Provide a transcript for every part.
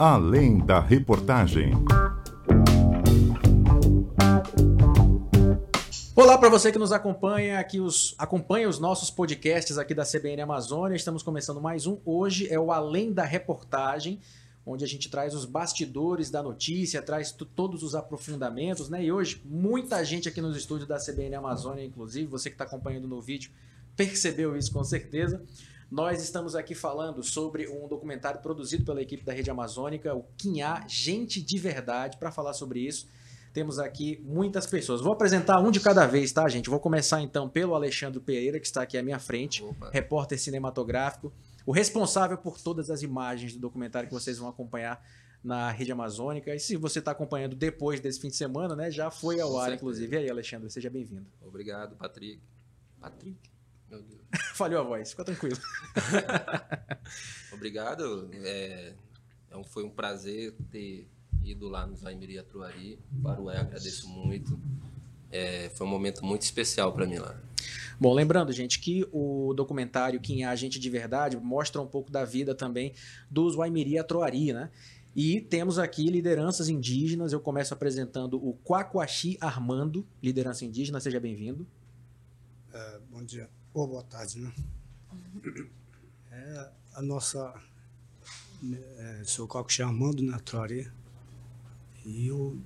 Além da reportagem. Olá para você que nos acompanha aqui os acompanha os nossos podcasts aqui da CBN Amazônia. Estamos começando mais um. Hoje é o Além da Reportagem, onde a gente traz os bastidores da notícia, traz todos os aprofundamentos, né? E hoje muita gente aqui nos estúdios da CBN Amazônia, inclusive você que está acompanhando no vídeo, percebeu isso com certeza. Nós estamos aqui falando sobre um documentário produzido pela equipe da Rede Amazônica, o Quinhá Gente de Verdade, para falar sobre isso. Temos aqui muitas pessoas. Vou apresentar um de cada vez, tá, gente? Vou começar então pelo Alexandre Pereira, que está aqui à minha frente, Opa. repórter cinematográfico, o responsável por todas as imagens do documentário que vocês vão acompanhar na Rede Amazônica. E se você está acompanhando depois desse fim de semana, né? Já foi ao ar, inclusive. E aí, Alexandre, seja bem-vindo. Obrigado, Patrick. Patrick? Meu Deus. Falhou a voz, fica tranquilo. Obrigado. É, é foi um prazer ter ido lá no Zaimiri Truari. Para o agradeço muito. É, foi um momento muito especial para mim lá. Bom, lembrando, gente, que o documentário Quem é a Gente de Verdade mostra um pouco da vida também dos Waimiri Atroari, né? E temos aqui lideranças indígenas. Eu começo apresentando o Quaquaxi Armando, liderança indígena. Seja bem-vindo. É, bom dia. Ou boa tarde, né? É, a nossa. É, sou o Quaquaxi Armando, na né, Troari. E eu.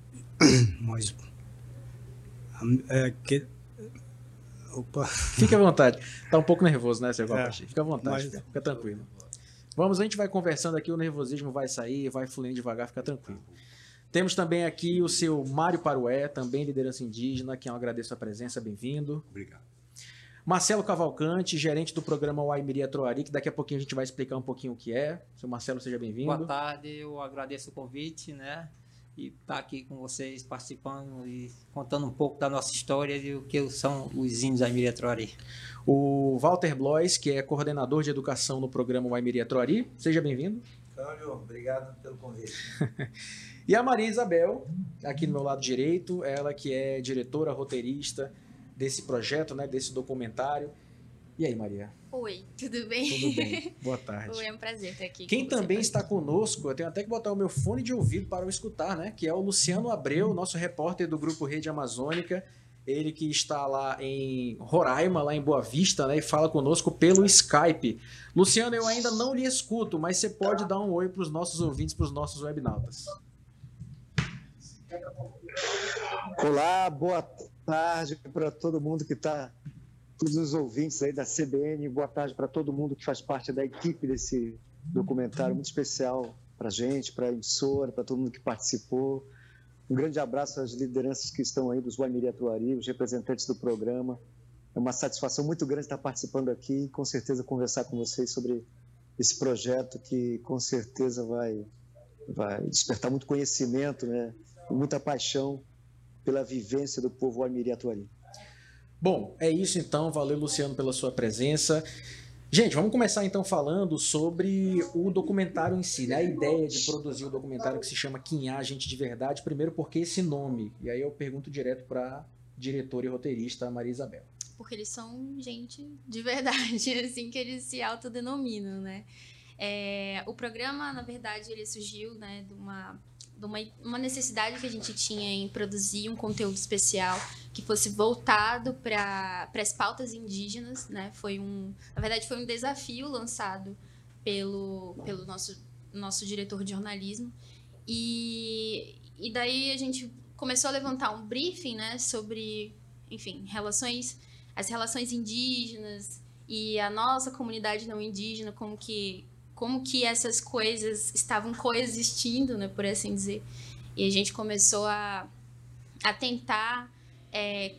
Mas. É, que, opa. Fique à vontade. Tá um pouco nervoso, né, seu é, Fica à vontade, mas, fica tranquilo. Vamos, a gente vai conversando aqui, o nervosismo vai sair, vai fluindo devagar, fica tranquilo. Temos também aqui o seu Mário Parué, também liderança indígena, que eu agradeço a presença, bem-vindo. Obrigado. Marcelo Cavalcante, gerente do programa Waimiria Troari, que daqui a pouquinho a gente vai explicar um pouquinho o que é. Seu Marcelo, seja bem-vindo. Boa tarde, eu agradeço o convite, né? e estar tá aqui com vocês participando e contando um pouco da nossa história e o que são os índios Aimiria Troari. O Walter Blois, que é coordenador de educação no programa Aimiria Troari, seja bem-vindo. Cândido, obrigado pelo convite. e a Maria Isabel, aqui no meu lado direito, ela que é diretora roteirista desse projeto, né, desse documentário. E aí, Maria? Oi, tudo bem? Tudo bem. Boa tarde. Oi, é um prazer estar aqui. Quem também está conosco, eu tenho até que botar o meu fone de ouvido para o escutar, né? Que é o Luciano Abreu, nosso repórter do Grupo Rede Amazônica. Ele que está lá em Roraima, lá em Boa Vista, né? E fala conosco pelo Skype. Luciano, eu ainda não lhe escuto, mas você pode dar um oi para os nossos ouvintes, para os nossos webnautas. Olá, boa tarde para todo mundo que está todos os ouvintes aí da CBN, boa tarde para todo mundo que faz parte da equipe desse documentário muito especial para a gente, para a emissora, para todo mundo que participou. Um grande abraço às lideranças que estão aí dos Guamiri Atuari, os representantes do programa. É uma satisfação muito grande estar participando aqui e com certeza conversar com vocês sobre esse projeto que com certeza vai, vai despertar muito conhecimento né, muita paixão pela vivência do povo Guamiri Atuari. Bom, é isso então. Valeu, Luciano, pela sua presença. Gente, vamos começar então falando sobre o documentário em si, né? a ideia de produzir o um documentário que se chama Quinhá Gente de Verdade. Primeiro, porque esse nome? E aí eu pergunto direto para diretora e roteirista Maria Isabel. Porque eles são gente de verdade, assim que eles se autodenominam, né? É, o programa, na verdade, ele surgiu né, de uma de uma, uma necessidade que a gente tinha em produzir um conteúdo especial que fosse voltado para as pautas indígenas, né? Foi um, na verdade, foi um desafio lançado pelo, pelo nosso, nosso diretor de jornalismo. E, e daí a gente começou a levantar um briefing, né, sobre, enfim, relações, as relações indígenas e a nossa comunidade não indígena, como que como que essas coisas estavam coexistindo, né, por assim dizer. E a gente começou a, a tentar é,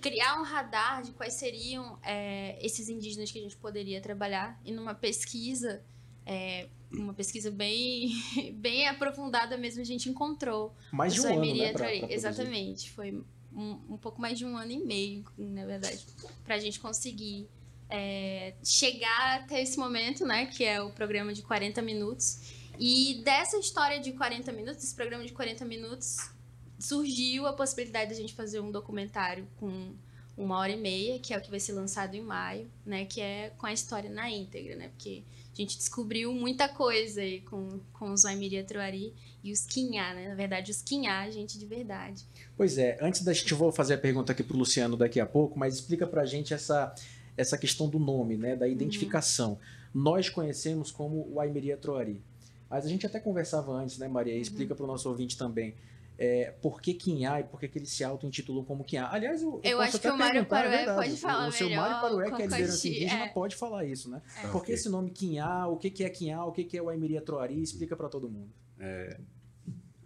criar um radar de quais seriam é, esses indígenas que a gente poderia trabalhar. E numa pesquisa, é, uma pesquisa bem, bem aprofundada mesmo, a gente encontrou. Mais de um ano, né, pra, pra Exatamente. Foi um, um pouco mais de um ano e meio, na verdade, para a gente conseguir é, chegar até esse momento, né? Que é o programa de 40 minutos. E dessa história de 40 minutos, desse programa de 40 minutos, surgiu a possibilidade de a gente fazer um documentário com uma hora e meia, que é o que vai ser lançado em maio, né? Que é com a história na íntegra, né? Porque A gente descobriu muita coisa aí com, com os Waimiri Atruari e os Quinhá, né? Na verdade, os Quinhá, gente de verdade. Pois é, antes da gente, vou fazer a pergunta aqui pro Luciano daqui a pouco, mas explica pra gente essa, essa questão do nome, né? Da identificação. Nós conhecemos como o Aimeri Atruari. Mas a gente até conversava antes, né, Maria? Explica para o nosso ouvinte também. É, por que Quinhá e por que, que ele se auto-intitulou como Quinhá? Aliás, eu, Eu posso acho que o Mário é Parué pode falar O seu melhor Mário Parué, que é com liderança quanti- indígena, é. pode falar isso, né? É. Por que esse nome Quinhá? O que, que é Quinhá? O que, que é o Aimeri Atruari? Explica para todo mundo. É,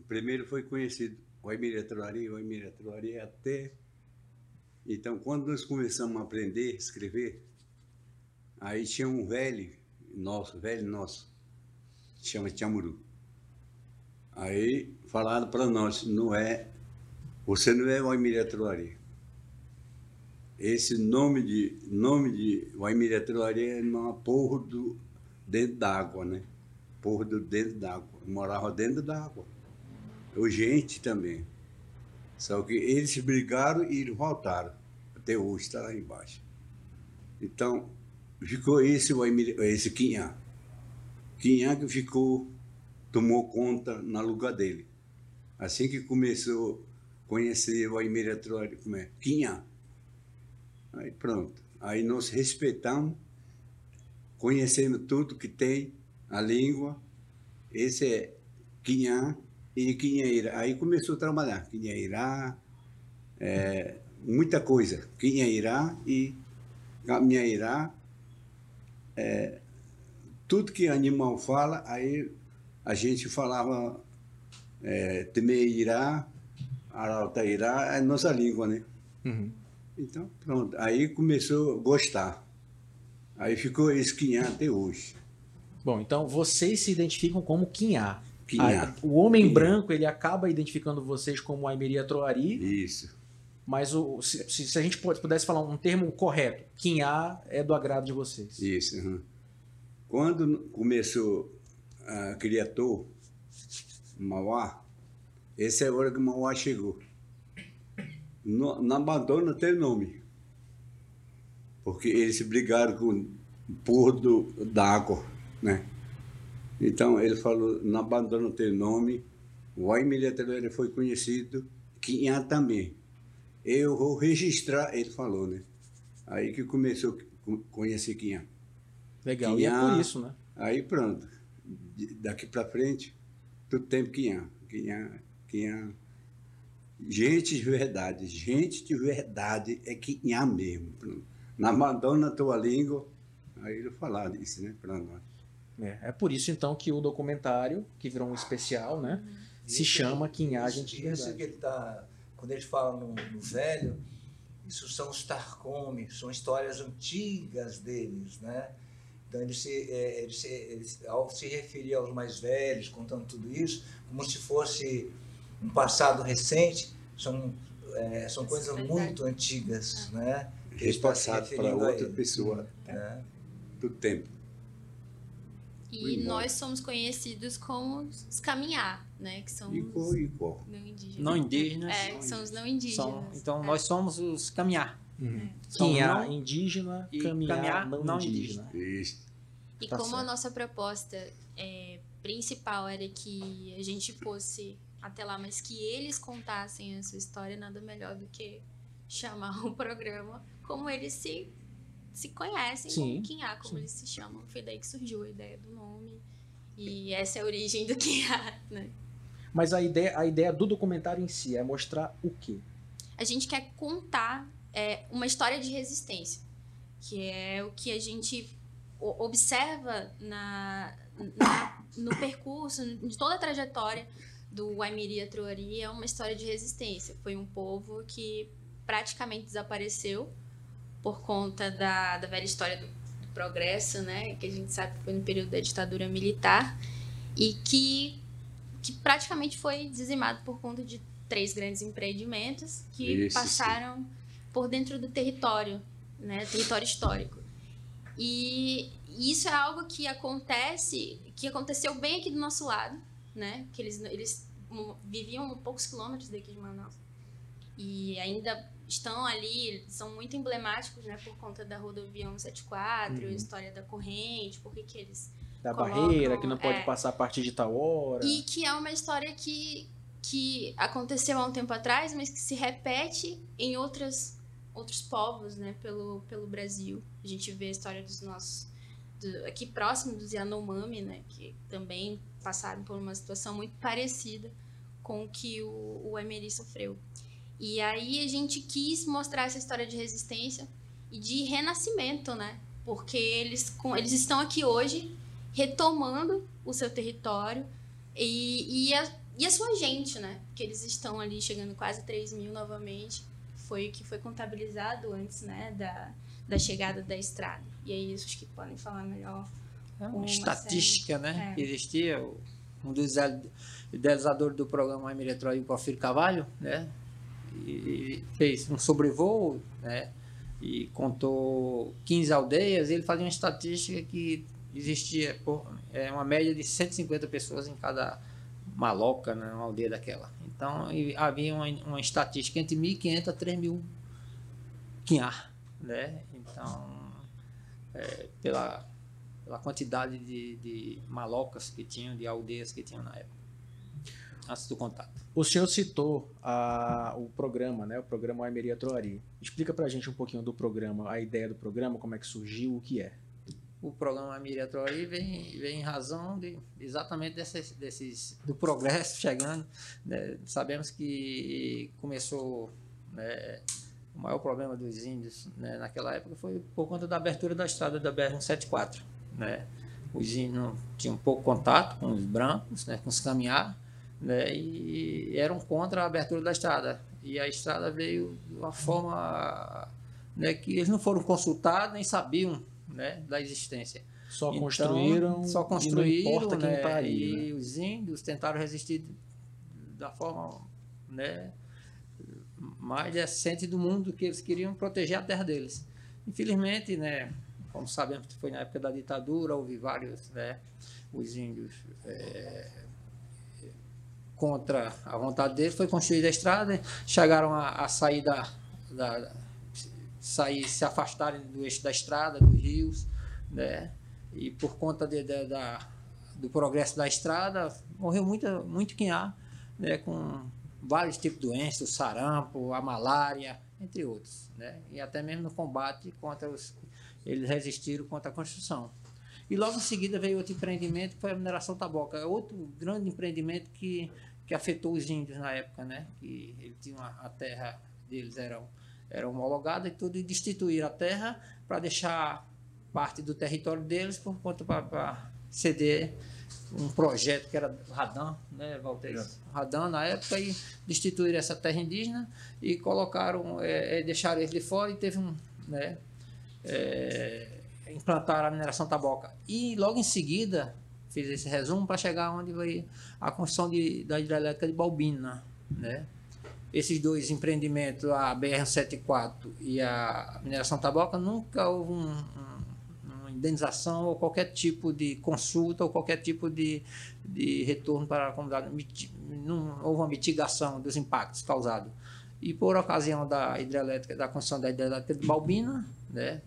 primeiro foi conhecido o Aimiri Truari, o Aimiri Truari até. Então, quando nós começamos a aprender a escrever, aí tinha um velho nosso, velho nosso, que chama Chamuru. Aí falaram para nós, não é, você não é o Aimiri Truari. Esse nome de nome de Aimiri Truari é uma porra do dentro d'água, né? Porra do dentro d'água. Morava dentro d'água. Gente também. Só que eles brigaram e voltaram. Até hoje está lá embaixo. Então, ficou esse, esse Quinhá. Quinhá que ficou, tomou conta na lugar dele. Assim que começou a conhecer o Aimiri Troari, como é? Quinhá. Aí pronto. Aí nós respeitamos, conhecemos tudo que tem, a língua. Esse é Quinhá e Quinheira. Aí começou a trabalhar. Quinheirá, é, muita coisa. Quinheirá e Caminheirá. É, tudo que animal fala, aí a gente falava é, Temeirá, Araltairá, é nossa língua, né? Então, pronto. Aí começou a gostar. Aí ficou esse Quinhá até hoje. Bom, então vocês se identificam como Quinhá. Quinhá. O homem Quinhá. branco, ele acaba identificando vocês como Aimeri Atruari, Isso. Mas o, se, se- a gente pudesse falar um termo correto, Quinhá é do agrado de vocês. Isso. aham. Quando começou a criator, Mauá, essa é a hora que Mauá chegou. No, não abandona tem nome. Porque eles brigaram com o porro do- da água, né? Então ele falou, não abandona teu nome. O Aimilhateiro ele foi conhecido, Quinhá também. Eu vou registrar, ele falou, né? Aí que começou a conhecer Quinhá. Legal, e é por isso, né? Aí pronto. Daqui para frente, tudo tem Quinhá. Quinhá, Quinhá. Gente de verdade, gente de verdade é Quinhá mesmo. Pronto. Na Madonna, tua língua, aí ele falar disso, né? Para nós. É, é por isso, então, que o documentário, que virou um especial, né? Se Isso- chama Quinhá, isso- gente de Isso que ele tá, quando ele fala no, no velho, isso são os Tarcomes, são histórias antigas deles, né? Então ele se, é, ele se, ele se- ao se referir aos mais velhos, contando tudo isso, como se fosse um passado recente, são, é, são coisas Verdade. muito antigas, né? Está se Repassado para outra ele, pessoa né? do tempo. E Muito bom. nós somos conhecidos como os Caminhar, né? Que são os igual. não indígenas. Não indígenas. É, que são os não indígenas. São- então É. nós somos os caminhar. Uhum. Quinhá não- indígena, e caminhar, caminhar não, não indígena. Isso. E Tá como a certo. nossa proposta é, principal era que a gente fosse até lá, mas que eles contassem a sua história, nada melhor do que chamar o programa como eles se, se conhecem, Sim, como Quinhá, como sim. eles se chamam. Foi daí que surgiu a ideia do nome. E essa é a origem do Quinhá, né? Mas a ideia, a ideia do documentário em si é mostrar o quê? a gente quer contar é, uma história de resistência, que é o que a gente observa na, na- no percurso, de toda a trajetória do Waimiri Atruari, é uma história de resistência. Foi um povo que praticamente desapareceu por conta da, da velha história do, do progresso, né? Que a gente sabe que foi no período da ditadura militar e que, que praticamente foi dizimado por conta de três grandes empreendimentos que Isso, passaram por dentro do território, né? Território histórico. E isso é algo que acontece, que aconteceu bem aqui do nosso lado, né? Que eles, eles viviam poucos quilômetros daqui de Manaus. E ainda estão ali, são muito emblemáticos, né? Por conta da rodovia 174, a história da corrente, por que eles da colocam, barreira, que não pode é. passar a partir de tal hora. E que é uma história que, que aconteceu há um tempo atrás, mas que se repete em outras, outros povos, né, pelo, pelo Brasil. A gente vê a história dos nossos, do- aqui próximo dos Yanomami, né, que também passaram por uma situação muito parecida com o que o, o Emery sofreu. E aí a gente quis mostrar essa história de resistência e de renascimento, né? Porque eles, com, eles estão aqui hoje retomando o seu território e, e, a, e a sua gente, né? Que eles estão ali chegando quase 3 mil novamente. Foi o que foi contabilizado antes, né? Da, da chegada da estrada. E aí, acho que podem falar melhor. É Uma estatística, né? É. Que existia. Um dos ideal- idealizadores do programa Emiratroy, o Porfírio Carvalho, né? E fez um sobrevoo, né? E contou 15 aldeias. E ele fazia uma estatística que existia pô, é, uma média de 150 pessoas em cada maloca, né? Uma aldeia daquela. Então, havia uma, uma estatística entre 1.500 a 3.000 quinhar, né? Então, é, pela pela quantidade de, de malocas que tinham, de aldeias que tinham na época, antes do contato. O senhor citou a- o programa, né? O programa Aimeria Troari. Explica pra gente um pouquinho do programa, a ideia do programa, como é que surgiu, o que é. O programa Troari vem, vem em razão de, exatamente desses, desses, do progresso chegando. né? Sabemos que começou né, o maior problema dos índios né, naquela época foi por conta da abertura da estrada da BR-174. Né? Os índios tinham pouco contato com os brancos, né, com os caminhar, né, e eram contra a abertura da estrada. E a estrada veio de uma forma né, que eles não foram consultados nem sabiam né, da existência. Só Então, construíram, só e construíram, não importa quem né, tá ali. e né? os índios tentaram resistir da forma né, mais decente do mundo que eles queriam proteger a terra deles. Infelizmente, né, como sabemos que foi na época da ditadura, houve vários, né, os índios é, contra a vontade deles, foi construída a estrada, chegaram a, a sair da, da sair, se afastarem do eixo da estrada, dos rios, né? E por conta de, de- da, do progresso da estrada, morreu muita, muito quinhá, né? Com vários tipos de doenças, o sarampo, a malária, entre outros, né? E até mesmo no combate contra os... Eles resistiram contra a construção. E logo em seguida veio outro empreendimento, que foi a mineração taboca. É outro grande empreendimento que, que afetou os índios na época, né? Que eles tinham a, a terra deles era, era homologada e tudo, e destituir a terra para deixar parte do território deles por conta para ceder um projeto que era Radan, né, Walter? Radan na época, e destituíram essa terra indígena e colocaram, é, é, deixaram eles de fora e teve um, né, é, implantaram a mineração taboca. E logo em seguida, fiz esse resumo para chegar onde vai a construção de, da hidrelétrica de Balbina, né? Esses dois empreendimentos, a BR-174 e a mineração taboca, nunca houve um- um- uma indenização ou qualquer tipo de consulta ou qualquer tipo de, de retorno para a comunidade. Não houve uma mitigação dos impactos causados. E por ocasião da hidrelétrica, da construção da hidrelétrica de Balbina, né,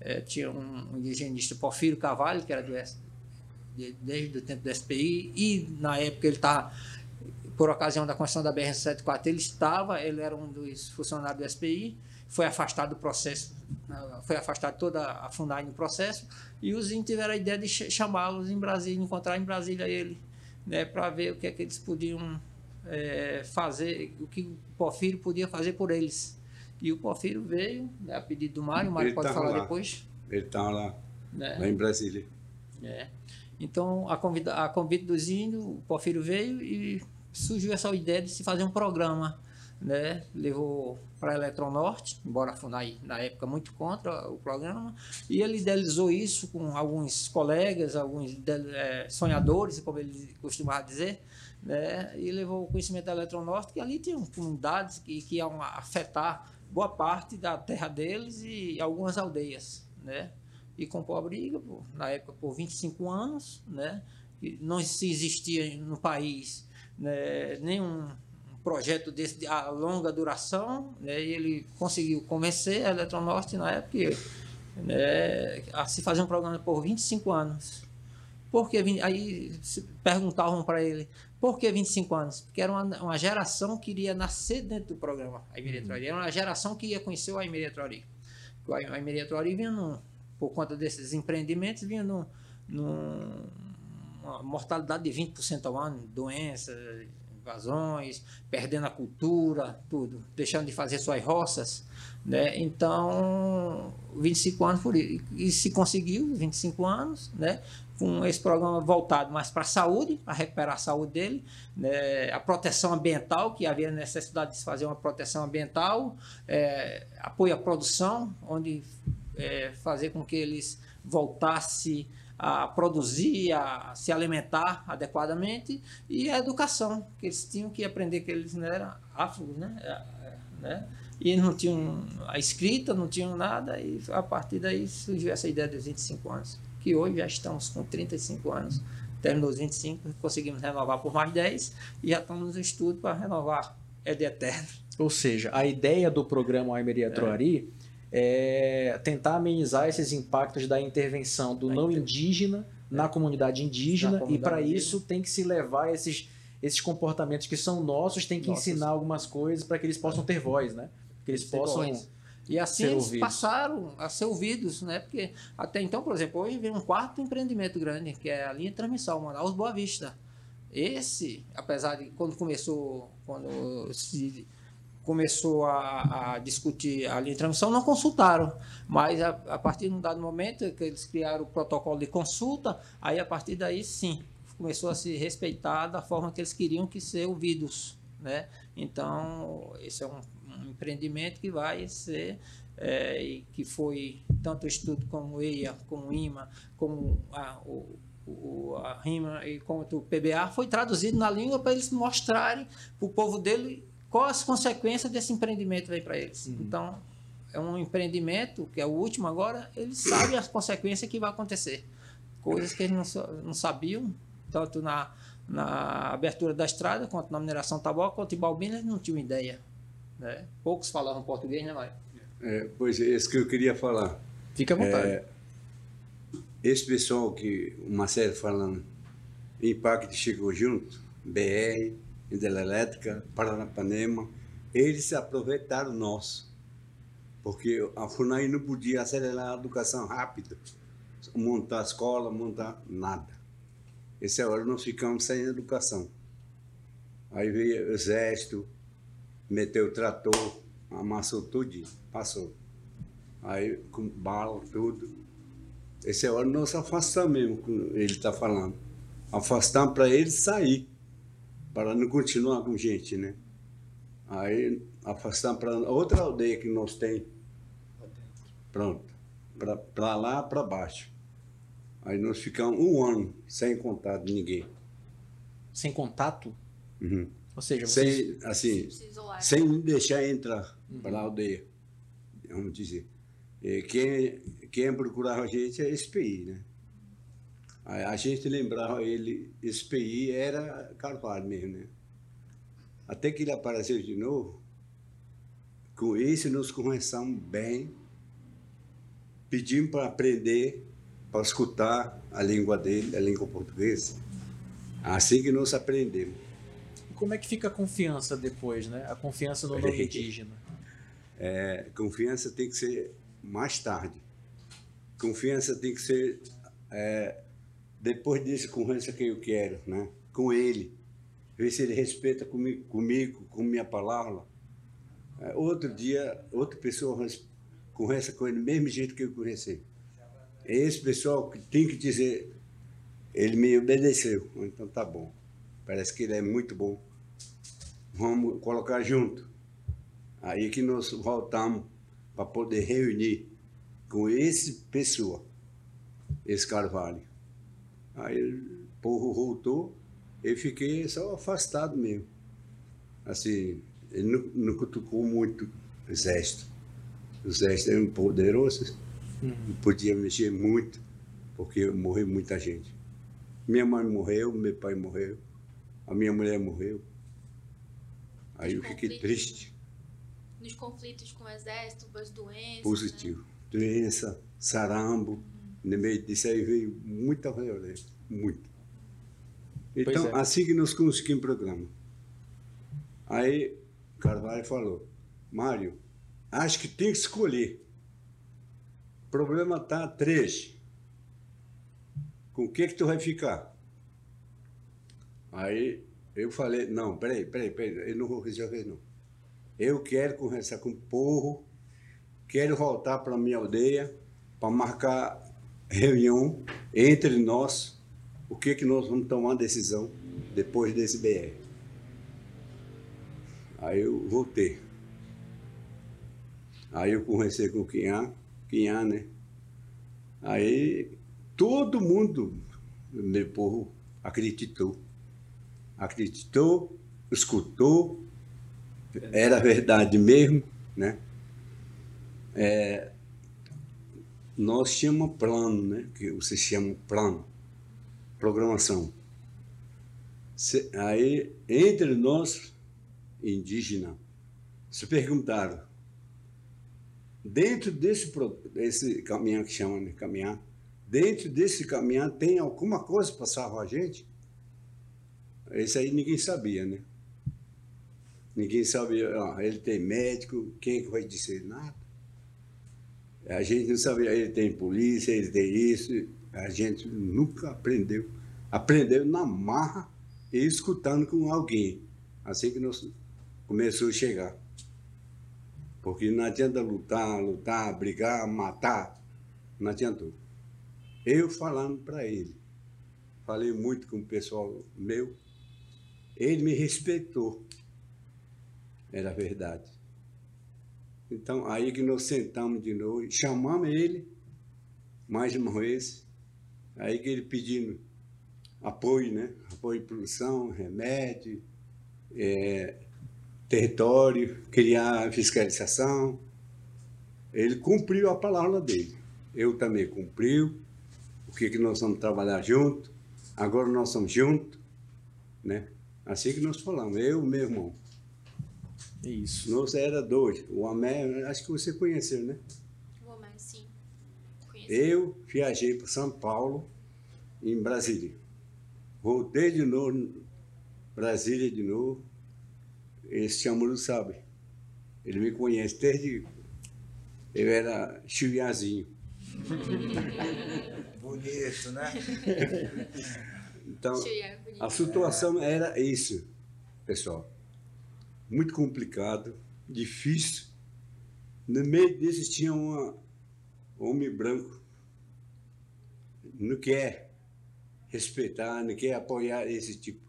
eh, tinha um indigenista Porfírio Carvalho, que era do desde o tempo do SPI, e na época ele estava, por ocasião da construção da BR-174, ele estava, ele era um dos funcionários do SPI, foi afastado do processo, ah, foi afastado toda a Funai no processo, e os índios tiveram a ideia de ch- chamá-los em Brasília, encontrar em Brasília ele, né, para ver o que é que eles podiam eh, fazer, o que o Porfírio podia fazer por eles. E o Porfírio veio, né, a pedido do Mário, o Mário Ele pode falar lá. depois. Ele estava lá, Né? lá em Brasília. É. Então, a, convida, a convite dos índios, o Porfírio veio e surgiu essa ideia de se fazer um programa. Né? Levou para a Eletronorte, embora FUNAI, na época, muito contra o programa, e ele idealizou isso com alguns colegas, alguns eh, sonhadores, como ele costumava dizer, né? e levou o conhecimento da Eletronorte, que ali tinham comunidades que, que iam afetar boa parte da terra deles e algumas aldeias. Né? e comprou a briga, na época, por 25 anos, né? Não se existia no país né, nenhum projeto desse de a longa duração, né? E ele conseguiu convencer a Eletronorte na época né, a se fazer um programa por 25 anos. Por que 20? Aí perguntavam para ele, por que 25 anos? Porque era uma, uma geração que iria nascer dentro do programa Aimeria Traori. Era uma geração que ia conhecer o. O Aimeria Traori vinha, num, por conta desses empreendimentos, vinha num, num, uma mortalidade de 20% ao ano, doenças, invasões, perdendo a cultura, tudo, deixando de fazer suas roças. Né? Então, 25 anos por isso. E se conseguiu, 25 anos, né? com esse programa voltado mais para a saúde, para recuperar a saúde dele, né? a proteção ambiental, que havia necessidade de se fazer uma proteção ambiental, é, apoio à produção, onde é, fazer com que eles voltassem a produzir, a se alimentar adequadamente, e a educação, que eles tinham que aprender que eles não eram afros, né? É, é, né? E não tinham a escrita, não tinham nada, e a partir daí surgiu essa ideia dos 25 anos, que hoje já estamos com 35 anos, terminou os 25, conseguimos renovar por mais 10, e já estamos no estudo para renovar, é de eterno. Ou seja, a ideia do programa Aimeria Troari é tentar amenizar esses impactos da intervenção do não indígena na comunidade indígena Na comunidade e para isso tem que se levar esses, esses comportamentos que são nossos, tem que Nossos. ensinar algumas coisas para que eles possam ter voz, né? Que eles possam voz. E assim eles ouvidos. passaram a ser ouvidos, né? Porque até então, por exemplo, hoje vem um quarto empreendimento grande, que é a linha de transmissão, Manaus Boa Vista. Esse, apesar de quando começou, quando se começou a, a discutir a linha de transmissão, não consultaram. Mas a, a partir de um dado momento que eles criaram o protocolo de consulta, aí a partir daí sim, começou a se respeitar da forma que eles queriam que ser ouvidos, né? Então, esse é um, um empreendimento que vai ser é, e que foi tanto o estudo como o EIA, como o IMA, como a, o, o- a RIMA e como o PBA, foi traduzido na língua para eles mostrarem para o povo dele quais as consequências desse empreendimento aí para eles. Então, é um empreendimento, que é o último agora, eles sabem as consequências que vai acontecer. Coisas que eles não, não sabiam, tanto na, na abertura da estrada, quanto na mineração tabaco, quanto em Balbina, eles não tinham ideia. Né? Poucos falavam português, né, Mário? É, pois é, isso que eu queria falar. Fica à vontade. É, esse pessoal que o Marcelo falando, Impact chegou junto, BR, Hidrelétrica, Paranapanema, eles se aproveitaram nosso. Porque a FUNAI não podia acelerar a educação rápido, montar escola, montar nada. Essa hora nós ficamos sem educação. Aí veio o exército, meteu o trator, amassou tudo, passou. Aí com bala, tudo. Esse é hora nós afastamos mesmo, ele está falando. Afastamos para ele sair, para não continuar com gente, né? Aí afastamos para outra aldeia que nós tem. Pronto. Para lá, para baixo. Aí nós ficamos um ano sem contato de ninguém. Sem contato? Uhum. Ou seja, vocês... Sem, assim, Se sem deixar entrar para a aldeia. Vamos dizer. E quem, quem procurava a gente é SPI, né? A, a gente lembrava ele, SPI era Carvalho mesmo, né? Até que ele apareceu de novo, com isso nós conversamos bem, pedimos para aprender, para escutar a língua dele, a língua portuguesa. Assim que nós aprendemos. Como é que fica a confiança depois, né? A confiança no não indígena. É, confiança tem que ser mais tarde. Confiança tem que ser é, depois disso, confiança que eu quero, né? Com ele. Ver se ele respeita comigo, comigo com minha palavra. É, outro dia, outra pessoa conversa com ele do mesmo jeito que eu conheci. É esse pessoal que tem que dizer, ele me obedeceu. Então tá bom. Parece que ele é muito bom. Vamos colocar junto. Aí que nós voltamos para poder reunir com esse pessoa, esse Carvalho. Aí o povo voltou, eu fiquei só afastado mesmo. Assim, ele não, não cutucou muito o exército. O exército é um poderoso, não podia mexer muito, porque morreu muita gente. Minha mãe morreu, meu pai morreu, a minha mulher morreu. Aí eu fiquei Conflito. triste. Nos conflitos com o exército, as doenças. positivo. Doença, sarambo, no meio disso aí veio muita violência. Muito. Então, é. assim que nós conseguimos o programa. Aí, Carvalho falou, Mário, acho que tem que escolher. O problema está três. Com o que que tu vai ficar? Aí eu falei, não, peraí, peraí, peraí, eu não vou resolver não. Eu quero conversar com o povo, quero voltar para minha aldeia para marcar reunião entre nós, o que que nós vamos tomar decisão depois desse BR. Aí eu voltei. Aí eu conversei com o Quinhá, Quinhá, né? Aí todo mundo, meu povo, acreditou. Acreditou, escutou, era verdade mesmo, né? É, nós um plano, né? Que você chama plano, programação. Se- Aí, entre nós, indígenas, se perguntaram, dentro desse, desse caminhão que chama de caminhar, dentro desse caminhão tem alguma coisa salvar a gente? Esse aí ninguém sabia, né? Ninguém sabia, ó, ele tem médico, quem é que vai dizer nada? A gente não sabia, ele tem polícia, ele tem isso, a gente nunca aprendeu. Aprendeu na marra e escutando com alguém, assim que nós começou a chegar. Porque não adianta lutar, lutar, brigar, matar, não adiantou. Eu falando para ele, falei muito com o pessoal meu, ele me respeitou. Era verdade. Então, aí que nós sentamos de novo, chamamos ele, mais uma vez, aí que ele pedindo apoio, né? Apoio de produção, remédio, eh, território, criar fiscalização. Ele cumpriu a palavra dele. Eu também cumpriu. O que, que nós vamos trabalhar junto. Agora nós somos juntos, né? Assim que nós falamos, eu e meu irmão. Isso. Nós era dois. O Amé, acho que você conheceu, né? Vou, mas sim. Conheço. Eu viajei para São Paulo, em Brasília. Voltei de novo, Brasília de novo. Esse Chamuru sabe. Ele me conhece desde. Eu era chiuiazinho. Bonito, né? Então, é a situação era isso, pessoal. Muito complicado, difícil. No meio desses tinha um homem branco. Não quer respeitar, não quer apoiar esse tipo.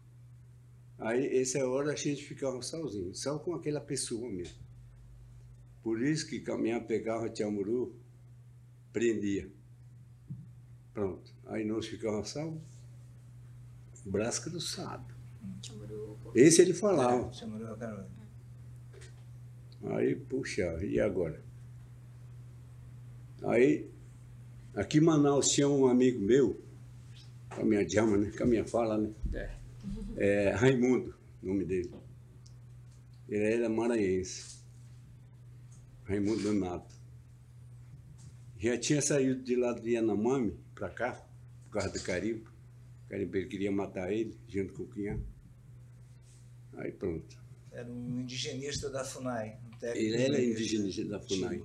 Aí, essa hora, a gente ficava sozinho, só com aquela pessoa mesmo. Por isso que caminhar, pegava Tiamuru, prendia. Pronto. Aí nós ficávamos salvos. Braço cruzado. Pô. Esse ele falava. Cara. Aí, puxa, e agora? Aí, aqui em Manaus tinha um amigo meu, com a minha chama, né? Com a minha fala, né? É, Raimundo, nome dele. Ele era maranhense. Raimundo Donato. Já tinha saído de lá de Yanomami para cá, por causa do carimbo. O carimbo ele queria matar ele, junto com o Quinhã. Aí pronto. Era um indigenista da FUNAI. um Ele era indigenista. indígena da FUNAI.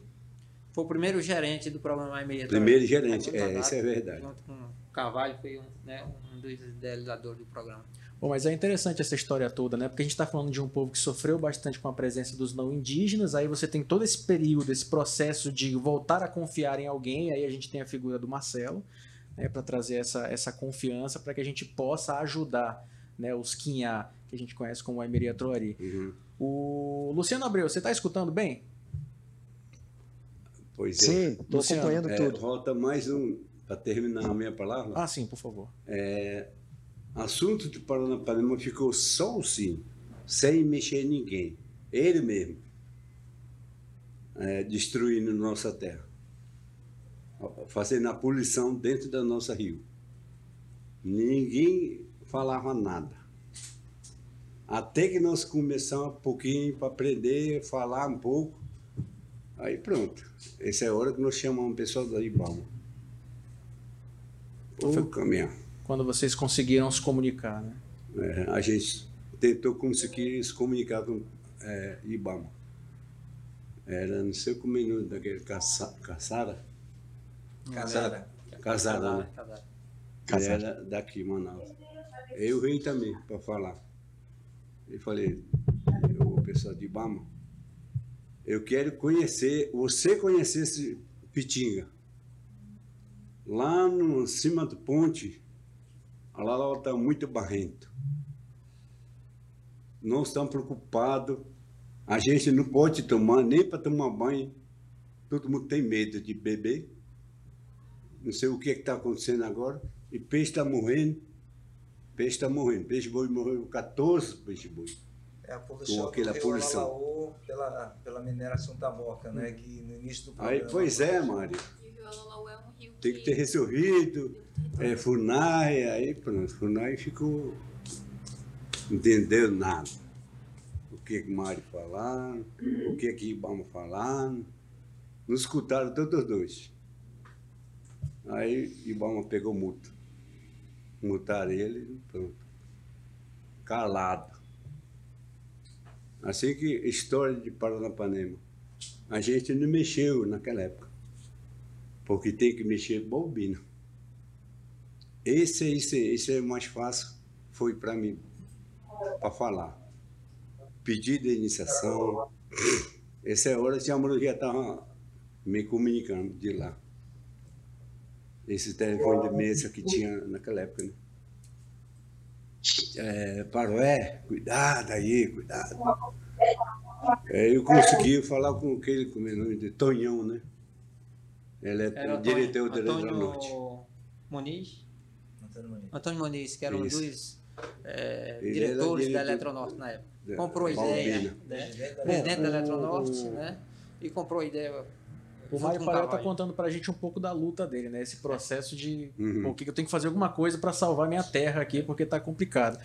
Foi o primeiro gerente do programa Meia Primeiro gerente, é, isso é verdade. Junto com o Carvalho, foi um, né, um dos idealizadores do programa. Bom, mas é interessante essa história toda, né? Porque a gente está falando de um povo que sofreu bastante com a presença dos não indígenas, aí você tem todo esse período, esse processo de voltar a confiar em alguém, aí a gente tem a figura do Marcelo, né, para trazer essa, essa confiança para que a gente possa ajudar né, os Quinhá, que a gente conhece como Aimeria Troari. Uhum. O Luciano Abreu, você está escutando bem? Pois é. Sim, estou acompanhando É, tudo. Volta mais um, para terminar a minha palavra. Ah, sim, por favor. Assunto de Paranapanema ficou só assim, sem mexer em ninguém. Ele mesmo. é, destruindo nossa terra. Fazendo a poluição dentro da nossa rio. Ninguém falava nada. Até que nós começamos um pouquinho para aprender, falar um pouco. Aí pronto. Essa é a hora que nós chamamos o pessoal da Ibama. Ô, caminhar. quando vocês conseguiram se comunicar, né? É, a gente tentou conseguir se comunicar com é, Ibama. Era não sei como é o daquele caça, caçara. Casada. Casada, né? Casada. era daqui, Manaus. Eu vim também para falar. E falei, o pessoal de Ibama, eu quero conhecer, você conhecer esse Pitinga. Lá no cima do ponte, lá lá está muito barrento. Nós estamos preocupados. A gente não pode tomar, nem para tomar banho. Todo mundo tem medo de beber. Não sei o que está acontecendo agora. E peixe está morrendo. Peixe está morrendo. Peixe boi morreu 14 peixe boi. É a poluição Com aquela poluição. Alalaô pela, pela mineração da Moca, né? Que no início do Aí, programa... pois é, Mário. É um rio Tem que ter resolvido. É, Funai, aí pronto. Funai ficou. Não entendeu nada. O que que Mário falando, o que que Ibama falando. Não escutaram todos os dois. Aí Ibama pegou multa. Multaram ele, pronto. Calado. Assim que história de Paranapanema. A gente não mexeu naquela época. Porque tem que mexer bobina. Esse, esse, esse é mais fácil, foi para mim, para falar. Pedido de iniciação. Essa é hora a mulher já estava me comunicando de lá. Esse telefone de mesa que tinha naquela época, né? É, Paroé, cuidado aí, cuidado. É, eu consegui falar com aquele, como é o nome de Tonhão, né? Ele é Era diretor Antônio, da Eletronorte. Antônio Muniz. Antônio Muniz. Antônio Muniz, que era um Isso. dos é, era diretores da Eletronorte na época. Comprou a ideia, né? Presidente da Eletronorte, né? E comprou a ideia. O Mário Paré tá contando pra gente um pouco da luta dele, né? Esse processo de Uhum. pô, que eu tenho que fazer alguma coisa para salvar minha terra aqui, porque tá complicado.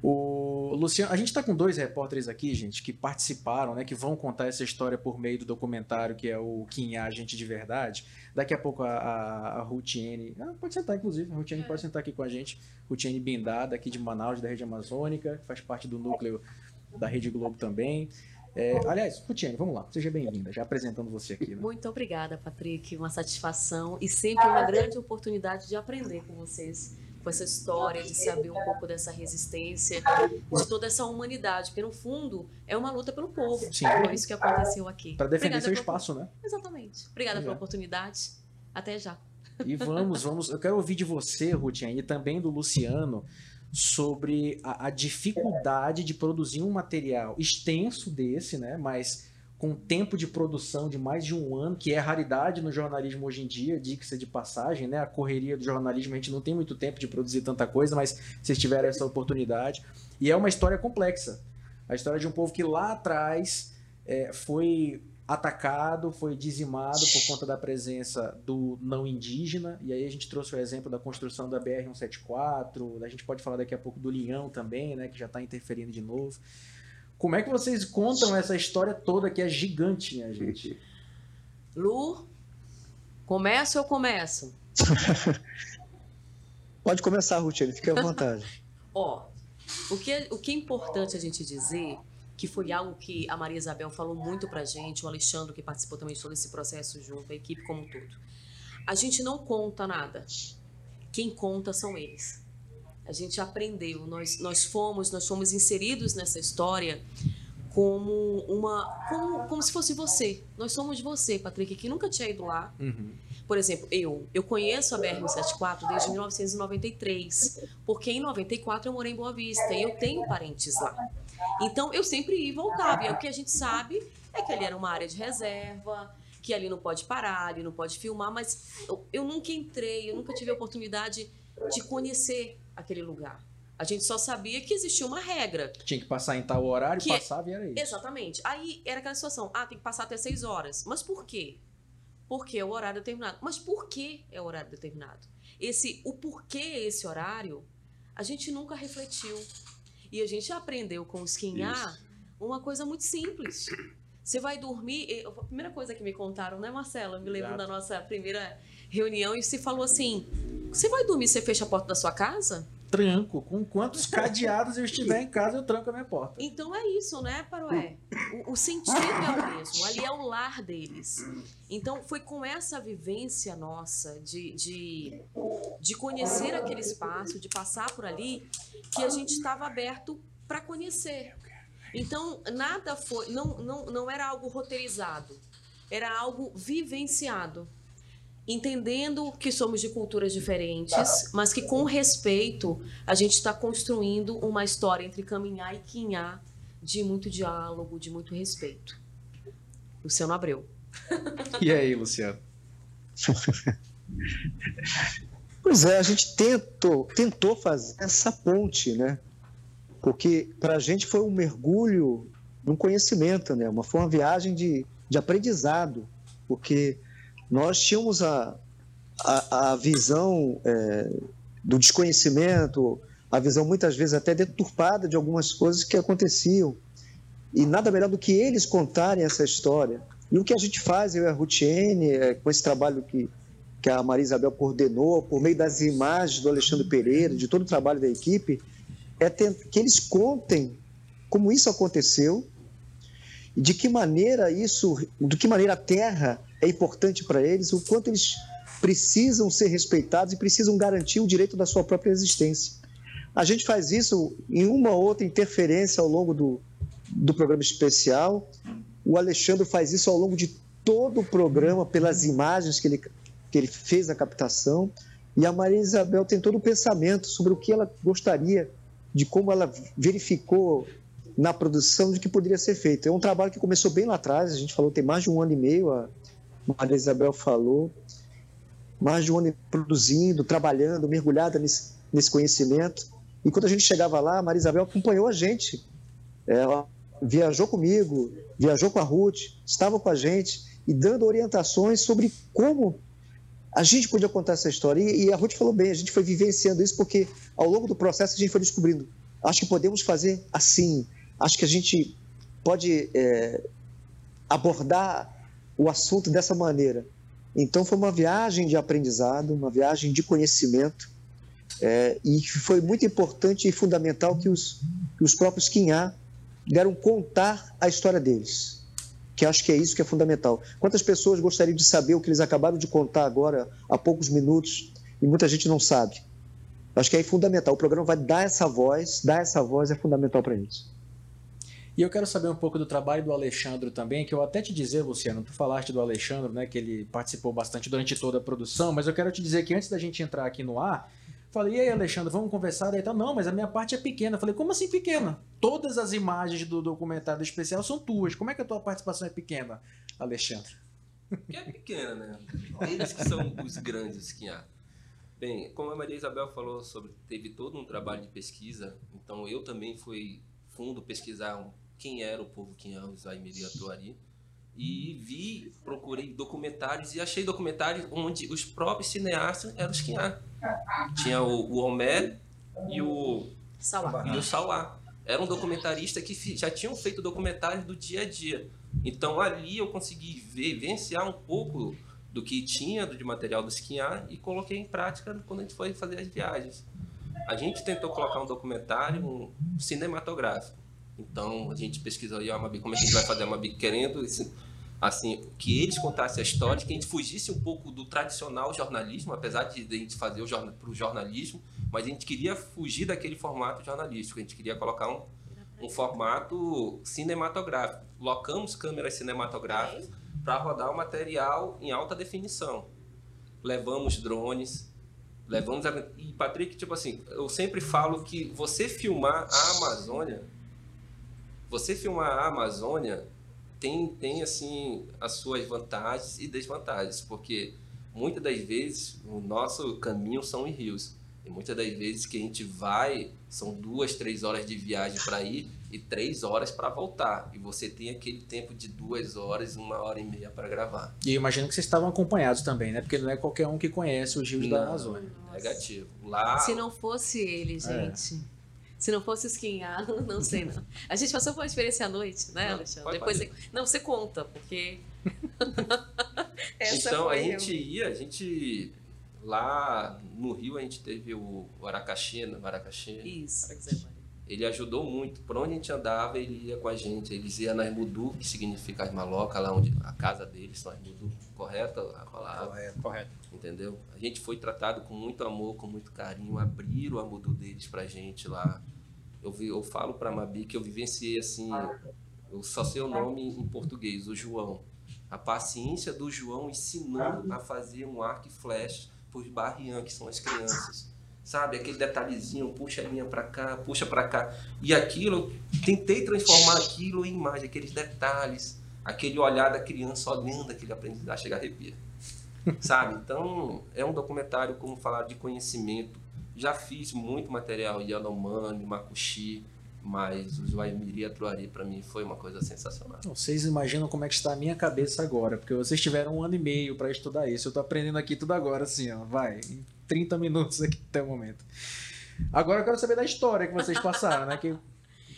O Luciano, a gente tá com dois repórteres aqui, gente, que participaram, né? Que vão contar essa história por meio do documentário que é o Quinhá Gente de Verdade. Daqui a pouco a, a, a Rutiene. Ah, pode sentar, inclusive. A Rutiene pode sentar aqui com a gente. Rutiene Bindá, daqui de Manaus, da rede amazônica, faz parte do núcleo da Rede Globo também. É, aliás, Rutiene, vamos lá. Seja bem-vinda, já apresentando você aqui. Né? Muito obrigada, Patrick. Uma satisfação e sempre uma grande oportunidade de aprender com vocês, com essa história, de saber um pouco dessa resistência, de toda essa humanidade, porque no fundo é uma luta pelo povo. Sim. Foi isso que aconteceu aqui. Para defender Obrigada seu espaço, né? Exatamente. Obrigada pela oportunidade. Até já. E vamos, vamos. Eu quero ouvir de você, Rutiane, e também do Luciano, sobre a, a dificuldade de produzir um material extenso desse, né? Mas com tempo de produção de mais de um ano, que é raridade no jornalismo hoje em dia, dica de passagem, né? A correria do jornalismo, a gente não tem muito tempo de produzir tanta coisa, mas vocês tiveram essa oportunidade. E é uma história complexa. A história de um povo que lá atrás é, foi atacado, foi dizimado por conta da presença do não indígena, e aí a gente trouxe o exemplo da construção da BR-174, a gente pode falar daqui a pouco do Linhão também, né, que já está interferindo de novo. Como é que vocês contam essa história toda que é gigante, minha gente? Lu, começa ou começo? Pode começar, Rutiane, fique à vontade. Ó, o que, é- o que é importante a gente dizer, que foi algo que a Maria Isabel falou muito pra gente, o Alexandre que participou também de todo esse processo junto, a equipe como um todo. A gente não conta nada. Quem conta são eles. A gente aprendeu, nós, nós fomos, nós fomos inseridos nessa história como uma, como, como se fosse você. Nós somos você, Patrick, que nunca tinha ido lá, Uhum. por exemplo, eu, eu conheço a BR-174 desde 1993, porque em 94 eu morei em Boa Vista e eu tenho parentes lá. Então eu sempre ia e voltava. E o que a gente sabe é que ali era uma área de reserva, que ali não pode parar, ali não pode filmar, mas eu, eu nunca entrei, eu nunca tive a oportunidade de conhecer aquele lugar. A gente só sabia que existia uma regra. Tinha que passar em tal horário, Que- é passava e era isso. Exatamente. Aí era aquela situação, ah, tem que passar até seis horas. Mas por quê? Porque é o horário determinado. Mas por que é o horário determinado? Esse, o porquê esse horário, a gente nunca refletiu. E a gente aprendeu com o Skinhar uma coisa muito simples. Você vai dormir. A primeira coisa que me contaram, né, Marcela? Eu me lembro Exato. da nossa primeira reunião e se falou assim: Você vai dormir, você fecha a porta da sua casa? Tranco. Com quantos cadeados eu estiver em casa, eu tranco a minha porta. Então é isso, né, Paroé? O, o sentido é o mesmo, ali é o lar deles. Então foi com essa vivência nossa de, de, de conhecer aquele espaço, de passar por ali, que a gente estava aberto para conhecer. Então nada foi, não, não, não era algo roteirizado, era algo vivenciado entendendo que somos de culturas diferentes, mas que com respeito a gente está construindo uma história entre caminhar e quinhar de muito diálogo, de muito respeito. Luciano Abreu. E aí, Luciano? Pois é, a gente tentou, tentou fazer essa ponte, né? Porque para a gente foi um mergulho num conhecimento, né? Uma, foi uma viagem de, de aprendizado, porque nós tínhamos a, a, a visão é, do desconhecimento, a visão muitas vezes até deturpada de algumas coisas que aconteciam. E nada melhor do que eles contarem essa história. E o que a gente faz, eu e a Rutiene, é, com esse trabalho que, que a Maria Isabel coordenou, por meio das imagens do Alexandre Pereira, de todo o trabalho da equipe, é que eles contem como isso aconteceu, de que maneira isso, de que maneira a Terra é importante para eles, o quanto eles precisam ser respeitados e precisam garantir o direito da sua própria existência. A gente faz isso em uma ou outra interferência ao longo do, do programa especial. O Alexandre faz isso ao longo de todo o programa, pelas imagens que ele, que ele fez a captação. E a Maria Isabel tem todo o pensamento sobre o que ela gostaria, de como ela verificou na produção, de que poderia ser feito. É um trabalho que começou bem lá atrás, a gente falou tem mais de um ano e meio, a, Maria Isabel falou, mais de um ano produzindo, trabalhando, mergulhada nesse, nesse conhecimento. E quando a gente chegava lá, a Maria Isabel acompanhou a gente. Ela viajou comigo, viajou com a Ruth, estava com a gente e dando orientações sobre como a gente podia contar essa história. E, e a Ruth falou bem, a gente foi vivenciando isso porque ao longo do processo a gente foi descobrindo. Acho que podemos fazer assim. Acho que a gente pode é, abordar o assunto dessa maneira. Então foi uma viagem de aprendizado, uma viagem de conhecimento, é, e foi muito importante e fundamental que os, que os próprios Quinhá deram contar a história deles, que acho que é isso que é fundamental. Quantas pessoas gostariam de saber o que eles acabaram de contar agora, há poucos minutos, e muita gente não sabe. Acho que é fundamental. O programa vai dar essa voz, dar essa voz é fundamental para eles. E eu quero saber um pouco do trabalho do Alexandre também, que eu até te dizer, Luciano, tu falaste do Alexandre, né, que ele participou bastante durante toda a produção, mas eu quero te dizer que antes da gente entrar aqui no ar, falei, e aí, Alexandre, vamos conversar? Daí tá, não, mas a minha parte é pequena. Eu falei, como assim pequena? Todas as imagens do documentário especial são tuas. Como é que a tua participação é pequena, Alexandre? Que é pequena, né? Eles que são os grandes que há. Bem, como a Maria Isabel falou sobre, teve todo um trabalho de pesquisa, então eu também fui fundo pesquisar um quem era o povo Quinhãos, Aimiri Atuari. E vi, procurei documentários e achei documentários onde os próprios cineastas eram os Quinhá. Tinha o, o Homer e o. E o Sauá. Era um documentarista que já tinham feito documentários do dia a dia. Então ali eu consegui ver, vivenciar um pouco do que tinha de material do Quinhá e coloquei em prática quando a gente foi fazer as viagens. A gente tentou colocar um documentário um cinematográfico então a gente pesquisou aí, Amabi, como é que a gente vai fazer a Amabi querendo esse, assim, que eles contassem a história, que a gente fugisse um pouco do tradicional jornalismo, apesar de a gente fazer o jornal, para o jornalismo, mas a gente queria fugir daquele formato jornalístico, a gente queria colocar um, um formato cinematográfico. Locamos câmeras cinematográficas para rodar o material em alta definição. Levamos drones, levamos... A... E, Patrick, tipo assim, eu sempre falo que você filmar a Amazônia você filmar a Amazônia tem, tem assim as suas vantagens e desvantagens, porque muitas das vezes o nosso caminho são em rios. E muitas das vezes que a gente vai, são duas, três horas de viagem para ir e três horas para voltar. E você tem aquele tempo de duas horas, uma hora e meia para gravar. E eu imagino que vocês estavam acompanhados também, né? Porque não é qualquer um que conhece os rios não, da Amazônia. Negativo. Lá... Se não fosse ele, gente. É. Se não fosse esquinhar, não sei não. A gente passou por uma experiência à noite, né, Alexandre? Depois você... Não, você conta, porque. então, a gente ia, a gente. lá no Rio a gente teve o Aracaxi, né? Aracaxi. Isso, Maria. Ele ajudou muito. Por onde a gente andava, ele ia com a gente. Eles iam na Irmudu, que significa as malocas, lá onde a casa deles são Irmudu. Correto? A palavra? Correto. Correto. Entendeu? A gente foi tratado com muito amor, com muito carinho. Abriram a Mudu deles pra gente lá. Eu, vi, eu falo pra Mabi que eu vivenciei assim. Eu só sei o nome em português, o João. A paciência do João ensinando a fazer um arco e flecha pros barrian, que são as crianças. Sabe, aquele detalhezinho, puxa a linha pra cá, puxa pra cá. E aquilo, tentei transformar aquilo em imagem, aqueles detalhes, aquele olhar da criança olhando aquele aprendizado, chega a arrepia. Sabe? Então, é um documentário, como falar, de conhecimento. Já fiz muito material Yanomami, Makushi, mas o Joaimiri e a Truari, pra mim, foi uma coisa sensacional. Vocês imaginam como é que está a minha cabeça agora, porque vocês tiveram um ano e meio para estudar isso. Eu tô aprendendo aqui tudo agora, assim, ó. Vai, 30 minutos aqui até o momento. Agora eu quero saber da história que vocês passaram, né? Que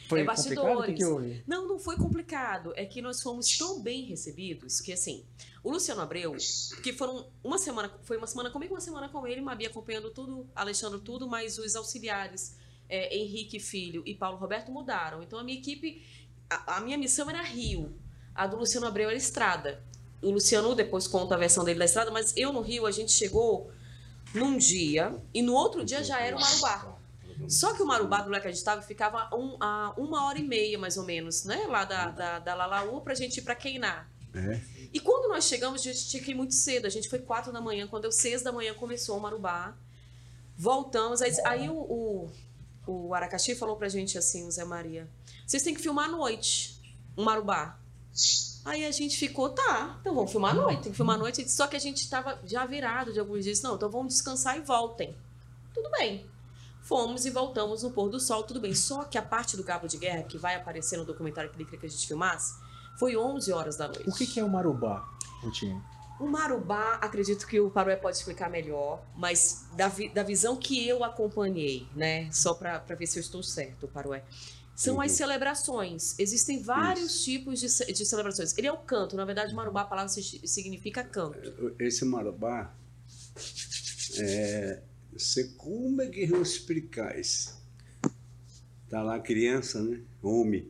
foi É complicado? O que, houve? Não, não foi complicado. É que nós fomos tão bem recebidos que, assim, o Luciano Abreu, que foram uma semana, foi uma semana comigo, uma semana com ele, Mabi acompanhando tudo, Alexandre tudo, mas os auxiliares, é, Henrique Filho e Paulo Roberto mudaram. Então a minha equipe, a, a minha missão era Rio, a do Luciano Abreu era Estrada. O Luciano depois conta a versão dele da Estrada, mas eu no Rio, a gente chegou num dia e no outro dia já era o Marubá. Só que o Marubá, do lugar que a gente estava, ficava um, a uma hora e meia, mais ou menos, né? Lá da, da, da Lalaú pra gente ir pra Queiná. É. E quando nós chegamos, a gente tinha que ir muito cedo. A gente foi quatro da manhã. Quando deu seis da manhã, começou o Marubá. Voltamos. Aí, aí o, o, o Aracaxi falou pra gente assim, o Zé Maria, vocês têm que filmar à noite um Marubá. Aí a gente ficou, tá, então vamos filmar à noite, tem que filmar à noite. Só que a gente estava já virado de alguns dias, não, então vamos descansar e voltem. Tudo bem. Fomos e voltamos no pôr do sol, tudo bem. Só que a parte do cabo de guerra, que vai aparecer no documentário que ele queria que a gente filmasse, foi 11 horas da noite. O que, que é o Marubá, Rutinho? O Marubá, acredito que o Parué pode explicar melhor, mas da, vi- da visão que eu acompanhei, né? Só para ver se eu estou certo, Parué. São as Uhum. celebrações. Existem vários tipos de, de celebrações. Ele é o canto. Na verdade, Marubá, a palavra si- significa canto. Esse marabá, é, você, como é que eu explicar isso? Tá lá criança, né? Homem,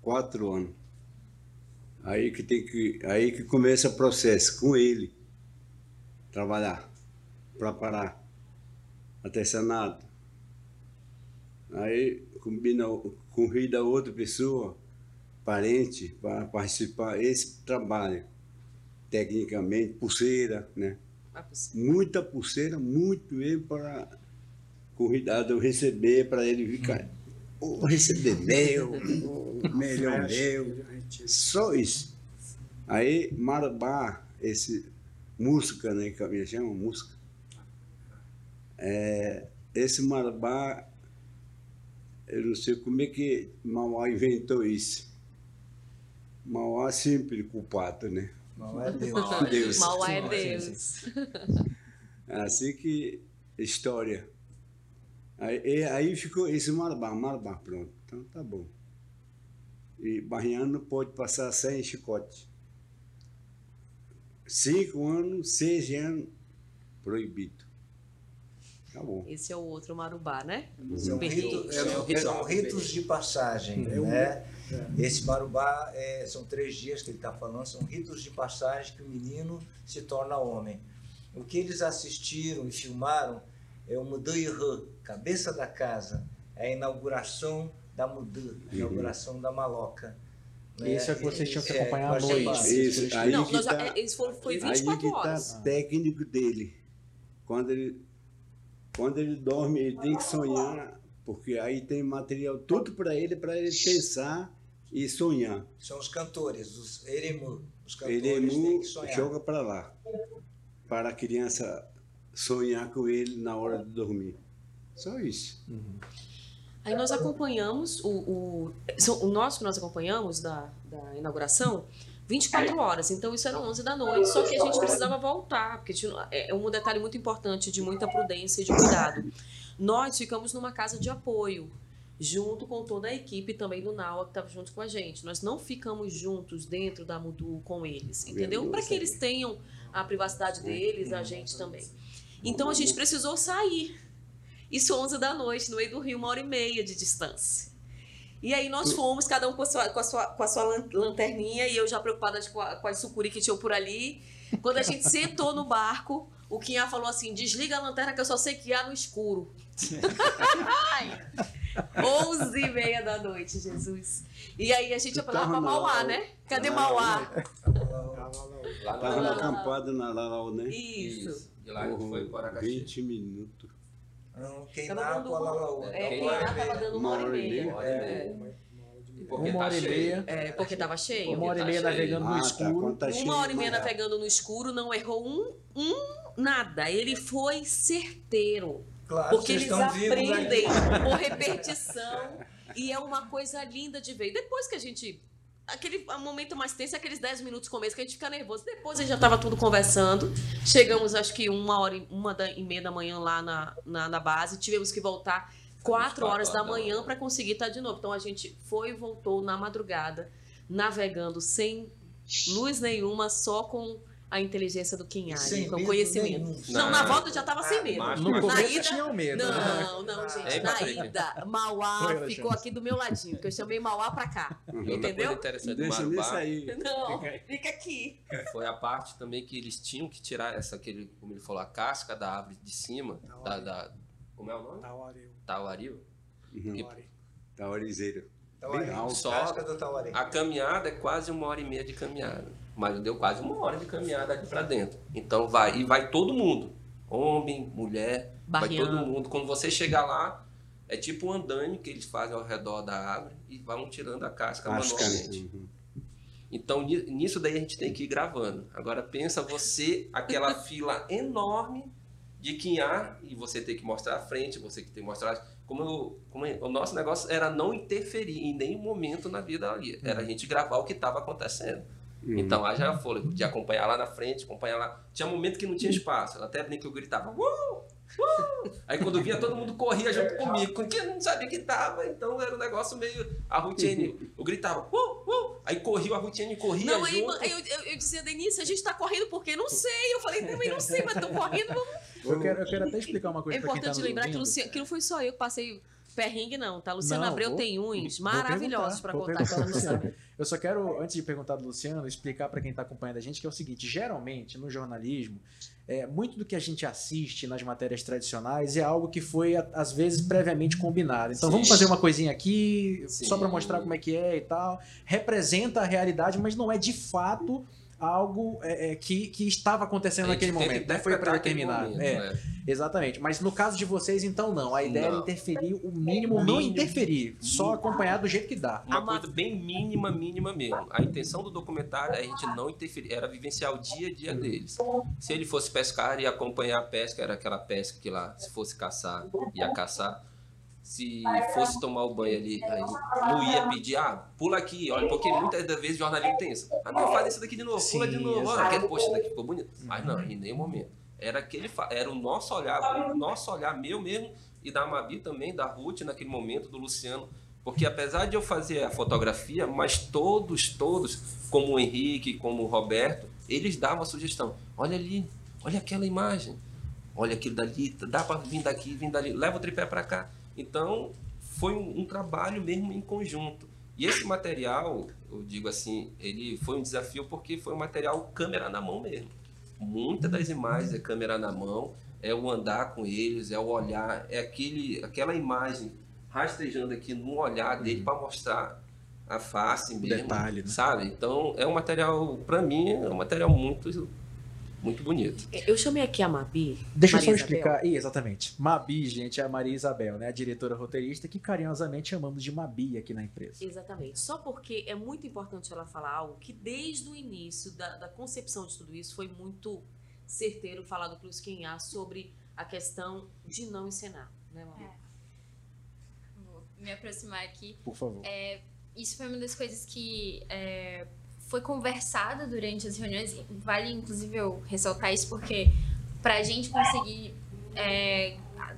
quatro anos. Aí que tem que, aí que começa o processo com ele, trabalhar, preparar, artesanato. Aí combina, convida outra pessoa, parente, para participar desse trabalho tecnicamente, pulseira, né? Pois- Muita pulseira, muito mesmo para convidado receber, para ele ficar. Vou receber meu, o melhor meu. Só isso. Aí, Marabá, esse música, né, que a minha chama música. É, esse Marabá, eu não sei como é que Mauá inventou isso. Mauá sempre culpado, né? Não é Deus. Mal, Deus. mal é Sim, Deus. Assim que história. Aí, e- aí ficou esse Marabá, Marabá, pronto. Então tá bom. E Barriano não pode passar sem chicote. Cinco anos, seis anos, proibido. Tá bom. Esse é o outro Marubá, né? São, Berreiro. ritos, são- são ritos de passagem, né? Esse marubá é, são três dias que ele está falando, são ritos de passagem que o menino se torna homem. O que eles assistiram e filmaram é o Muduirã, cabeça da casa, é a inauguração da Mudu, a inauguração da maloca. né? Esse é o que vocês tinham que É, acompanhar à noite. Isso, aí Não, que nós tá- é, esse foi, foi Aí 24 que tá horas. técnico dele. Quando ele, quando ele dorme, ele tem que sonhar, porque aí tem material tudo para ele, para ele pensar e sonhar. São os cantores, os eremu. Os cantores sonhar. joga para lá, para a criança sonhar com ele na hora de dormir. Só isso. Aí nós acompanhamos o, o, o nosso que nós acompanhamos da, da inauguração 24 horas. Então isso era 11 da noite, só que a gente precisava voltar, porque é é um detalhe muito importante de muita prudência e de cuidado. Nós ficamos numa casa de apoio, junto com toda a equipe também do NAUA que estava junto com a gente. Nós não ficamos juntos dentro da Mudu com eles, entendeu? Para que eles tenham a privacidade deles, a gente também. Então a gente precisou sair. Isso 11 da noite, no meio do rio, uma hora e meia de distância. E aí nós fomos, cada um com a sua, com a sua, com a sua lan- lanterninha, e eu já preocupada com, a, com as sucuri que tinham por ali. Quando a gente sentou no barco, o Quinhá falou assim: desliga a lanterna que eu só sei que há no escuro. Ai, 11 e meia da noite, Jesus. E aí a gente ia pra lá pra Mauá, né? Cadê Mauá? Tava Lá. acampado na Lalau, né? Isso. E lá a gente foi para Aracaxi. 20 minutos. Não, dando com a Lalaú. É, é? tava dando uma hora e meia. Uma hora e É. meia. Porque Uma tá hora e meia. É, porque tava cheio. Uma hora e tá meia navegando no Ah, tá. escuro. Tá cheio, Uma hora e meia dá. navegando no escuro, não errou um, um nada. Ele foi certeiro. Claro, Porque eles vivos aprendem por repetição. E é uma coisa linda de ver. Depois que a gente. Aquele momento mais tenso é aqueles 10 minutos começo que a gente fica nervoso. Depois a gente já estava tudo conversando. Chegamos, acho que uma hora e, uma da- e meia da manhã lá na, na, na base. Tivemos que voltar 4 quatro horas da manhã manhã. para conseguir estar de novo. Então a gente foi e voltou na madrugada, navegando sem luz nenhuma, só com a inteligência do Quinhari, Sem com medo conhecimento. nenhum. Não, na volta eu já estava sem medo. Mas- No Na começo ida- tinham medo. né? Não, não, gente. É, na ida, Mauá ficou aqui do meu ladinho, que eu chamei Mauá pra cá. Coisa Entendeu? Deixa Marubá aí. Não, fica aqui. foi a parte também que eles tinham que tirar essa, aquele, como ele falou, a casca da árvore de cima, da, da como é o nome? Tauaril. Uhum. E Taorizeiro. Tauari. Só- Casca do Tauari. A caminhada é quase uma hora e meia de caminhada. Mas deu quase uma hora de caminhada ali pra dentro. Então vai, e vai todo mundo. Homem, mulher, vai Barreando. todo mundo. Quando você chegar lá, é tipo um andaime que eles fazem ao redor da árvore e vão tirando a casca Casca. manualmente. Uhum. Então, ni- nisso daí a gente tem que ir gravando. Agora, pensa você, aquela fila enorme de quinhar, e você tem que mostrar a frente, você que tem que mostrar... Como, eu- como é- o nosso negócio era não interferir em nenhum momento na vida ali. Era a gente gravar o que estava acontecendo. Uhum. Então, haja fôlego de acompanhar lá na frente, acompanhar lá. Tinha momento que não tinha espaço. Ela até brinca que eu gritava, uh! Uh! Aí quando via, todo mundo corria junto comigo, porque eu não sabia que tava, então era um negócio meio. A Rutiene, eu gritava, uh! Uh! Aí corria, a Rutiene corria Não, aí, junto. aí eu, eu, eu dizia, Denise, a gente tá correndo porque não sei. Eu falei, também não sei, mas tô correndo. Vamos... Eu quero, eu quero até explicar uma É coisa pra quem tá importante nos lembrar que. Luciano, que não foi só eu que passei perrengue, não, tá? Luciano Não, Abreu vou- tem uns maravilhosos vou contar. que não sabe. Eu só quero, antes de perguntar do Luciano, explicar para quem está acompanhando a gente que é o seguinte: geralmente no jornalismo, é, muito do que a gente assiste nas matérias tradicionais é algo que foi às vezes previamente combinado. Então Sim. vamos fazer uma coisinha aqui Sim. só para mostrar como é que é e tal. Representa a realidade, mas não é de fato algo é, é, que, que estava acontecendo naquele momento. Não foi momento, É. né? Exatamente. Mas no caso de vocês, então, não. A ideia é Não. interferir o mínimo, não Mínimo. interferir, só acompanhar do jeito que dá. Uma coisa bem mínima, mínima mesmo. A intenção do documentário é a gente não interferir, era vivenciar o dia a dia deles. Se ele fosse pescar, ia acompanhar a pesca, era aquela pesca que lá, se fosse caçar, ia caçar. Se fosse tomar o banho ali, aí não ia pedir, ah, pula aqui, olha, porque muitas das vezes o jornalismo tem isso. Ah, não, faz isso daqui de novo, pula Sim, de novo, olha, aquele, poxa, daqui ficou bonito. Mas não, em nenhum momento. Era aquele, era o nosso olhar, o nosso olhar meu mesmo, e da Amabi também, da Ruth naquele momento, do Luciano, porque apesar de eu fazer a fotografia, mas todos, todos, como o Henrique, como o Roberto, eles davam a sugestão. Olha ali, olha aquela imagem, olha aquilo dali, dá para vir daqui, vir dali, leva o tripé para cá. Então, foi um, um trabalho mesmo em conjunto. E esse material, eu digo assim, ele foi um desafio porque foi um material câmera na mão mesmo. Muitas das imagens é câmera na mão, é o andar com eles, é o olhar, é aquele, aquela imagem rastejando aqui no olhar dele para mostrar a face mesmo, detalhe, né? sabe? Então é um material, para mim, é um material muito, muito bonito. Eu chamei aqui a Mabi. Deixa eu só Maria explicar. Ih, exatamente. Mabi, gente, é a Maria Isabel, né? A diretora roteirista que carinhosamente chamamos de Mabi aqui na empresa. Exatamente. Só porque é muito importante ela falar algo que desde o início da, da concepção de tudo isso foi muito certeiro falar do Cruz Quinhá sobre a questão de não encenar. Né, Mabi? É. Vou me aproximar aqui. Por favor. Isso foi uma das coisas que é, foi conversada durante as reuniões. Vale, inclusive, eu ressaltar isso porque para a gente conseguir é,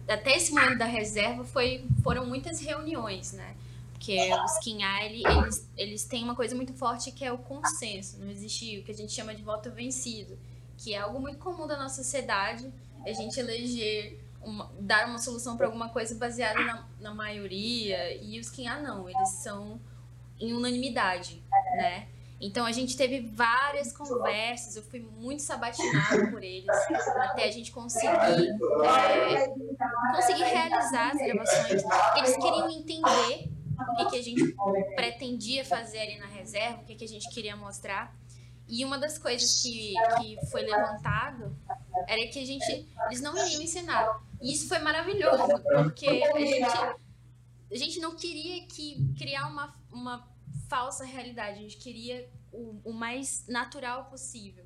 até esse momento da reserva foi, foram muitas reuniões, né? Porque os ele- eles, eles têm uma coisa muito forte que é o consenso. Não existe o que a gente chama de voto vencido, que é algo muito comum da nossa sociedade, a gente eleger, uma, dar uma solução para alguma coisa baseada na, na maioria. E os ah não, eles são em unanimidade, né? Então a gente teve várias conversas, eu fui muito sabatinada por eles, até a gente conseguir, é, conseguir realizar as gravações. Eles queriam entender o que, que a gente pretendia fazer ali na reserva, o que, que a gente queria mostrar. E uma das coisas que, que foi levantado era que a gente, eles não iriam ensinar. E isso foi maravilhoso, porque a gente, a gente não queria que criar uma, uma falsa realidade, a gente queria o, o mais natural possível.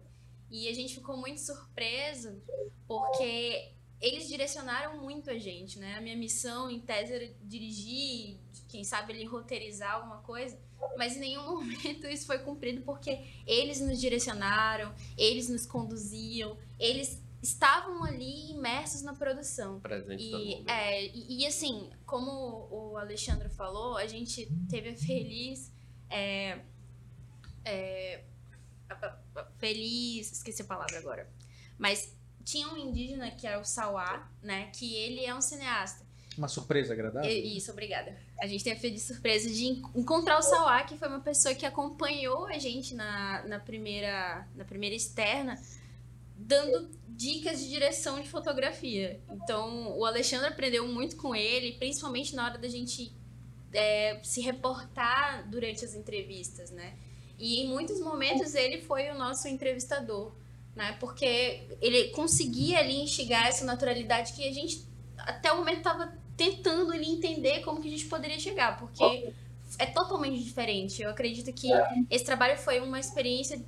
E a gente ficou muito surpreso porque eles direcionaram muito a gente, né? A minha missão em tese era dirigir, quem sabe ele roteirizar alguma coisa, mas em nenhum momento isso foi cumprido porque eles nos direcionaram, eles nos conduziam, eles estavam ali imersos na produção. Presente e, é, e, e, assim, como o Alexandre falou, a gente teve a feliz é, é, feliz, esqueci a palavra agora, mas tinha um indígena que era o Sauá, né, que ele é um cineasta. Uma surpresa agradável? Isso, obrigada. A gente teve a feliz surpresa de encontrar o Sauá, que foi uma pessoa que acompanhou a gente na, na, primeira, na primeira externa, dando dicas de direção de fotografia. Então, o Alexandre aprendeu muito com ele, principalmente na hora da gente é, se reportar durante as entrevistas, né? E em muitos momentos ele foi o nosso entrevistador, né? Porque ele conseguia ali instigar essa naturalidade que a gente até o momento estava tentando ali entender como que a gente poderia chegar, porque é totalmente diferente. Eu acredito que esse trabalho foi uma experiência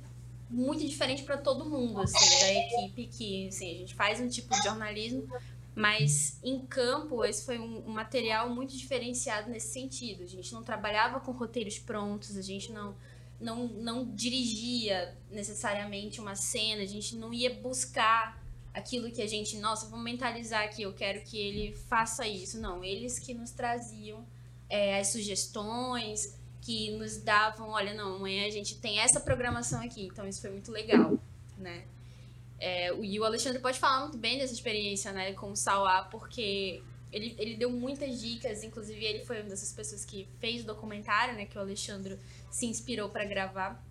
muito diferente para todo mundo, assim, da equipe que, assim, a gente faz um tipo de jornalismo, mas em campo esse foi um, um material muito diferenciado nesse sentido. A gente não trabalhava com roteiros prontos, a gente não não, não dirigia necessariamente uma cena, a gente não ia buscar aquilo que a gente, nossa, vamos mentalizar aqui, eu quero que ele faça isso. Não, eles que nos traziam é, as sugestões, que nos davam, olha, não, amanhã a gente tem essa programação aqui, então isso foi muito legal, né? É, e o Alexandre pode falar muito bem dessa experiência, né, com o Sauá, porque ele, ele deu muitas dicas, inclusive ele foi uma dessas pessoas que fez o documentário, né, que o Alexandre se inspirou para gravar.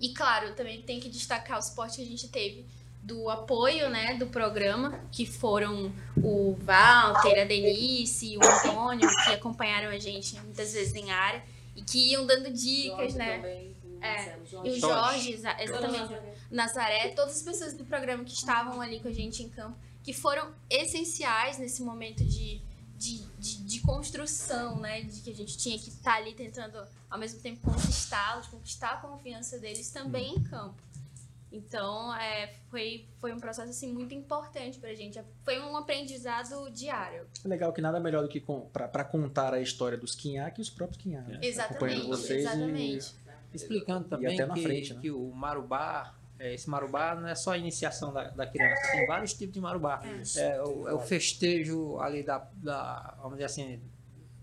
E claro, também tem que destacar o suporte que a gente teve do apoio, né, do programa, que foram o Walter, a Denise e o Antônio, que acompanharam a gente muitas vezes em área e que iam dando dicas, Jorge né? Também, é, e o Jorge, exatamente, Nazaré, todas as pessoas do programa que estavam ali com a gente em campo, que foram essenciais nesse momento de de, de, de, construção, né? De que a gente tinha que estar tá ali tentando, ao mesmo tempo, conquistá-los, conquistar a confiança deles também em campo. Então, é, foi, foi um processo assim, muito importante para a gente. Foi um aprendizado diário. É legal que nada melhor do que para contar a história dos Quinhá que os próprios Quinhá. Né? Exatamente, exatamente. E, Explicando também que, frente, né? que o Marubá esse marubá não é só a iniciação da, da criança, tem vários tipos de marubá. É, é, o, é o, festejo ali da, da, vamos dizer assim,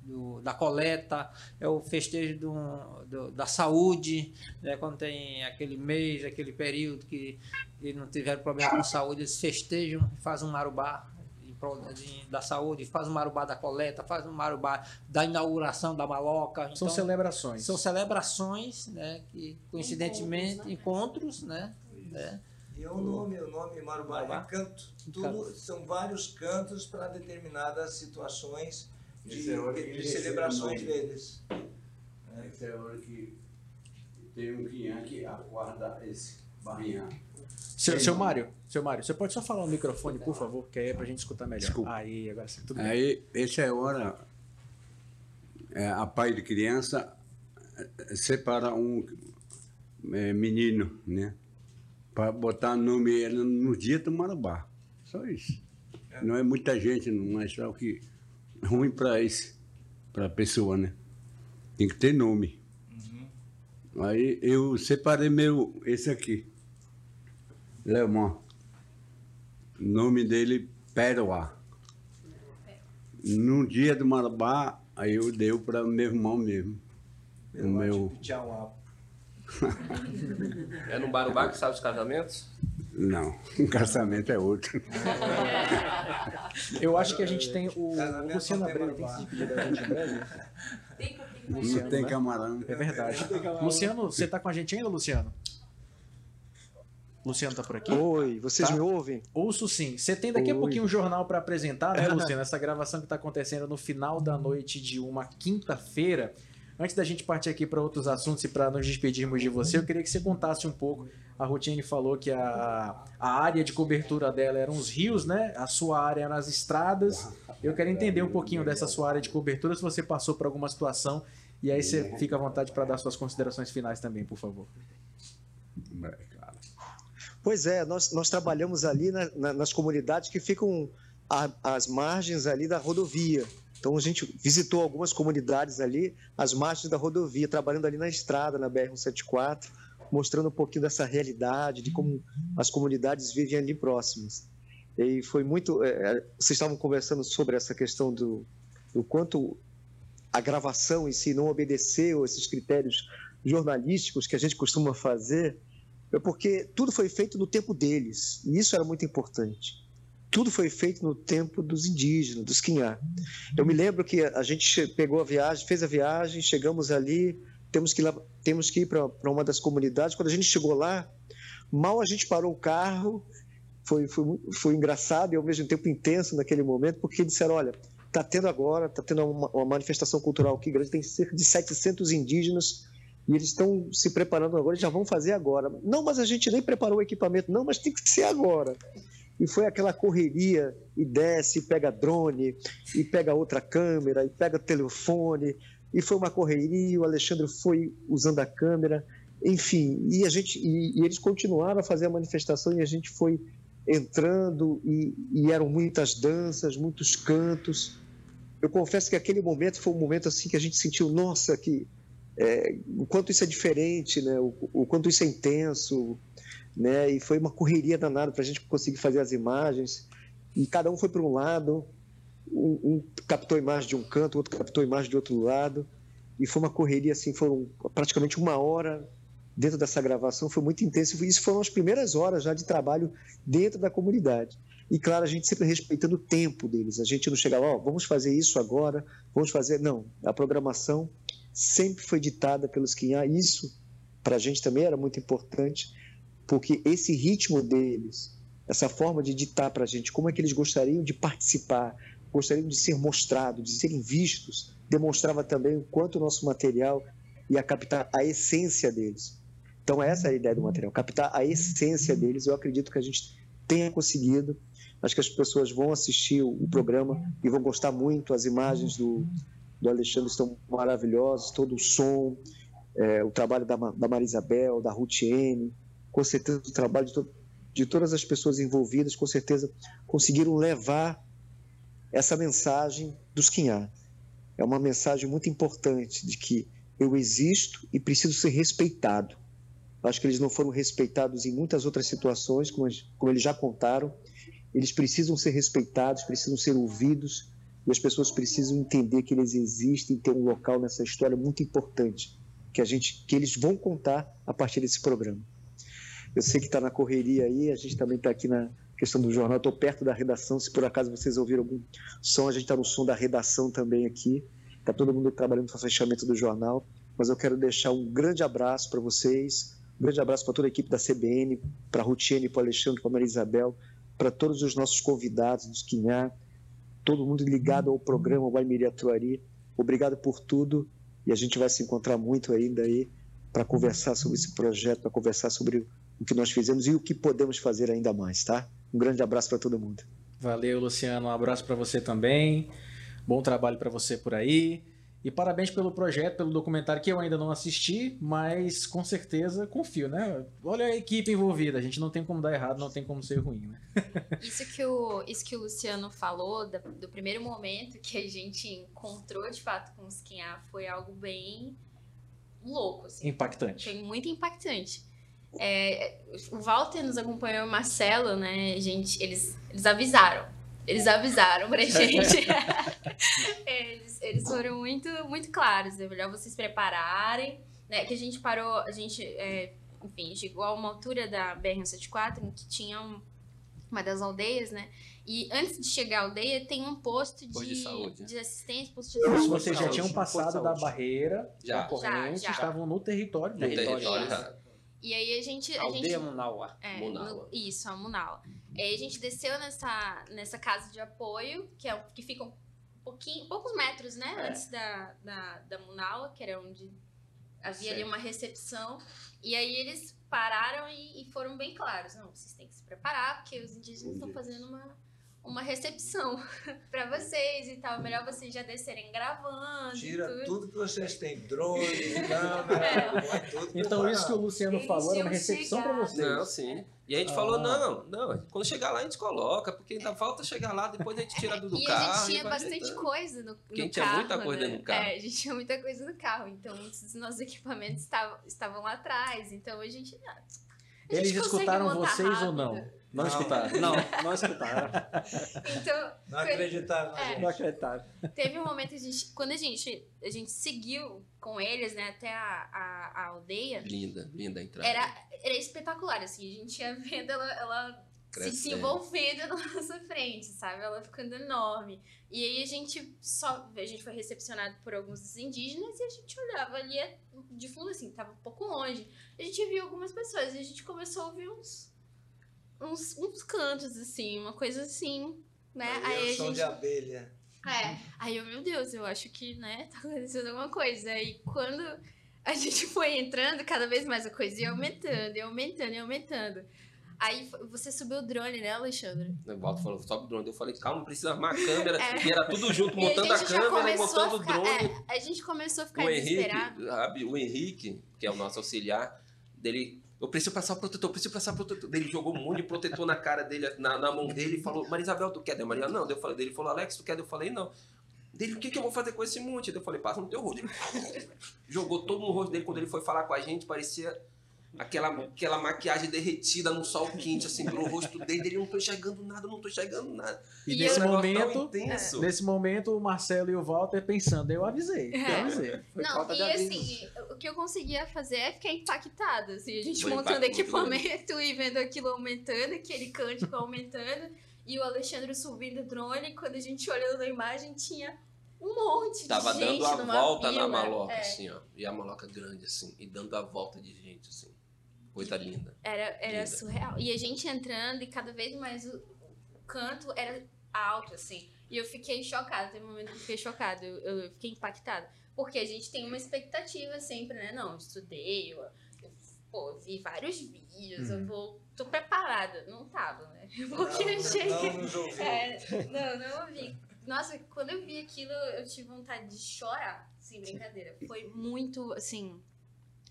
do, da coleta, é o festejo do, do, da saúde, né? quando tem aquele mês, aquele período que eles não tiveram problema com saúde, eles festejam, fazem um marubá da saúde, faz um marubá da coleta, faz um marubá da inauguração da maloca. São então, celebrações. São celebrações, né? Que coincidentemente, encontros, né? né? E é o nome, o nome Marubá, Marubá? é canto. Tudo, canto. São vários cantos para determinadas situações de, é de celebrações deles. Essa é a hora que tem um guiã que aguarda esse barrinhar. Seu, seu Mário, seu Mário, você pode só falar no microfone, por favor, que aí é pra gente escutar melhor. Desculpa. Aí, agora sim, tudo bem. Aí, essa é a hora, é, a pai de criança é, separa um é, menino, né? Para botar nome no dia do Marabá. Só isso. É. Não é muita gente, não é só que ruim para esse, para a pessoa, né? Tem que ter nome. Uhum. Aí eu separei meu, esse aqui. Leomon. O nome dele, Péroa. No dia do Marabá, aí eu dei para meu irmão mesmo. o meu. Tchau, é no Marubá que sabe os casamentos? Não, um casamento é outro. Eu acho que a gente tem o, o Luciano Abreu tem que se despedir da gente em breve. Não tem né? camarão. É verdade. Luciano, você tá com a gente ainda, Luciano? Luciano tá por aqui? Oi, vocês Tá. me ouvem? Ouço sim. Você tem daqui a Oi. pouquinho um jornal para apresentar, né, Luciano? Essa gravação que está acontecendo no final da noite de uma quinta-feira. Antes da gente partir aqui para outros assuntos e para nos despedirmos de você, eu queria que você contasse um pouco. A Rutiane falou que a, a área de cobertura dela eram os rios, né? A sua área eram as estradas. Eu quero entender um pouquinho dessa sua área de cobertura, se você passou por alguma situação. E aí você fica à vontade para dar suas considerações finais também, por favor. Pois é, nós, nós trabalhamos ali na- na- nas comunidades que ficam às margens ali da rodovia. Então a gente visitou algumas comunidades ali, às margens da rodovia, trabalhando ali na estrada, na BR-174, mostrando um pouquinho dessa realidade, de como as comunidades vivem ali próximas. E foi muito. é, vocês estavam conversando sobre essa questão do, do quanto a gravação em si não obedeceu esses critérios jornalísticos que a gente costuma fazer, é porque tudo foi feito no tempo deles, e isso era muito importante. Tudo foi feito no tempo dos indígenas, dos Quinhá. Eu me lembro que a gente pegou a viagem, fez a viagem, chegamos ali, temos que ir, lá, temos que ir para uma das comunidades. Quando a gente chegou lá, mal a gente parou o carro, foi, foi, foi engraçado e ao mesmo tempo intenso naquele momento, porque disseram: olha, está tendo agora, está tendo uma, uma manifestação cultural aqui grande, tem cerca de 700 indígenas e eles estão se preparando agora, já vão fazer agora. Não, mas a gente nem preparou o equipamento, não, mas tem que ser agora. E foi aquela correria, e desce, e pega drone, e pega outra câmera, e pega telefone, e foi uma correria, o Alexandre foi usando a câmera, enfim, e a gente e, e eles continuaram a fazer a manifestação e a gente foi entrando e, e eram muitas danças, muitos cantos. Eu confesso que aquele momento foi um momento assim que a gente sentiu, nossa, que é, o quanto isso é diferente, né? O, o quanto isso é intenso, né? E foi uma correria danada para a gente conseguir fazer as imagens. E cada um foi para um lado, um, um captou imagem de um canto, outro captou imagem de outro lado. E foi uma correria assim, foram praticamente uma hora dentro dessa gravação, foi muito intenso. Isso foram as primeiras horas já de trabalho dentro da comunidade. E claro, a gente sempre respeitando o tempo deles. A gente não chegava, ó, vamos fazer isso agora, vamos fazer. Não, a programação sempre foi ditada pelos Quinhá. Isso, para a gente também era muito importante, porque esse ritmo deles, essa forma de ditar para a gente como é que eles gostariam de participar, gostariam de ser mostrados, de serem vistos, demonstrava também o quanto o nosso material ia captar a essência deles. Então, essa é a ideia do material, captar a essência deles. Eu acredito que a gente tenha conseguido. Acho que as pessoas vão assistir o programa e vão gostar muito. As imagens do, do Alexandre estão maravilhosas, todo o som, é, o trabalho da, da Marisabel, da Rutiene, com certeza o trabalho de, to- de todas as pessoas envolvidas, com certeza conseguiram levar essa mensagem dos Quinhá. É uma mensagem muito importante de que eu existo e preciso ser respeitado. Acho que eles não foram respeitados em muitas outras situações, como, como eles já contaram. Eles precisam ser respeitados, precisam ser ouvidos, e as pessoas precisam entender que eles existem, ter um local nessa história muito importante, que a gente, que eles vão contar a partir desse programa. Eu sei que está na correria aí, a gente também está aqui na questão do jornal, estou perto da redação, se por acaso vocês ouviram algum som, a gente está no som da redação também aqui, está todo mundo trabalhando para o fechamento do jornal, mas eu quero deixar um grande abraço para vocês, um grande abraço para toda a equipe da CBN, para a Rutiene, para o Alexandre, para a Maria Isabel, para todos os nossos convidados dos Quinhá, todo mundo ligado ao programa Guaimiri Atuari. Obrigado por tudo e a gente vai se encontrar muito ainda aí para conversar sobre esse projeto, para conversar sobre o que nós fizemos e o que podemos fazer ainda mais, tá? Um grande abraço para todo mundo. Valeu, Luciano. Um abraço para você também. Bom trabalho para você por aí. E parabéns pelo projeto, pelo documentário que eu ainda não assisti, mas com certeza confio, né? Olha a equipe envolvida, a gente não tem como dar errado, não tem como ser ruim, né? Isso que o, isso que o Luciano falou, da- do primeiro momento que a gente encontrou de fato com os Quinhá, foi algo bem louco, assim. Impactante. Foi muito impactante. É, o Walter nos acompanhou, o Marcelo, né? Gente, eles, eles avisaram. Eles avisaram pra gente. eles, eles foram muito, muito claros. É melhor vocês prepararem. Né? Que a gente parou, a gente é, enfim, chegou a uma altura da BR-174 em que tinha um- uma das aldeias, né? E antes de chegar à aldeia tem um posto de, de saúde. de assistência, posto de Então, saúde. vocês já tinham passado da barreira Já. da corrente, Já, já. estavam no território No. Território, território já. E aí a gente. A Aldeia gente Munaua. é, Munaua. no- isso, a Munaua. E aí a gente desceu nessa, nessa casa de apoio, que, é, que fica um pouquinho, poucos metros, né? É. Antes da, da, da Munaua, que era onde havia ali Certo. uma recepção. E aí eles pararam e, e foram bem claros. Não, vocês têm que se preparar, porque os indígenas estão fazendo uma, uma recepção pra vocês e tal. Melhor vocês já descerem gravando. e Tira tudo. tudo que vocês têm, drone, câmera, põe tudo Então isso que o. Luciano Eles falou era uma recepção para vocês. Não, sim. E a gente Ah. falou, não, não, quando chegar lá a gente coloca, porque ainda falta chegar lá, depois a gente tira do, do e carro. a gente tinha bastante ajeitando. coisa no, no Porque a gente tinha carro. muita coisa né? do carro. É, a gente tinha muita coisa no carro. Então, muitos dos nossos equipamentos estavam, estavam lá atrás. Então, a gente. ah, a Eles gente consegue escutaram montar vocês ou rápido. não? Não, Não. escutaram. Não, não escutaram. Então, Não acreditaram É. Não acreditaram. teve um momento que a gente. Quando a gente, a gente seguiu com eles, né, até a, a, a aldeia, Linda, linda a entrada. era, era espetacular, assim. A gente ia vendo ela, ela se desenvolvendo na nossa frente, sabe? Ela ficando enorme. E aí a gente só. A gente foi recepcionado por alguns dos indígenas e a gente olhava ali de fundo, assim, tava um pouco longe. A gente viu algumas pessoas e a gente começou a ouvir uns. Uns, uns cantos, assim, uma coisa assim, né? Aí, Aí é a o som gente. de abelha. É. Aí eu, meu Deus, eu acho que, né, tá acontecendo alguma coisa. Aí quando a gente foi entrando, cada vez mais a coisa ia aumentando, ia aumentando, ia aumentando. Aí você subiu o drone, né, Alexandre? O Walter falou, sobe o drone. Eu falei, calma, precisa armar a câmera. É. E era tudo junto, montando a, gente já câmera, começou montando a o drone. é, a gente começou a ficar O Henrique, desesperado. sabe, o Henrique, que é o nosso auxiliar, dele. Eu preciso passar o protetor, eu preciso passar o protetor. Ele jogou um monte de protetor na cara dele, na, na mão dele e falou, Maria Isabel, tu quer? A Maria, não. Eu falei, dele falou, Alex, tu quer? Eu falei, não. Dele, o que, que eu vou fazer com esse monte? Eu falei, passa no teu rosto. Ele jogou todo no rosto dele. Quando ele foi falar com a gente, parecia aquela, aquela maquiagem derretida no sol quente, assim, pelo rosto dele. Ele não tô enxergando nada, não tô enxergando nada. E, E nesse um momento, intenso. nesse momento, o Marcelo e o Walter pensando, eu avisei, eu É. avisei. Foi Não, falta e assim, o que eu conseguia fazer é ficar impactada, assim, a gente Foi montando equipamento e vendo aquilo aumentando, aquele cântico aumentando, e o Alexandre subindo o drone, e quando a gente olhou na imagem, tinha um monte Tava de gente dando a volta fila. na maloca, É, assim, ó. E a maloca grande, assim. E dando a volta de gente, assim. Coisa linda. Era, era Linda. surreal. E a gente entrando, e cada vez mais o, o canto era alto, assim. E eu fiquei chocada, teve um momento que eu fiquei chocada, eu, eu fiquei impactada. Porque a gente tem uma expectativa sempre, né? Não, eu estudei, eu, eu, pô, vi vários vídeos, eu vou. tô preparada. Não tava, né? Porque eu Não, cheguei. não ouviu. É, não, não ouvi. Nossa, quando eu vi aquilo, eu tive vontade de chorar, sem brincadeira. Foi muito, assim,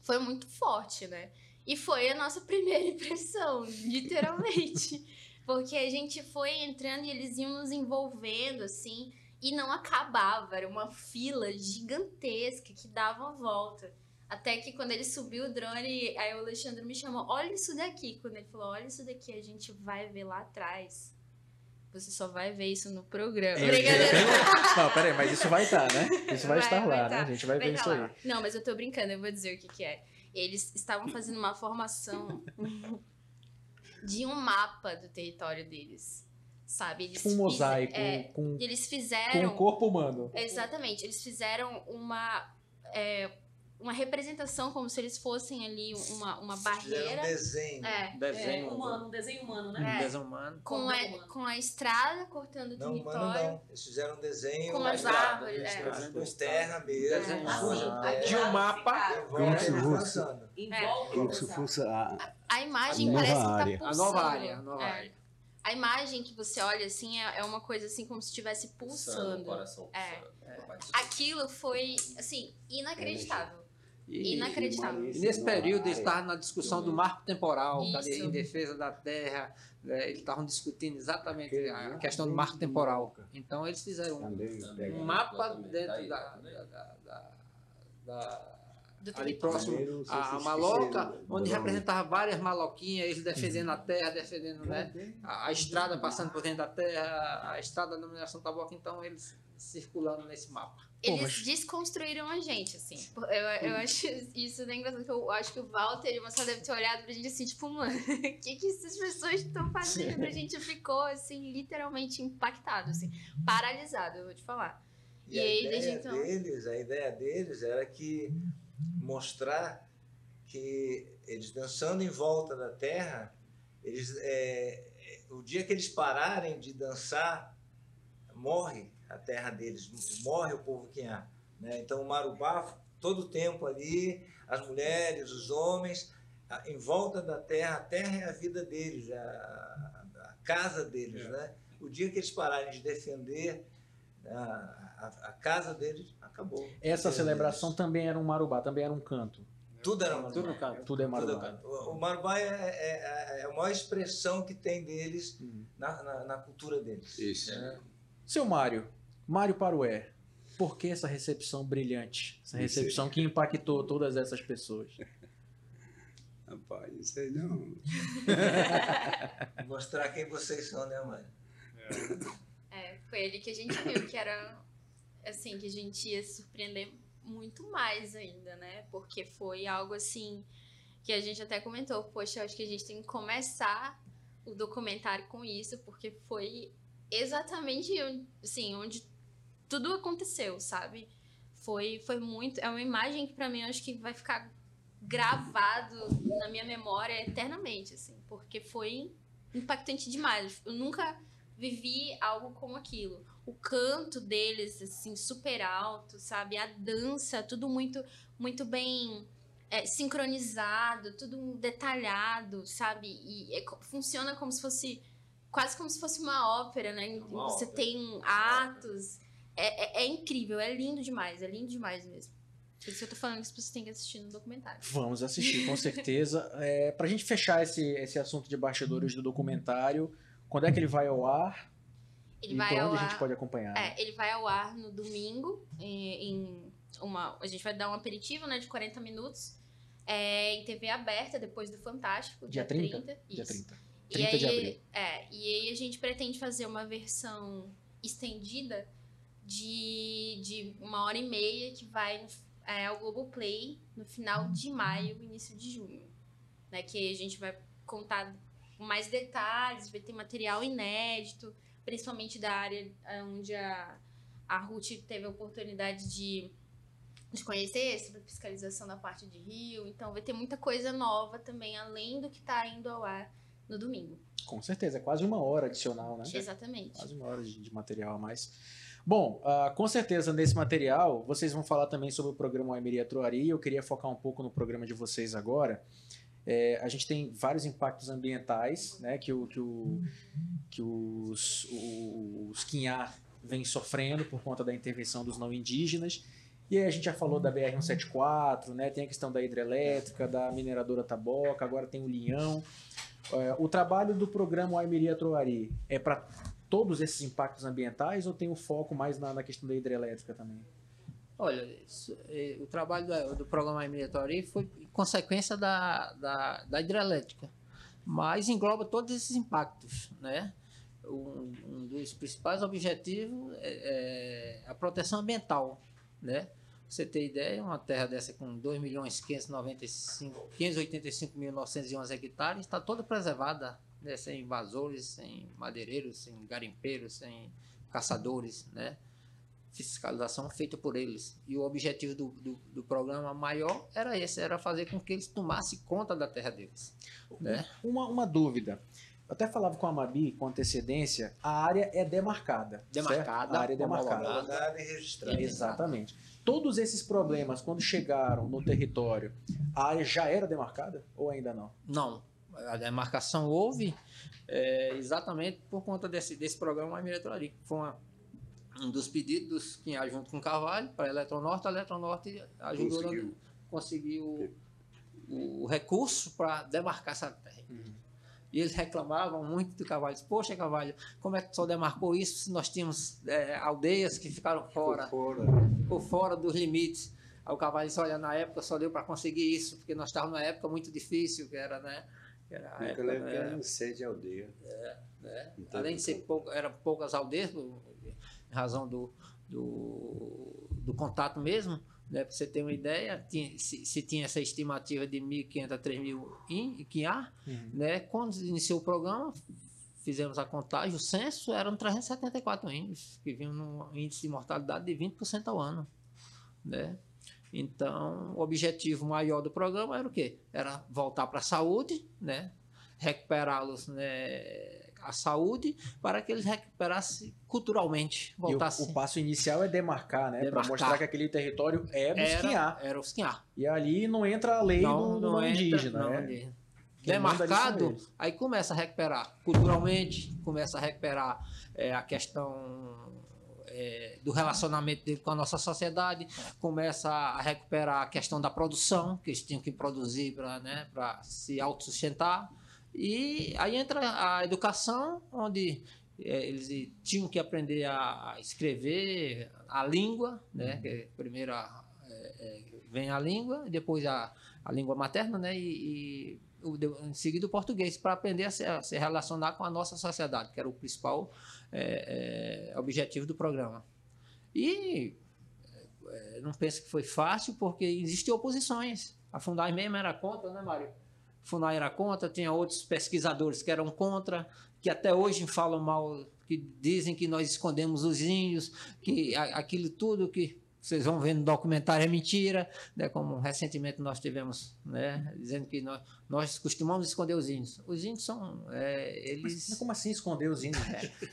foi muito forte, né? E foi a nossa primeira impressão, literalmente. Porque a gente foi entrando e eles iam nos envolvendo, assim, e não acabava. Era uma fila gigantesca que dava a volta. Até que quando ele subiu o drone, aí o Alexandre me chamou, olha isso daqui. Quando ele falou, olha isso daqui, a gente vai ver lá atrás. Você só vai ver isso no programa. Brincadeira. Não, peraí, mas isso vai estar, né? Isso vai, Vai, estar vai lá, estar. né? A gente vai, ver tá isso lá. aí. Não, mas eu tô brincando, eu vou dizer o que que é. Eles estavam fazendo uma formação de um mapa do território deles, sabe? Eles um mosaico é, com, eles com fizeram... o corpo humano. Exatamente, eles fizeram uma... é, uma representação como se eles fossem ali uma, uma barreira. um desenho. É, Desenho É, humano, um desenho humano, né? Um É. desenho humano. com, Não a, humano. com a estrada cortando o Não, território. humano não. Eles fizeram um desenho. Com as árvores, é. Com externa mesmo. É, De um mapa. Como se fosse-. Envolve Como se fosse a, A imagem A parece que tá área. pulsando. A nova área, a nova É. área. A imagem que você olha assim é, é uma coisa assim como se estivesse pulsando. coração É. pulsando. Aquilo foi, assim, inacreditável. E- Inacreditável. E nesse período eles estavam na discussão do marco temporal, em defesa da terra, né, eles estavam discutindo exatamente a questão do marco temporal. Então eles fizeram um, um mapa dentro Tá da, tá da, da, da- da- Do ali próximo a, maloca, onde representava várias maloquinhas, eles defendendo a terra, defendendo né, a, a estrada passando por dentro da terra, a estrada da mineração tabaco, então eles circulando nesse mapa. Eles mas- desconstruíram a gente, assim. Eu, eu acho isso bem engraçado, que eu acho que o Walter e o Marcelo devem ter olhado pra gente assim, tipo, mano, o que, que essas pessoas estão fazendo? A gente ficou, assim, literalmente impactado, assim, paralisado, eu vou te falar. E, E a aí, ideia então- deles, a ideia deles era que mostrar que eles dançando em volta da Terra, eles, é, o dia que eles pararem de dançar, morre a terra deles, morre o povo Quinhá. Né? Então o Marubá, todo o tempo ali, as mulheres, os homens, em volta da terra, a terra é a vida deles, a, a casa deles. Né? O dia que eles pararem de defender a, a- a casa deles, acabou. Essa celebração também era um marubá, também era um canto. tudo era Marubá. Tudo canto. Tudo é marubá. O, Marubá é, é- é a maior expressão que tem deles Hum. na, na- na cultura deles. Isso. né? Seu Mário, Mário Parué, por que essa recepção brilhante? Essa recepção que impactou todas essas pessoas? Rapaz, não sei não. Mostrar quem vocês são, né, mãe? É, foi ali que a gente viu que era, assim, que a gente ia se surpreender muito mais ainda, né? Porque foi algo, assim, que a gente até comentou, poxa, acho que a gente tem que começar o documentário com isso, porque foi exatamente, assim, onde tudo aconteceu, sabe? Foi, foi muito, é uma imagem que pra mim acho que vai ficar gravado na minha memória eternamente, assim, porque foi impactante demais. Eu nunca vivi algo como aquilo. O canto deles, assim, super alto, sabe? A dança, tudo muito, muito bem é, sincronizado, tudo detalhado, sabe? E é funciona como se fosse, quase como se fosse uma ópera, né? Uma Você ópera. tem atos. É, é, é incrível, é lindo demais, é lindo demais mesmo. Por isso que eu tô falando que as pessoas têm que assistir no documentário. Vamos assistir, com certeza. É, Para a gente fechar esse, esse assunto de bastidores do documentário, quando é que ele vai ao ar? Ele e vai onde a ar. gente pode acompanhar? É, ele vai ao ar no domingo, em, uma. A gente vai dar um aperitivo, né, de 40 minutos. é, em TV aberta, depois do Fantástico, Dia dia, 30? 30. Dia isso. 30. E 30 aí, de abril. É, e aí a gente pretende fazer uma versão estendida de, de uma hora e meia que vai é, ao Globoplay no final de maio, início de junho. Né, que a gente vai contar com mais detalhes, vai ter material inédito, principalmente da área eh, onde a, a Ruth teve a oportunidade de, de conhecer, sobre fiscalização da parte de Rio. Então vai ter muita coisa nova também, além do que está indo ao ar no domingo. Com certeza, é quase uma hora adicional, né? Exatamente. Quase uma hora de, de material a mais. Bom, ah, com certeza nesse material vocês vão falar também sobre o programa Emeria Troari. Eu queria focar um pouco no programa de vocês agora. É, a gente tem vários impactos ambientais né, que, o, que, o, que os, os Quinhá vêm sofrendo por conta da intervenção dos não indígenas. E aí a gente já falou da BR-174, né, tem a questão da hidrelétrica, da mineradora Taboca, agora tem o Linhão. É, o trabalho do programa Aimeria Troari é para todos esses impactos ambientais ou tem o foco mais na, na questão da hidrelétrica também? Olha, eh, o trabalho do, do programa Emiratori foi consequência da, da, da hidrelétrica, mas engloba todos esses impactos, né? Um, um dos principais objetivos é, é a proteção ambiental, né? Você ter ideia, uma terra dessa com 2.585.911 hectares está toda preservada, né? sem invasores, sem madeireiros, sem garimpeiros, sem caçadores, né? fiscalização feita por eles. E o objetivo do, do, do programa maior era esse, era fazer com que eles tomassem conta da terra deles. Né? Uma, uma dúvida. Eu até falava com a Mabi com antecedência, a área é demarcada. Demarcada, certo? A área é demarcada. e registrada. Exatamente. Todos esses problemas, quando chegaram no território, a área já era demarcada ou ainda não? Não, a demarcação houve é, exatamente por conta desse, desse programa Emiratori. Foi uma, um dos pedidos que ia junto com o Carvalho para a Eletronorte, a Eletronorte ajudou Conseguiu. a conseguir o, o recurso para demarcar essa terra. E eles reclamavam muito do Carvalho. Poxa, Carvalho, como é que só demarcou isso se nós tínhamos é, aldeias que ficaram fora? Por fora. por fora dos limites. Aí o Carvalho disse, olha, na época só deu para conseguir isso, porque nós estávamos numa época muito difícil, que era, né? Que era a época, época né, eram sede aldeia. né? Então, Além de ser pouco, eram poucas aldeias, por- em razão do, do, do contato mesmo, né, para você ter uma ideia, tinha, se, se, tinha essa estimativa de 1.500 a 3.000 QIA, uhum. né, quando iniciou o programa, fizemos a contagem, o censo eram 374 índios, que vinham num índice de mortalidade de 20% ao ano. Né? Então, o objetivo maior do programa era o quê? Era voltar para a saúde, né? recuperá-los né? a saúde para que eles recuperassem culturalmente, voltassem. O, o, passo inicial é demarcar, né? Para mostrar que aquele território é dos era, Era os Quinhá. E ali não entra a lei não, do, do não indígena, não, né? Demarcado, aí começa a recuperar culturalmente, começa a recuperar é, a questão é, do relacionamento dele com a nossa sociedade, começa a recuperar a questão da produção, que eles tinham que produzir para né, se autossustentar. E aí entra a educação, onde é, eles tinham que aprender a escrever a língua, né? Uhum. Que primeiro a, é, é, vem a língua, depois a, a língua materna, né? E, e em seguida o português, para aprender a se, a se, relacionar com a nossa sociedade, que era o principal é, é, objetivo do programa. E é, não penso que foi fácil, porque existem oposições. A Fundai mesmo era contra, né, Mário? Funai era contra, tinha outros pesquisadores que eram contra, que até hoje falam mal, que dizem que nós escondemos os índios, que aquilo tudo que vocês vão ver no documentário é mentira, né? como recentemente nós tivemos, né? dizendo que nós, nós costumamos esconder os índios. Os índios são, é, eles... Mas como assim esconder os índios?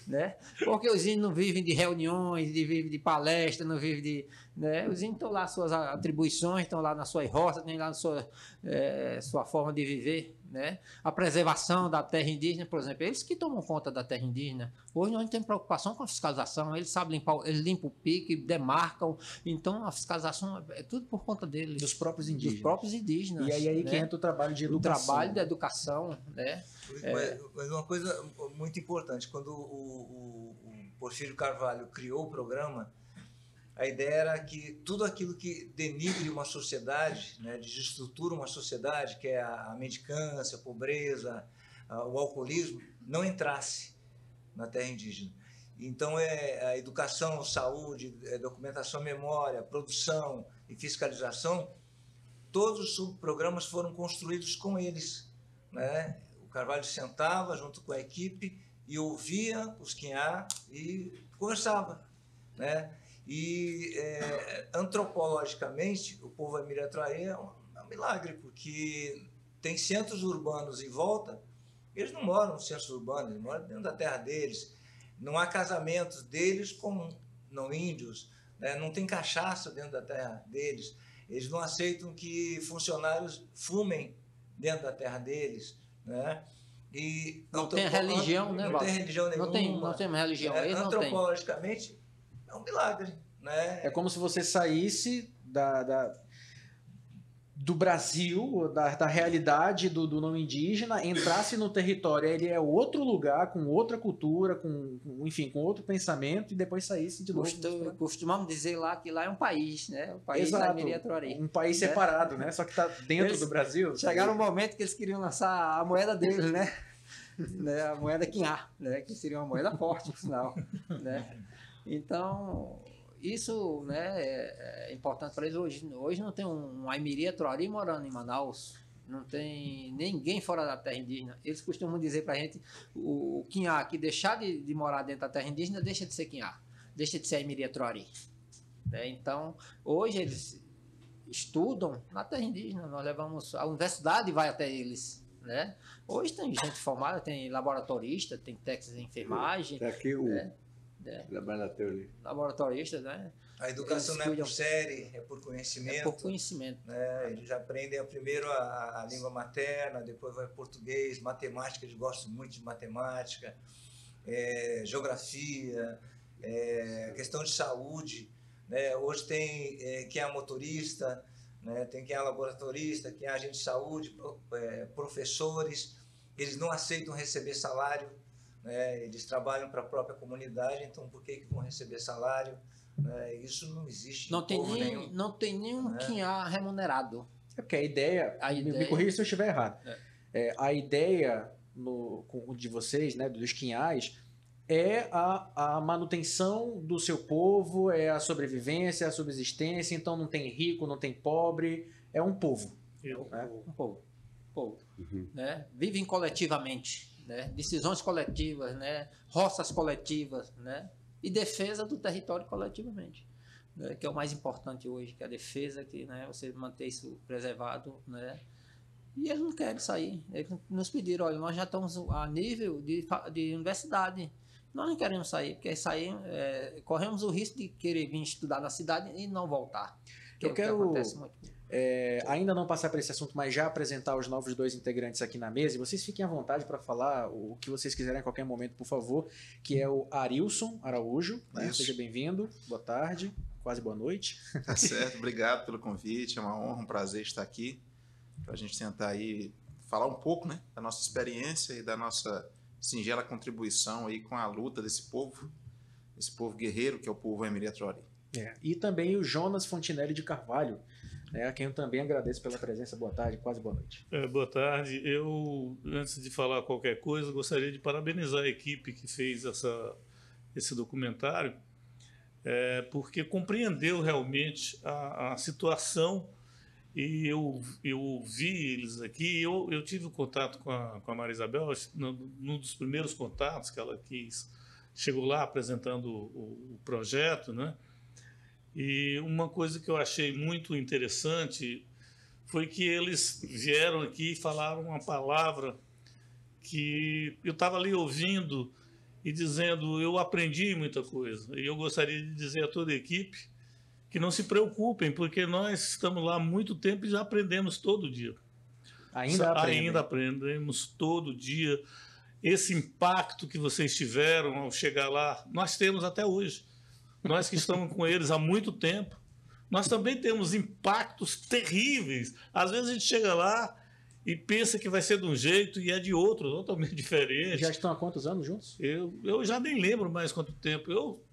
né? Porque os índios não vivem de reuniões, de, vivem de palestra, não vivem de... Né? Os índios estão lá suas atribuições, estão lá na sua roça, têm lá na sua, é, sua forma de viver, né? A preservação da terra indígena, por exemplo, eles que tomam conta da terra indígena. Hoje nós não temos preocupação com a fiscalização, eles sabem limpar, eles limpam o pique, demarcam. Então a fiscalização é tudo por conta deles. Dos próprios indígenas. Dos próprios indígenas. E aí, aí né? que entra o trabalho de educação. O trabalho da educação, né? Mas, é... mas uma coisa muito importante, quando o, o, o Porfírio Carvalho criou o programa, a ideia era que tudo aquilo que denigre uma sociedade, né, desestrutura uma sociedade, que é a mendicância, a pobreza, o alcoolismo, não entrasse na terra indígena. Então, é a educação, saúde, é documentação, memória, produção e fiscalização, todos os subprogramas foram construídos com eles. Né? O Carvalho sentava junto com a equipe e ouvia os Quinhá e conversava. Né? E é, antropologicamente, o povo Amiratraí é um, é um milagre, porque tem centros urbanos em volta, eles não moram nos centros urbanos, eles moram dentro da terra deles. Não há casamentos deles com não índios, né? não tem cachaça dentro da terra deles. Eles não aceitam que funcionários fumem dentro da terra deles. Né? E não tem religião, né? Não tem religião nenhuma. Não tem, não tem religião. É, antropologicamente, é um milagre. Né? É como se você saísse da, da do Brasil, da, da realidade do, do não indígena, entrasse no território, ele é outro lugar, com outra cultura, com, com enfim, com outro pensamento, e depois saísse de novo. Costu, costumamos dizer lá que lá é um país, né? O país Exato, da Miriatrori. Um país né? separado, né? Só que está dentro eles do Brasil. Chegaram um momento que eles queriam lançar a moeda deles, né? né? A moeda Quinhá, né? Que seria uma moeda forte, por sinal, né? Então, isso né, é, é importante para eles hoje. Hoje não tem um Aimiria Troari morando em Manaus, não tem ninguém fora da terra indígena. Eles costumam dizer para a gente, o, o Quinhá, que deixar de, de, morar dentro da terra indígena, deixa de ser Quinhá, deixa de ser Aimiria Troari. Né? Então, hoje eles estudam na terra indígena, nós levamos, a universidade vai até eles. Né? Hoje tem gente formada, tem laboratorista, tem técnicos de enfermagem. Aqui o... Né? É. Laboratório. Laboratorista, né? A educação Eles não é por série, é por conhecimento. É por conhecimento. Né? Eles aprendem primeiro a, a língua materna, depois vai português, matemática, eles gostam muito de matemática, é, geografia, é, questão de saúde. Né? Hoje tem é, quem é motorista, né? tem quem é laboratorista, quem é agente de saúde, é, professores. Eles não aceitam receber salário né? eles trabalham para a própria comunidade, então por que, que vão receber salário? Né? Isso não existe. Não tem, nem, nenhum, não tem nenhum né? quinhá remunerado. É porque a ideia, a ideia... me corrija se eu estiver errado, é. É, a ideia no, de vocês, né, dos quinhais, é a, a manutenção do seu povo, é a sobrevivência, é a subsistência, então não tem rico, não tem pobre, é um povo. Eu, né? Um povo. povo né? Vivem coletivamente, né? decisões coletivas, né? roças coletivas, né? e defesa do território coletivamente. Né? Que é o mais importante hoje, que é a defesa, que né? você manter isso preservado. Né? E eles não querem sair. Eles nos pediram, olha, nós já estamos a nível de, de universidade. Nós não queremos sair, porque sair, é, corremos o risco de querer vir estudar na cidade e não voltar. Que Eu é quero é, ainda não passar por esse assunto, mas já apresentar os novos dois integrantes aqui na mesa. E vocês fiquem à vontade para falar o que vocês quiserem a qualquer momento, por favor. Que é o Arilson Araújo. Né? Seja bem-vindo. Boa tarde. Quase boa noite. Tá certo. Obrigado pelo convite. É uma honra, um prazer estar aqui para a gente tentar aí falar um pouco, né, da nossa experiência e da nossa singela contribuição aí com a luta desse povo, esse povo guerreiro que é o povo Emiratrori. É. E também o Jonas Fontinelli de Carvalho, né, a quem eu também agradeço pela presença. Boa tarde, quase boa noite. É, boa tarde. Eu, antes de falar qualquer coisa, gostaria de parabenizar a equipe que fez essa, esse documentário, é, porque compreendeu realmente a, a situação e eu, eu vi eles aqui, eu, eu tive contato com a, com a Maria Isabel, num dos primeiros contatos que ela quis, chegou lá apresentando o, o projeto, né? E uma coisa que eu achei muito interessante foi que eles vieram aqui e falaram uma palavra que eu estava ali ouvindo e dizendo, eu aprendi muita coisa. E eu gostaria de dizer a toda a equipe que não se preocupem, porque nós estamos lá há muito tempo e já aprendemos todo dia. Ainda aprendem. Ainda aprendemos todo dia. Esse impacto que vocês tiveram ao chegar lá, nós temos até hoje. Nós que estamos com eles há muito tempo, nós também temos impactos terríveis. Às vezes a gente chega lá e pensa que vai ser de um jeito e é de outro, totalmente diferente. Já estão há quantos anos juntos? Eu, eu já nem lembro mais quanto tempo. Eu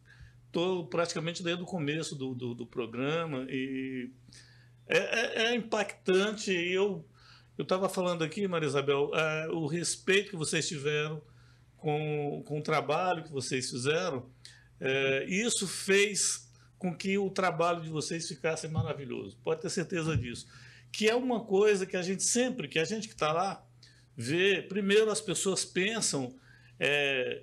estou praticamente desde o começo do, do, do programa e é, é, é, impactante. Eu estava falando aqui, Maria Isabel, é, o respeito que vocês tiveram com, com o trabalho que vocês fizeram, é, isso fez com que o trabalho de vocês ficasse maravilhoso. Pode ter certeza disso. Que é uma coisa que a gente sempre, que a gente que está lá, vê. Primeiro, as pessoas pensam é,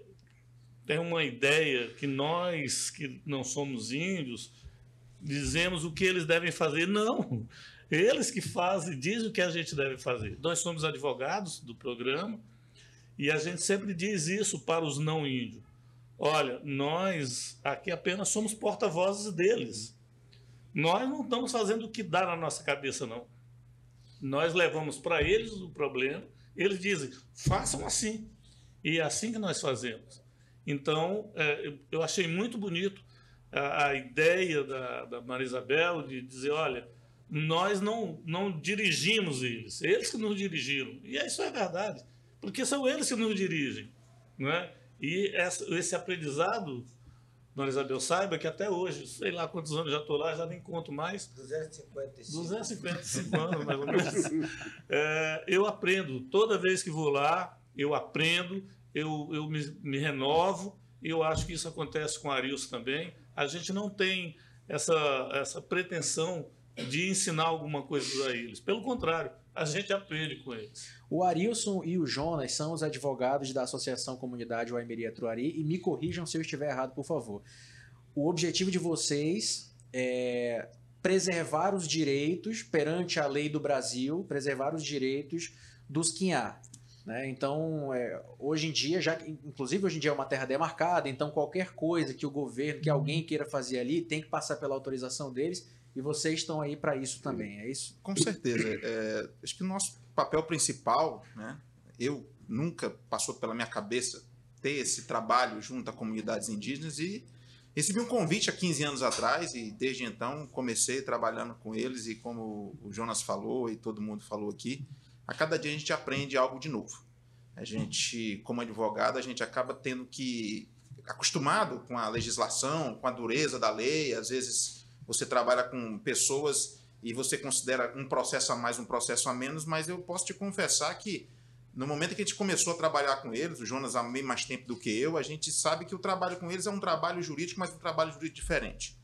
tem uma ideia que nós, que não somos índios, dizemos o que eles devem fazer. Não! Eles que fazem, dizem o que a gente deve fazer. Nós somos advogados do programa e a gente sempre diz isso para os não índios. Olha, nós aqui apenas somos porta-vozes deles. Nós não estamos fazendo o que dá na nossa cabeça, não. Nós levamos para eles o problema, eles dizem, façam assim. E é assim que nós fazemos. Então, é, eu achei muito bonito a, ideia da, da Maria Isabel de dizer, olha, nós não, não dirigimos eles, eles que nos dirigiram. E isso é verdade, porque são eles que nos dirigem. Né? E essa, esse aprendizado, Maria Isabel, saiba que até hoje, sei lá quantos anos já estou lá, já nem conto mais. 255. 255 anos, mais ou menos. É, eu aprendo, toda vez que vou lá, eu aprendo, eu, eu me, me renovo, e eu acho que isso acontece com o Arilson também. A gente não tem essa, essa pretensão de ensinar alguma coisa a eles. Pelo contrário, a gente aprende com eles. O Arilson e o Jonas são os advogados da Associação Comunidade Waimeria Truari e me corrijam se eu estiver errado, por favor. O objetivo de vocês é preservar os direitos perante a lei do Brasil, preservar os direitos dos Quinhá. Né? Então, é, hoje em dia, já inclusive hoje em dia é uma terra demarcada, então qualquer coisa que o governo, que alguém queira fazer ali, tem que passar pela autorização deles e vocês estão aí para isso também, é isso? Com certeza. É, acho que o nosso papel principal, né, eu nunca passou pela minha cabeça ter esse trabalho junto a comunidades indígenas e recebi um convite há 15 anos atrás e desde então comecei trabalhando com eles e como o Jonas falou e todo mundo falou aqui, a cada dia a gente aprende algo de novo. A gente, como advogado, a gente acaba tendo que acostumado com a legislação, com a dureza da lei, às vezes você trabalha com pessoas e você considera um processo a mais, um processo a menos, mas eu posso te confessar que no momento que a gente começou a trabalhar com eles, o Jonas há bem mais tempo do que eu, a gente sabe que o trabalho com eles é um trabalho jurídico, mas um trabalho jurídico diferente.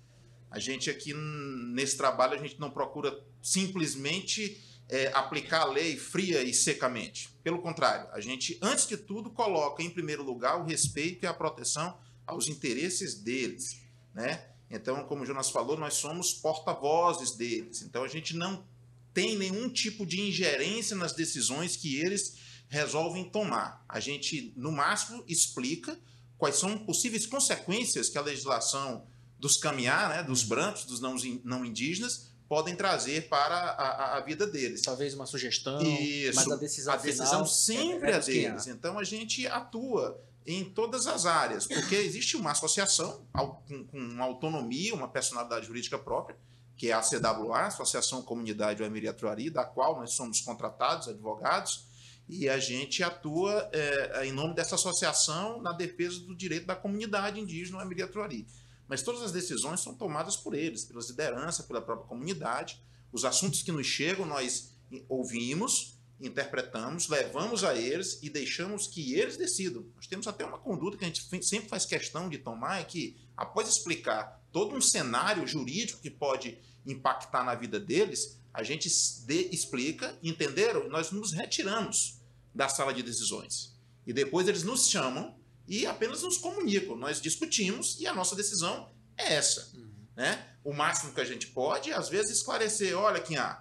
A gente aqui, nesse trabalho, a gente não procura simplesmente é, aplicar a lei fria e secamente. Pelo contrário, a gente, antes de tudo, coloca em primeiro lugar o respeito e a proteção aos interesses deles. Né? Então, como o Jonas falou, nós somos porta-vozes deles. Então, a gente não tem nenhum tipo de ingerência nas decisões que eles resolvem tomar. A gente, no máximo, explica quais são possíveis consequências que a legislação dos caminhar, né, dos brancos, dos não, não indígenas, podem trazer para a, a, vida deles. Talvez uma sugestão, Isso. mas a decisão A decisão final sempre é, é é deles. Então a gente atua em todas as áreas, porque existe uma associação com, com autonomia, uma personalidade jurídica própria, que é a CWA, Associação Comunidade Oemiri Atruari, da qual nós somos contratados, advogados, e a gente atua é, em nome dessa associação na defesa do direito da comunidade indígena Oemiri Atruari. Mas todas as decisões são tomadas por eles, pelas lideranças, pela própria comunidade. Os assuntos que nos chegam, nós ouvimos, interpretamos, levamos a eles e deixamos que eles decidam. Nós temos até uma conduta que a gente sempre faz questão de tomar, é que, após explicar todo um cenário jurídico que pode impactar na vida deles, a gente de, explica, entenderam? Nós nos retiramos da sala de decisões. E depois eles nos chamam e apenas nos comunicam. Nós discutimos e a nossa decisão é essa. Uhum. Né? O máximo que a gente pode, às vezes, esclarecer: olha, Quinha,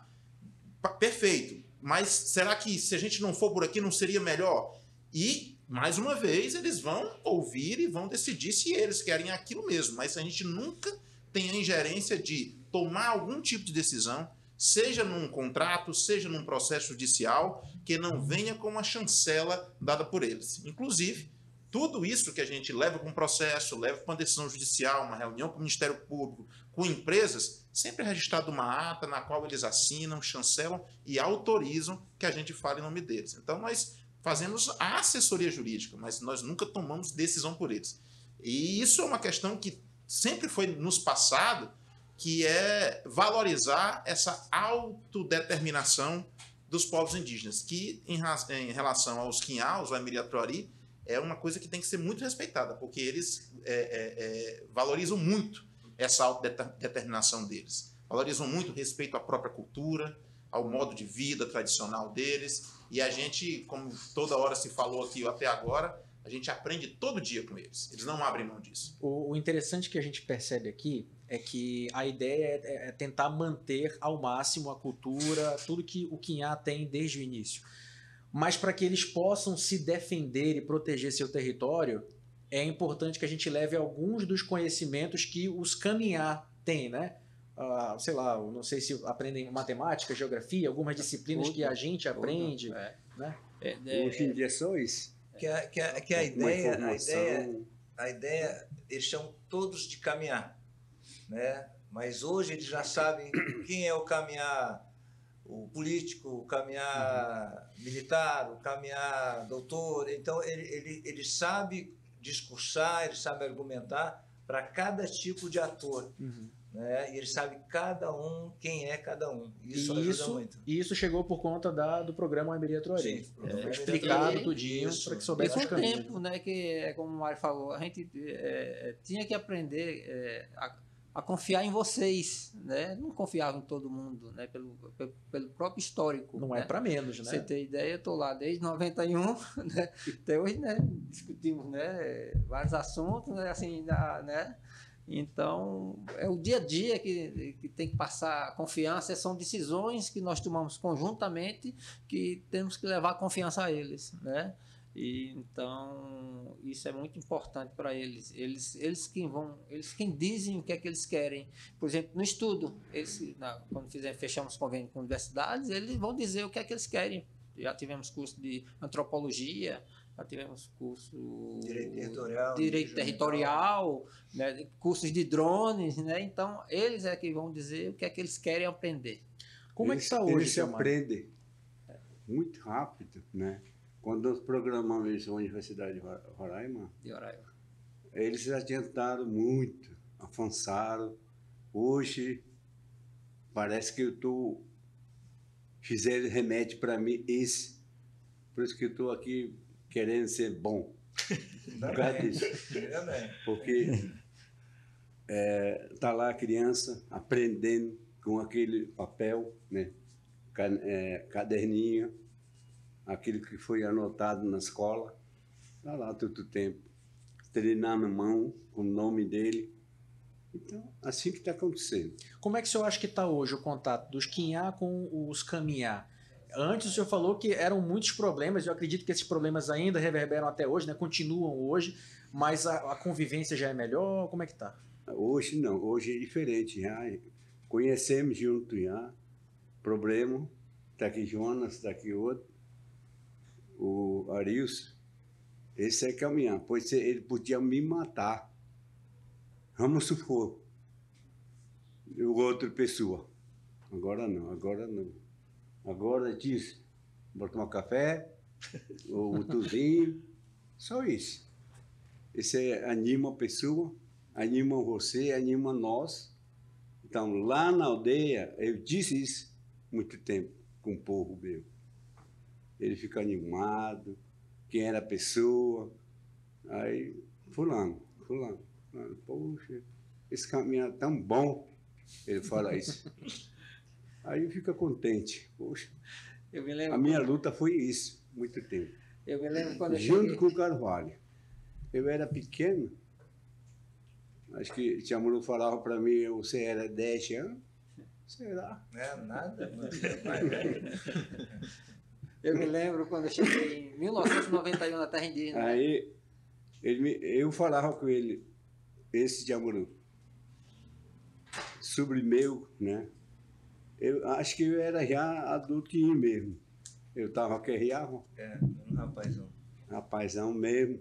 perfeito, mas será que se a gente não for por aqui não seria melhor? E, mais uma vez, eles vão ouvir e vão decidir se eles querem aquilo mesmo, mas a gente nunca tem a ingerência de tomar algum tipo de decisão, seja num contrato, seja num processo judicial, que não venha com uma chancela dada por eles. Inclusive, tudo isso que a gente leva para um processo, leva para uma decisão judicial, uma reunião com o Ministério Público, com empresas, sempre registrado uma ata na qual eles assinam, chancelam e autorizam que a gente fale em nome deles. Então, nós fazemos a assessoria jurídica, mas nós nunca tomamos decisão por eles. E isso é uma questão que sempre foi nos passado, que é valorizar essa autodeterminação dos povos indígenas, que em, em relação aos Quinhá, os Aimiriatuari, é uma coisa que tem que ser muito respeitada, porque eles é, é, é, valorizam muito essa autodeterminação deles. Valorizam muito o respeito à própria cultura, ao modo de vida tradicional deles. E a gente, como toda hora se falou aqui até agora, a gente aprende todo dia com eles. Eles não abrem mão disso. O, interessante que a gente percebe aqui é que a ideia é, é tentar manter ao máximo a cultura, tudo que o Quinhá tem desde o início mas para que eles possam se defender e proteger seu território, é importante que a gente leve alguns dos conhecimentos que os caminhar têm, né? Uh, sei lá, não sei se aprendem matemática, geografia, algumas disciplinas que a gente aprende, é. né? É, é, Hoje em dia só isso. Que a, que a, que a ideia, a ideia, a ideia, eles são todos de caminhar, né? Mas hoje eles já sabem quem é o caminhar o político, o caminhar uhum. militar, o caminhar doutor. Então, ele, ele, ele sabe discursar, ele sabe argumentar para cada tipo de ator. Uhum. Né? E ele sabe cada um, quem é cada um. Isso e isso, muito. E isso chegou por conta da, do programa Ameria Troari. É, explicado tudinho para que soubesse os caminhos. tempo, né, que, é como o Mário falou, a gente é, é tinha que aprender é, a a confiar em vocês, né? Não confiava em todo mundo, né? Pelo, pelo, pelo próprio histórico. Não é né? é para menos, né? Você ter ideia, eu estou lá desde 91, né? Até hoje, né? Discutimos, né? Vários assuntos, né? Assim, né? Então, é o dia a dia que, que tem que passar confiança, são decisões que nós tomamos conjuntamente que temos que levar confiança a eles, né? E, então, isso é muito importante para eles. Eles, eles quem vão, eles quem dizem o que é que eles querem. Por exemplo, no estudo, eles, na, quando fizer, fechamos convênio com universidades, eles vão dizer o que é que eles querem. Já tivemos curso de antropologia, já tivemos curso direito territorial, direito territorial né, cursos de drones, né? Então, eles é que vão dizer o que é que eles querem aprender. Como eles, é que está hoje? Eles se aprendem muito rápido, né? Quando nós programamos isso na Universidade de Roraima, de Roraima. eles se adiantaram muito, avançaram. Hoje, parece que eu estou. Fizeram remédio para mim esse Por isso que eu estou aqui querendo ser bom. Por causa disso. Porque é, tá lá a criança aprendendo com aquele papel, né? É, caderninho, aquilo que foi anotado na escola, tá lá todo o tempo, treinando mão com o nome dele. Então, assim que está acontecendo. Como é que o senhor acha que está hoje o contato dos Quinhá com os Caminhá? Antes o senhor falou que eram muitos problemas, eu acredito que esses problemas ainda reverberam até hoje, né? continuam hoje, mas a, a convivência já é melhor? Como é que está? Hoje não, hoje é diferente. Já conhecemos junto já. Problema, está aqui Jonas, está aqui outro. O Arius, esse é caminhar, pois ele podia me matar. Vamos supor. O outro pessoa. Agora não, agora não. Agora diz, vou tomar café, ou um só isso. Esse é, anima a pessoa, anima você, anima nós. Então, lá na aldeia, eu disse isso muito tempo com o povo meu. Ele fica animado, quem era a pessoa. Aí, fulano, fulano, fulano, poxa, esse caminho é tão bom. Ele fala isso. Aí fica contente. Poxa, Eu me lembro, a minha luta foi isso, muito tempo. eu me lembro quando eu Junto cheguei, com o Carvalho. Eu era pequeno, acho que Tia Muru falava para mim, você era 10 anos. Será? Não é nada, mano. eu me lembro quando eu cheguei em 1991 na terra indígena. Aí ele me- eu falava com ele, esse Tia Muru, sobre meu, né? Eu acho que eu era já adultinho mesmo. Eu estava querriava, É, um rapazão. rapazão mesmo,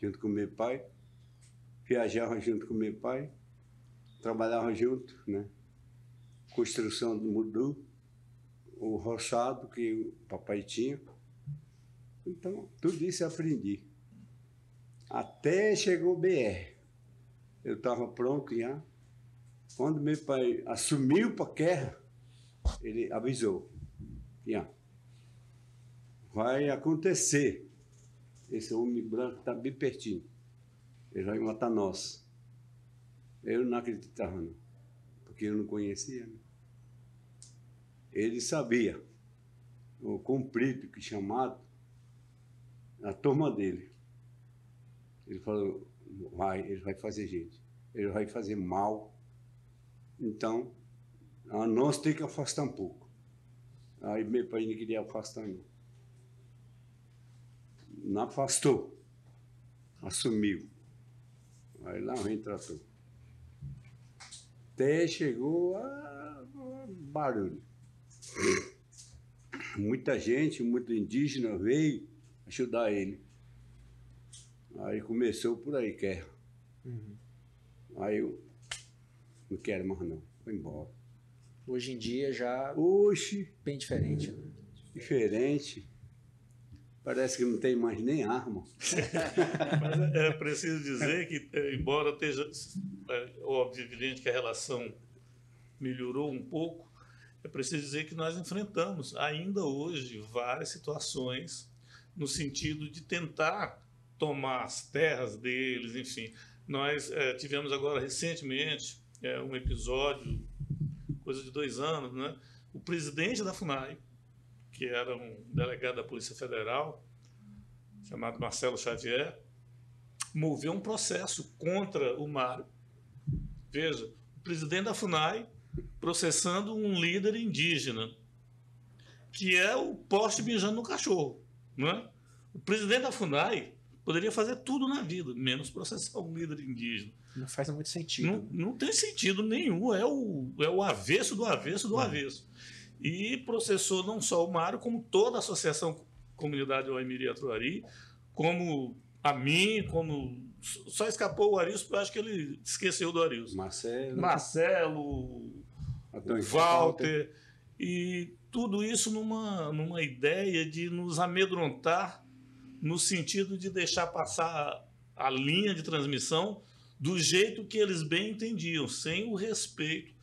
junto com meu pai. Viajava junto com meu pai, trabalhava junto, né? Construção do mudu, o roçado que o papai tinha. Então, tudo isso eu aprendi. Até chegou o BR. Eu estava pronto já. Quando meu pai assumiu para a guerra, ele avisou. Já. Vai acontecer. Esse homem branco está bem pertinho. Ele vai matar nós. Eu não acreditava, não. Porque eu não conhecia. Né? Ele sabia. O comprido, que chamado, a turma dele. Ele falou, vai, ele vai fazer gente. Ele vai fazer mal. Então, nós tem que afastar um pouco. Aí meu pai não queria afastar, não. Não afastou. Assumiu. Aí lá vem tratou. Até chegou a barulho. Muita gente, muito indígena veio ajudar ele. Aí começou por aí, quer. Aí eu não quero mais não, vou embora. Hoje em dia já Oxe, bem diferente. né? diferente. Parece que não tem mais nem arma. Mas é preciso dizer que, embora esteja é, óbvio, evidente que a relação melhorou um pouco, é preciso dizer que nós enfrentamos ainda hoje várias situações no sentido de tentar tomar as terras deles, enfim. Nós eh, tivemos agora recentemente eh, um episódio, coisa de dois anos, né? O presidente da FUNAI, que era um delegado da Polícia Federal, chamado Marcelo Xavier, moveu um processo contra o Mário. Veja, o presidente da FUNAI processando um líder indígena, que é o poste mijando no cachorro. Não é? O presidente da FUNAI poderia fazer tudo na vida, menos processar um líder indígena. Não faz muito sentido. Não, não tem sentido nenhum. É o, é o avesso do avesso do avesso. E processou não só o Mário, como toda a Associação Comunidade Oemiri Atuari, como a mim, como. Só escapou o Arilson, porque eu acho que ele esqueceu do Arilson. Marcelo, Marcelo, Antônio Walter, e tudo isso numa, numa ideia de nos amedrontar no sentido de deixar passar a linha de transmissão do jeito que eles bem entendiam, sem o respeito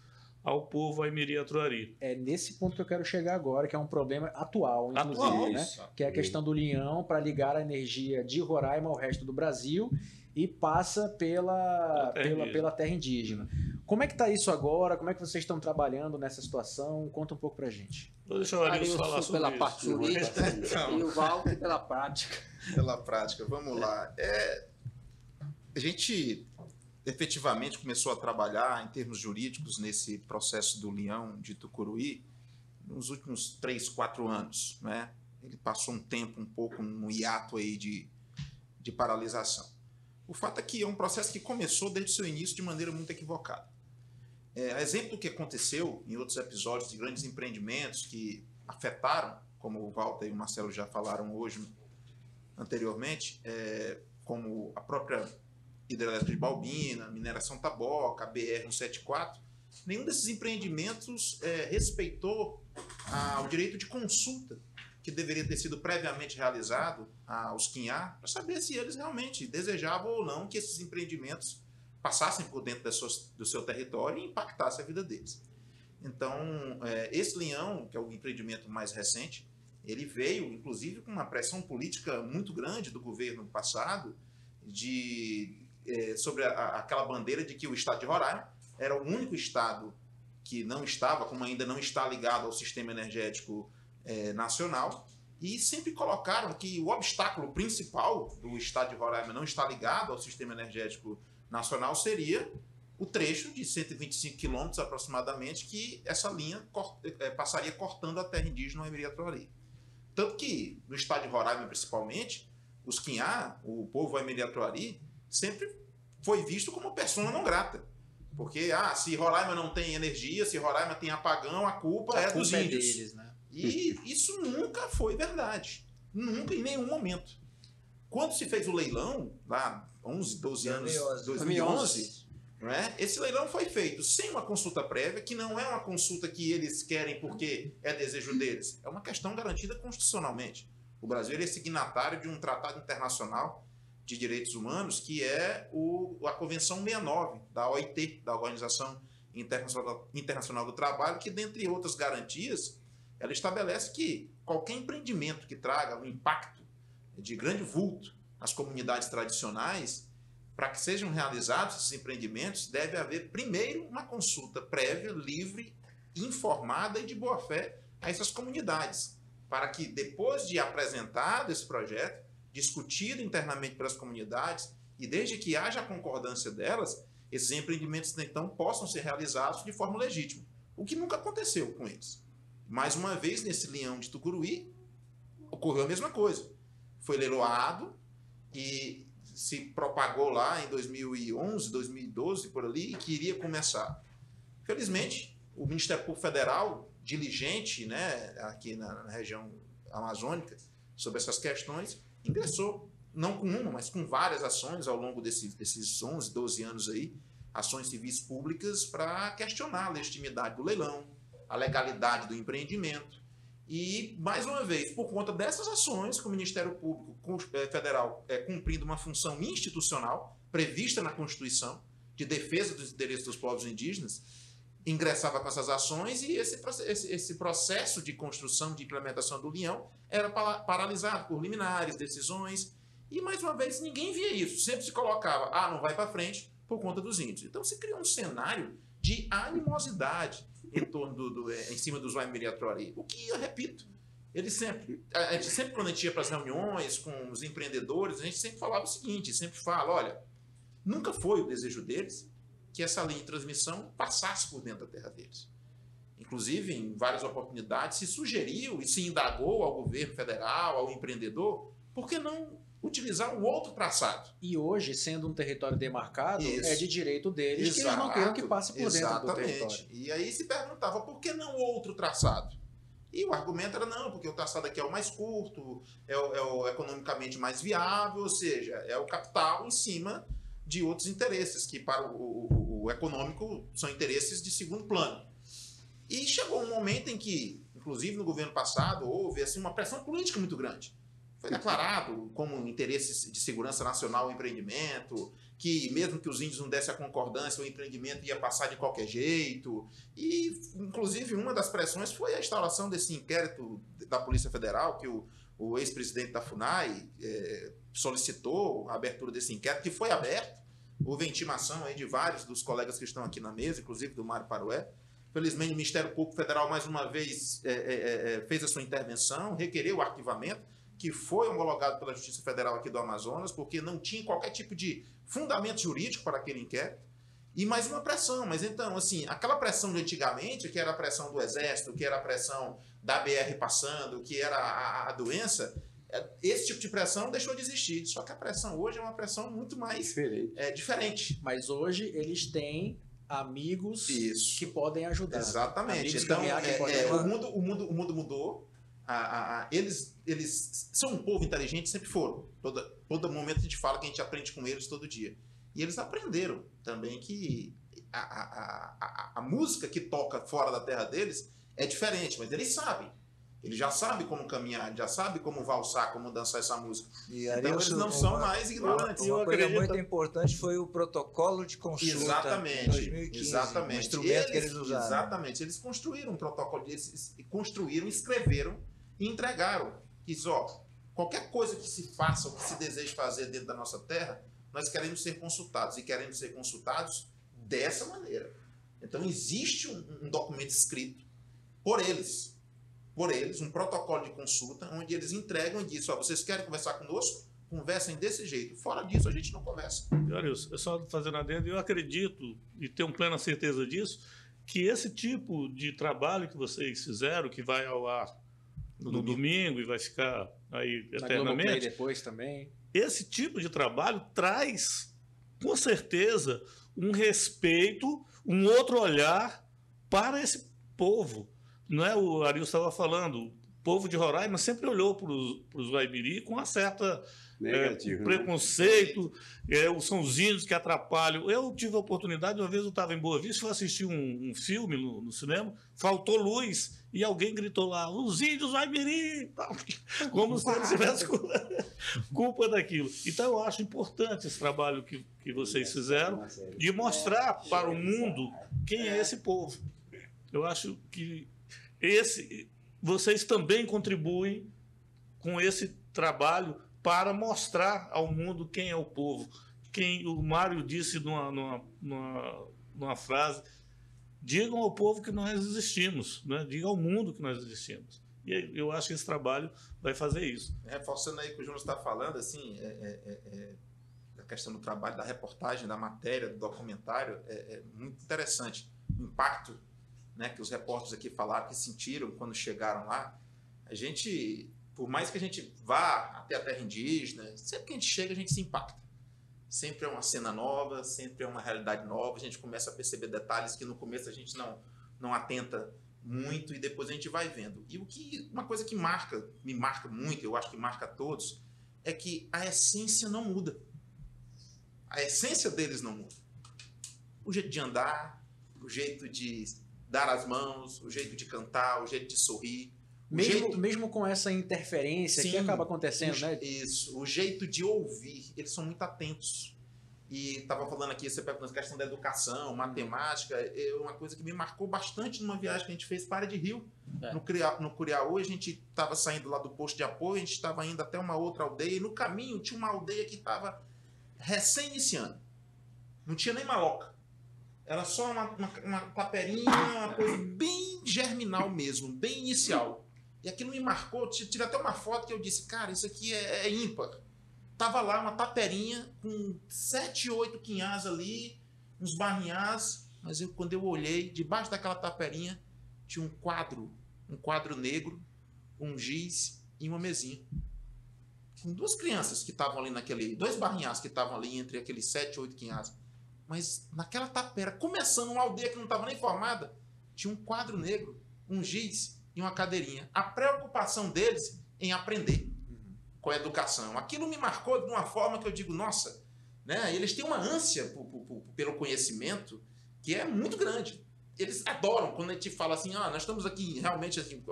ao povo Aimiri Atruari. É nesse ponto que eu quero chegar agora, que é um problema atual, inclusive, Atual, né? isso. Que é a questão do linhão para ligar a energia de Roraima ao resto do Brasil e passa pela, Pela terra pela, indígena. pela terra indígena. Como é que está isso agora? Como é que vocês estão trabalhando nessa situação? Conta um pouco pra gente. Vou deixar o Arilson falar sobre pela isso. parte jurídica Então. e o Walter pela prática. pela prática. Vamos lá. É, a gente efetivamente começou a trabalhar em termos jurídicos nesse processo do Leão de Tucuruí nos últimos três, quatro anos. Né? Ele passou um tempo um pouco no hiato aí de, de paralisação. O fato é que é um processo que começou desde o seu início de maneira muito equivocada. É, exemplo do que aconteceu em outros episódios de grandes empreendimentos que afetaram, como o Walter e o Marcelo já falaram hoje anteriormente, é, como a própria hidrelétrica de Balbina, mineração Taboca, a BR-174, nenhum desses empreendimentos é, respeitou o direito de consulta que deveria ter sido previamente realizado aos Quinhá para saber se eles realmente desejavam ou não que esses empreendimentos passassem por dentro do seu território e impactassem a vida deles. Então, é, esse Leão, que é o empreendimento mais recente, ele veio, inclusive, com uma pressão política muito grande do governo passado, de, eh, sobre a- aquela bandeira de que o estado de Roraima era o único estado que não estava, como ainda não está ligado ao sistema energético eh, nacional, e sempre colocaram que o obstáculo principal do estado de Roraima não estar ligado ao sistema energético nacional seria o trecho de 125 quilômetros aproximadamente que essa linha eh, passaria cortando a terra indígena Emiriatuari. Tanto que no estado de Roraima, principalmente, os Quinhá, o povo Emiriatuari, sempre foi visto como persona não grata. Porque, ah, se Roraima não tem energia, se Roraima tem apagão, a culpa A é culpa dos é índios. deles, né? E isso nunca foi verdade. Nunca, em nenhum momento. Quando se fez o leilão, lá 11, 12 anos, 2011. 2011, não é? esse leilão foi feito sem uma consulta prévia, que não é uma consulta que eles querem porque é desejo deles. É uma questão garantida constitucionalmente. O Brasil ele é signatário de um tratado internacional de direitos humanos, que é o, a Convenção 69 da OIT, da Organização Internacional, Internacional do Trabalho, que, dentre outras garantias, ela estabelece que qualquer empreendimento que traga um impacto de grande vulto às comunidades tradicionais, para que sejam realizados esses empreendimentos, deve haver primeiro uma consulta prévia, livre, informada e de boa fé a essas comunidades, para que depois de apresentado esse projeto, discutido internamente pelas comunidades e desde que haja a concordância delas, esses empreendimentos então possam ser realizados de forma legítima, o que nunca aconteceu com eles. Mais uma vez, nesse leão de Tucuruí, ocorreu a mesma coisa. Foi leiloado e se propagou lá em 2011, 2012, por ali, e que iria começar. Felizmente, o Ministério Público Federal, diligente né, aqui na, na região amazônica, sobre essas questões, ingressou, não com uma, mas com várias ações ao longo desses, desses 11, 12 anos aí, ações civis públicas para questionar a legitimidade do leilão, a legalidade do empreendimento. E, mais uma vez, por conta dessas ações, que o Ministério Público eh, Federal é cumprindo uma função institucional prevista na Constituição de defesa dos interesses dos povos indígenas, ingressava com essas ações e esse, esse, esse processo de construção, de implementação do Leão era para- paralisado por liminares, decisões, e mais uma vez ninguém via isso. Sempre se colocava, ah, não vai para frente por conta dos índios. Então se criou um cenário de animosidade em torno do, do- eh, em cima dos Waimiriatori. O que eu repito, ele sempre, a gente sempre quando a gente ia para as reuniões com os empreendedores, a gente sempre falava o seguinte, sempre fala, olha, nunca foi o desejo deles que essa linha de transmissão passasse por dentro da terra deles. Inclusive, em várias oportunidades, se sugeriu e se indagou ao governo federal, ao empreendedor, por que não utilizar um outro traçado? E hoje, sendo um território demarcado, Isso. é de direito deles que eles não queiram que passe por dentro do Exatamente. território. E aí se perguntava por que não outro traçado? E o argumento era não, porque o traçado aqui é o mais curto, é o, é o economicamente mais viável, ou seja, é o capital em cima de outros interesses, que para o, o- o econômico são interesses de segundo plano. E chegou um momento em que, inclusive no governo passado, houve assim, uma pressão política muito grande foi declarado como interesse de segurança nacional o empreendimento, que mesmo que os índios não dessem a concordância, o empreendimento ia passar de qualquer jeito. E, inclusive, uma das pressões foi a instalação desse inquérito da Polícia Federal, que o, o ex-presidente da FUNAI é, solicitou a abertura desse inquérito, que foi aberto. Houve intimação aí de vários dos colegas que estão aqui na mesa, inclusive do Mário Parué. Felizmente, o Ministério Público Federal, mais uma vez, é, é, é fez a sua intervenção, requereu o arquivamento que foi homologado pela Justiça Federal aqui do Amazonas, porque não tinha qualquer tipo de fundamento jurídico para aquele inquérito, e mais uma pressão. Mas então, assim, aquela pressão de antigamente, que era a pressão do Exército, que era a pressão da BR passando, que era a, a doença, é, esse tipo de pressão deixou de existir. Só que a pressão hoje é uma pressão muito mais diferente. É, diferente. Mas hoje eles têm amigos Isso. que podem ajudar. Exatamente. Amigos então, é, é, o, mundo, o, mundo, o mundo mudou a, a, a, eles, eles são um povo inteligente, sempre foram. Todo, todo momento a gente fala que a gente aprende com eles todo dia. E eles aprenderam também que a, a, a, música que toca fora da terra deles é diferente, mas eles sabem. Ele já sabe como caminhar, já sabe como valsar, como dançar essa música. E então eles não são uma, mais ignorantes. Uma, uma coisa muito importante foi o protocolo de consulta exatamente, 2015. Exatamente. O instrumento eles, que eles usaram. Exatamente. Eles construíram um protocolo, eles construíram, escreveram e entregaram. Isso, ó, qualquer coisa que se faça ou que se deseje fazer dentro da nossa terra, nós queremos ser consultados e queremos ser consultados dessa maneira. Então existe um, um documento escrito por eles, por eles, um protocolo de consulta, onde eles entregam e dizem, ó, vocês querem conversar conosco? Conversem desse jeito. Fora disso, a gente não conversa. Olha, eu só fazendo adendo, eu acredito, e tenho plena certeza disso, que esse tipo de trabalho que vocês fizeram, que vai ao ar no, no domingo. domingo. e vai ficar aí Na eternamente. depois também. Esse tipo de trabalho traz, com certeza, um respeito, um outro olhar para esse povo. Não é o Ariel estava falando, povo de Roraima sempre olhou para os Guaibiri com uma certa Negativo, é, preconceito, né? é, são os índios que atrapalham. Eu tive a oportunidade, uma vez eu estava em Boa Vista, fui assistir um, um filme no, no, cinema, faltou luz e alguém gritou lá: os índios vai mirim! Como se eles tivessem culpa daquilo. Então eu acho importante esse trabalho que, que vocês fizeram de mostrar para o mundo quem é esse povo. Eu acho que esse vocês também contribuem com esse trabalho para mostrar ao mundo quem é o povo. Quem o Mário disse numa, numa, numa, numa frase: digam ao povo que nós existimos, né? digam ao mundo que nós existimos. E eu acho que esse trabalho vai fazer isso. Reforçando aí o que o Júnior está falando, assim, é, é, é, é, a questão do trabalho, da reportagem, da matéria, do documentário, é, é, muito interessante. O impacto né, que os repórteres aqui falaram, que sentiram quando chegaram lá. A gente por mais que a gente vá até a terra indígena, sempre que a gente chega, a gente se impacta. Sempre é uma cena nova, sempre é uma realidade nova, a gente começa a perceber detalhes que no começo a gente não, não atenta muito e depois a gente vai vendo. E o que uma coisa que marca, me marca muito, eu acho que marca a todos, é que a essência não muda. A essência deles não muda. O jeito de andar, o jeito de dar as mãos, o jeito de cantar, o jeito de sorrir, mesmo, jeito... mesmo com essa interferência Sim, que acaba acontecendo, o, né? Isso. O jeito de ouvir, eles são muito atentos. E estava falando aqui, você perguntou a questão da educação, matemática, é uma coisa que me marcou bastante numa viagem que a gente fez para de Rio. É. No, Curiaú, no Curiaú, a gente estava saindo lá do posto de apoio, a gente estava indo até uma outra aldeia, e no caminho tinha uma aldeia que estava recém-iniciando. Não tinha nem maloca. Era só uma, uma, uma paperinha, uma coisa bem germinal mesmo, bem inicial. E aquilo me marcou, tirei até uma foto que eu disse, cara, isso aqui é, é ímpar. Tava lá uma taperinha com sete, oito quinhás ali, uns barrinhás, mas eu, quando eu olhei, debaixo daquela taperinha, tinha um quadro, um quadro negro, um giz e uma mesinha. Com duas crianças que estavam ali naquele, dois barrinhás que estavam ali entre aqueles sete, oito quinhás. Mas naquela tapera, começando uma aldeia que não estava nem formada, tinha um quadro negro, um giz e uma cadeirinha. A preocupação deles em aprender uhum. com a educação. Aquilo me marcou de uma forma que eu digo, nossa, né? eles têm uma ânsia por, por, por, pelo conhecimento que é muito grande. Eles adoram quando a gente fala assim, ah, nós estamos aqui realmente, assim,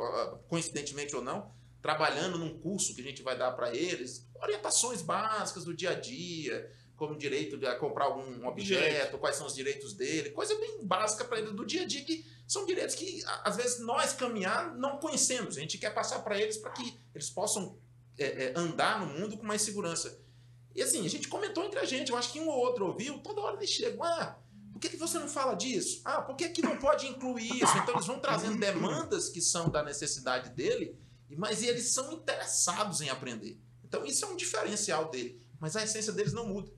coincidentemente ou não, trabalhando num curso que a gente vai dar para eles, orientações básicas do dia a dia, como direito de comprar algum objeto, quais são os direitos dele, coisa bem básica para eles do dia a dia, que são direitos que, às vezes, nós caminhar não conhecemos. A gente quer passar para eles para que eles possam é, é, andar no mundo com mais segurança. E assim, a gente comentou entre a gente, eu acho que um ou outro ouviu, toda hora eles chegam, ah, por que, que você não fala disso? Ah, por que, que não pode incluir isso? Então eles vão trazendo demandas que são da necessidade dele, mas eles são interessados em aprender. Então isso é um diferencial dele. Mas a essência deles não muda.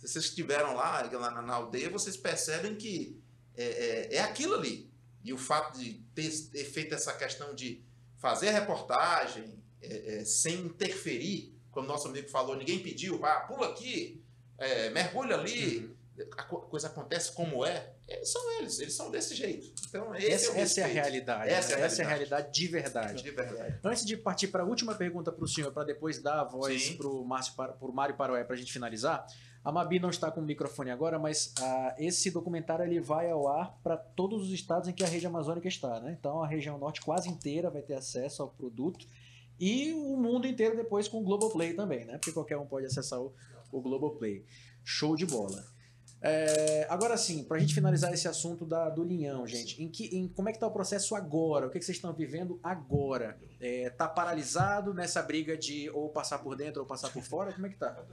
Se vocês estiveram lá, lá na aldeia, vocês percebem que é, é, é aquilo ali. E o fato de ter, ter, feito essa questão de fazer a reportagem é, é sem interferir, como nosso amigo falou, ninguém pediu, ah, pula aqui, é, mergulha ali, uhum. a coisa acontece como é, é, são eles, eles são desse jeito. Então, essa, é, essa é a realidade. Essa, né? é, a essa é a realidade de verdade. De verdade. Antes de partir para a última pergunta para o senhor, para depois dar a voz para o Mário Paroé para a gente finalizar, a Mabi não está com o microfone agora, mas ah, esse documentário ele vai ao ar para todos os estados em que a rede amazônica está. Né? Então a região norte quase inteira vai ter acesso ao produto e o mundo inteiro depois com o Globoplay também, né? porque qualquer um pode acessar o, o Globoplay. Show de bola. É, agora sim, para a gente finalizar esse assunto da, do linhão, gente, em que, em, como é que está o processo agora? O que, que vocês estão vivendo agora? Está é, tá paralisado nessa briga de ou passar por dentro ou passar por fora? Como é que está?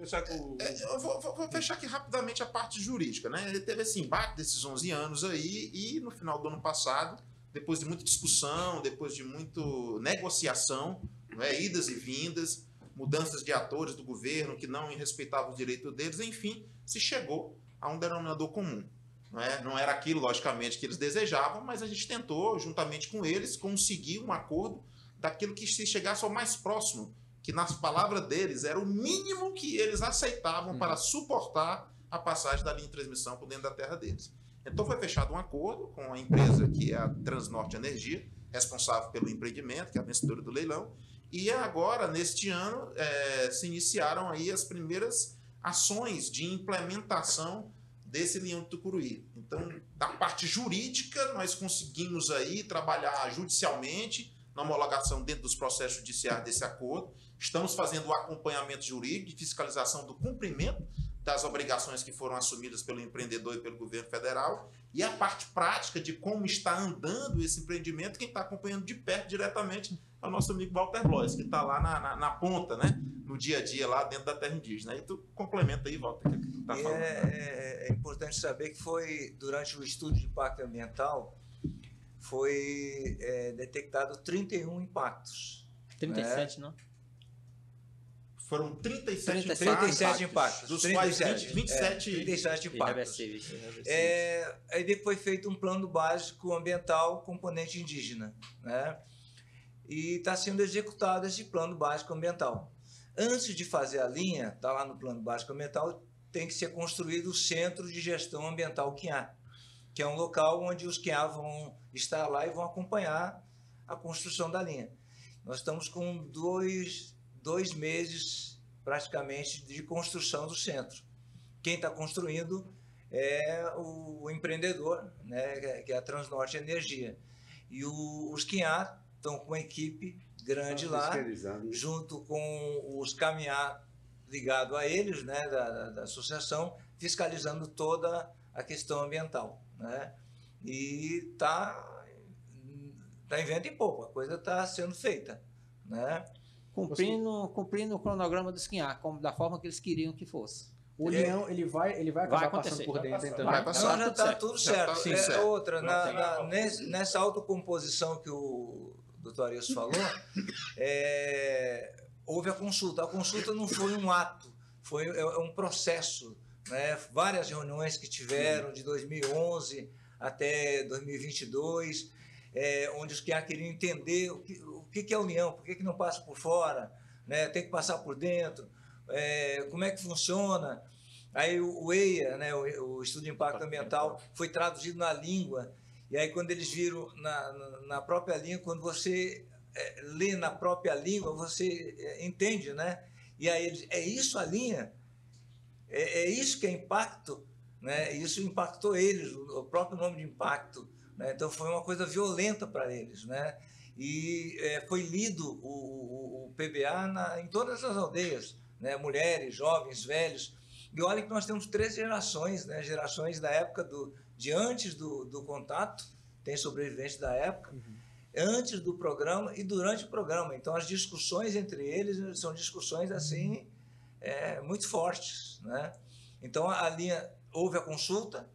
É, eu vou, vou, fechar aqui rapidamente a parte jurídica. Né? Ele teve esse embate desses 11 anos aí e no final do ano passado, depois de muita discussão, depois de muita negociação, né? idas e vindas, mudanças de atores do governo que não respeitavam os direitos deles, enfim, se chegou a um denominador comum. Não, é? não era aquilo, logicamente, que eles desejavam, mas a gente tentou, juntamente com eles, conseguir um acordo daquilo que se chegasse ao mais próximo, que nas palavras deles era o mínimo que eles aceitavam uhum. para suportar a passagem da linha de transmissão por dentro da terra deles. Então foi fechado um acordo com a empresa que é a Transnorte Energia, responsável pelo empreendimento, que é a vencedora do leilão, e agora, neste ano, é, se iniciaram aí as primeiras ações de implementação desse leão de Tucuruí. Então, da parte jurídica, nós conseguimos aí trabalhar judicialmente na homologação dentro dos processos judiciais desse acordo. Estamos fazendo o acompanhamento jurídico e fiscalização do cumprimento das obrigações que foram assumidas pelo empreendedor e pelo governo federal. E a parte prática de como está andando esse empreendimento, quem está acompanhando de perto diretamente é o nosso amigo Walter Blois, que está lá na, na, na ponta, né? no dia a dia lá dentro da terra indígena. Aí tu complementa aí, Walter, o que tu tá falando. É, é, é, importante saber que foi, durante o estudo de impacto ambiental, foi é, detectado 31 impactos. 37, né? não? Foram 37, 37 impactos, impactos. Dos 37, quais 20, 27 é, 37 impactos. É, aí depois foi feito um plano básico ambiental componente indígena. Né? E está sendo executado esse plano básico ambiental. Antes de fazer a linha, está lá no plano básico ambiental, tem que ser construído o Centro de Gestão Ambiental QIA, que é um local onde os QIA vão estar lá e vão acompanhar a construção da linha. Nós estamos com dois, dois meses, praticamente, de construção do centro. Quem está construindo é o empreendedor, né, que é a Transnorte Energia. E o, os QIA estão com uma equipe grande lá, junto com os caminhar ligado a eles, né, da, da, associação, fiscalizando toda a questão ambiental, né? E tá tá em vento e pouco, a coisa está sendo feita, né? Cumprindo, cumprindo o cronograma do esquinhar, como da forma que eles queriam que fosse. O leão, ele vai, ele vai acabar vai passando por dentro, então. Vai passar, já está tudo certo. Tá tudo certo. É, outra, na, na, nessa autocomposição que o doutor Arias falou, é, houve a consulta. A consulta não foi um ato, foi é, é um processo. Né? Várias reuniões que tiveram de 2011 até 2022, é, onde os que queriam entender o que, o que é a União, por que, que não passa por fora, né? tem que passar por dentro, é, como é que funciona. Aí o EIA, né, o, o Estudo de Impacto Ambiental, foi traduzido na língua e aí, quando eles viram na, na própria língua, quando você é, lê na própria língua, você é, entende, né? E aí, eles, é isso a linha? É, é isso que é impacto? Né? Isso impactou eles, o próprio nome de impacto. Né? Então, foi uma coisa violenta para eles, né? E é, foi lido o, o, o PBA na, em todas as aldeias, né? mulheres, jovens, velhos. E olha que nós temos três gerações, né? gerações da época do, de antes do, do contato, tem sobreviventes da época, antes do programa e durante o programa. Então as discussões entre eles são discussões assim é, muito fortes. Né? Então a linha houve a consulta,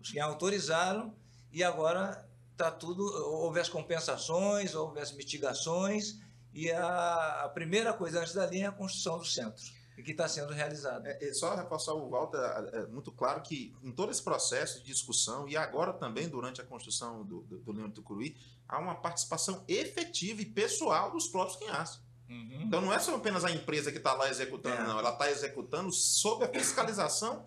os que autorizaram e agora está tudo houve as compensações, houve as mitigações e a, a primeira coisa antes da linha é a construção do centro que está sendo realizada. É, é só reforçar o Walter, é, é muito claro que em todo esse processo de discussão e agora também durante a construção do, do, do Tucuruí, há uma participação efetiva e pessoal dos próprios quinhaços. Uhum. Então não é só apenas a empresa que está lá executando, é. não. Ela está executando sob a fiscalização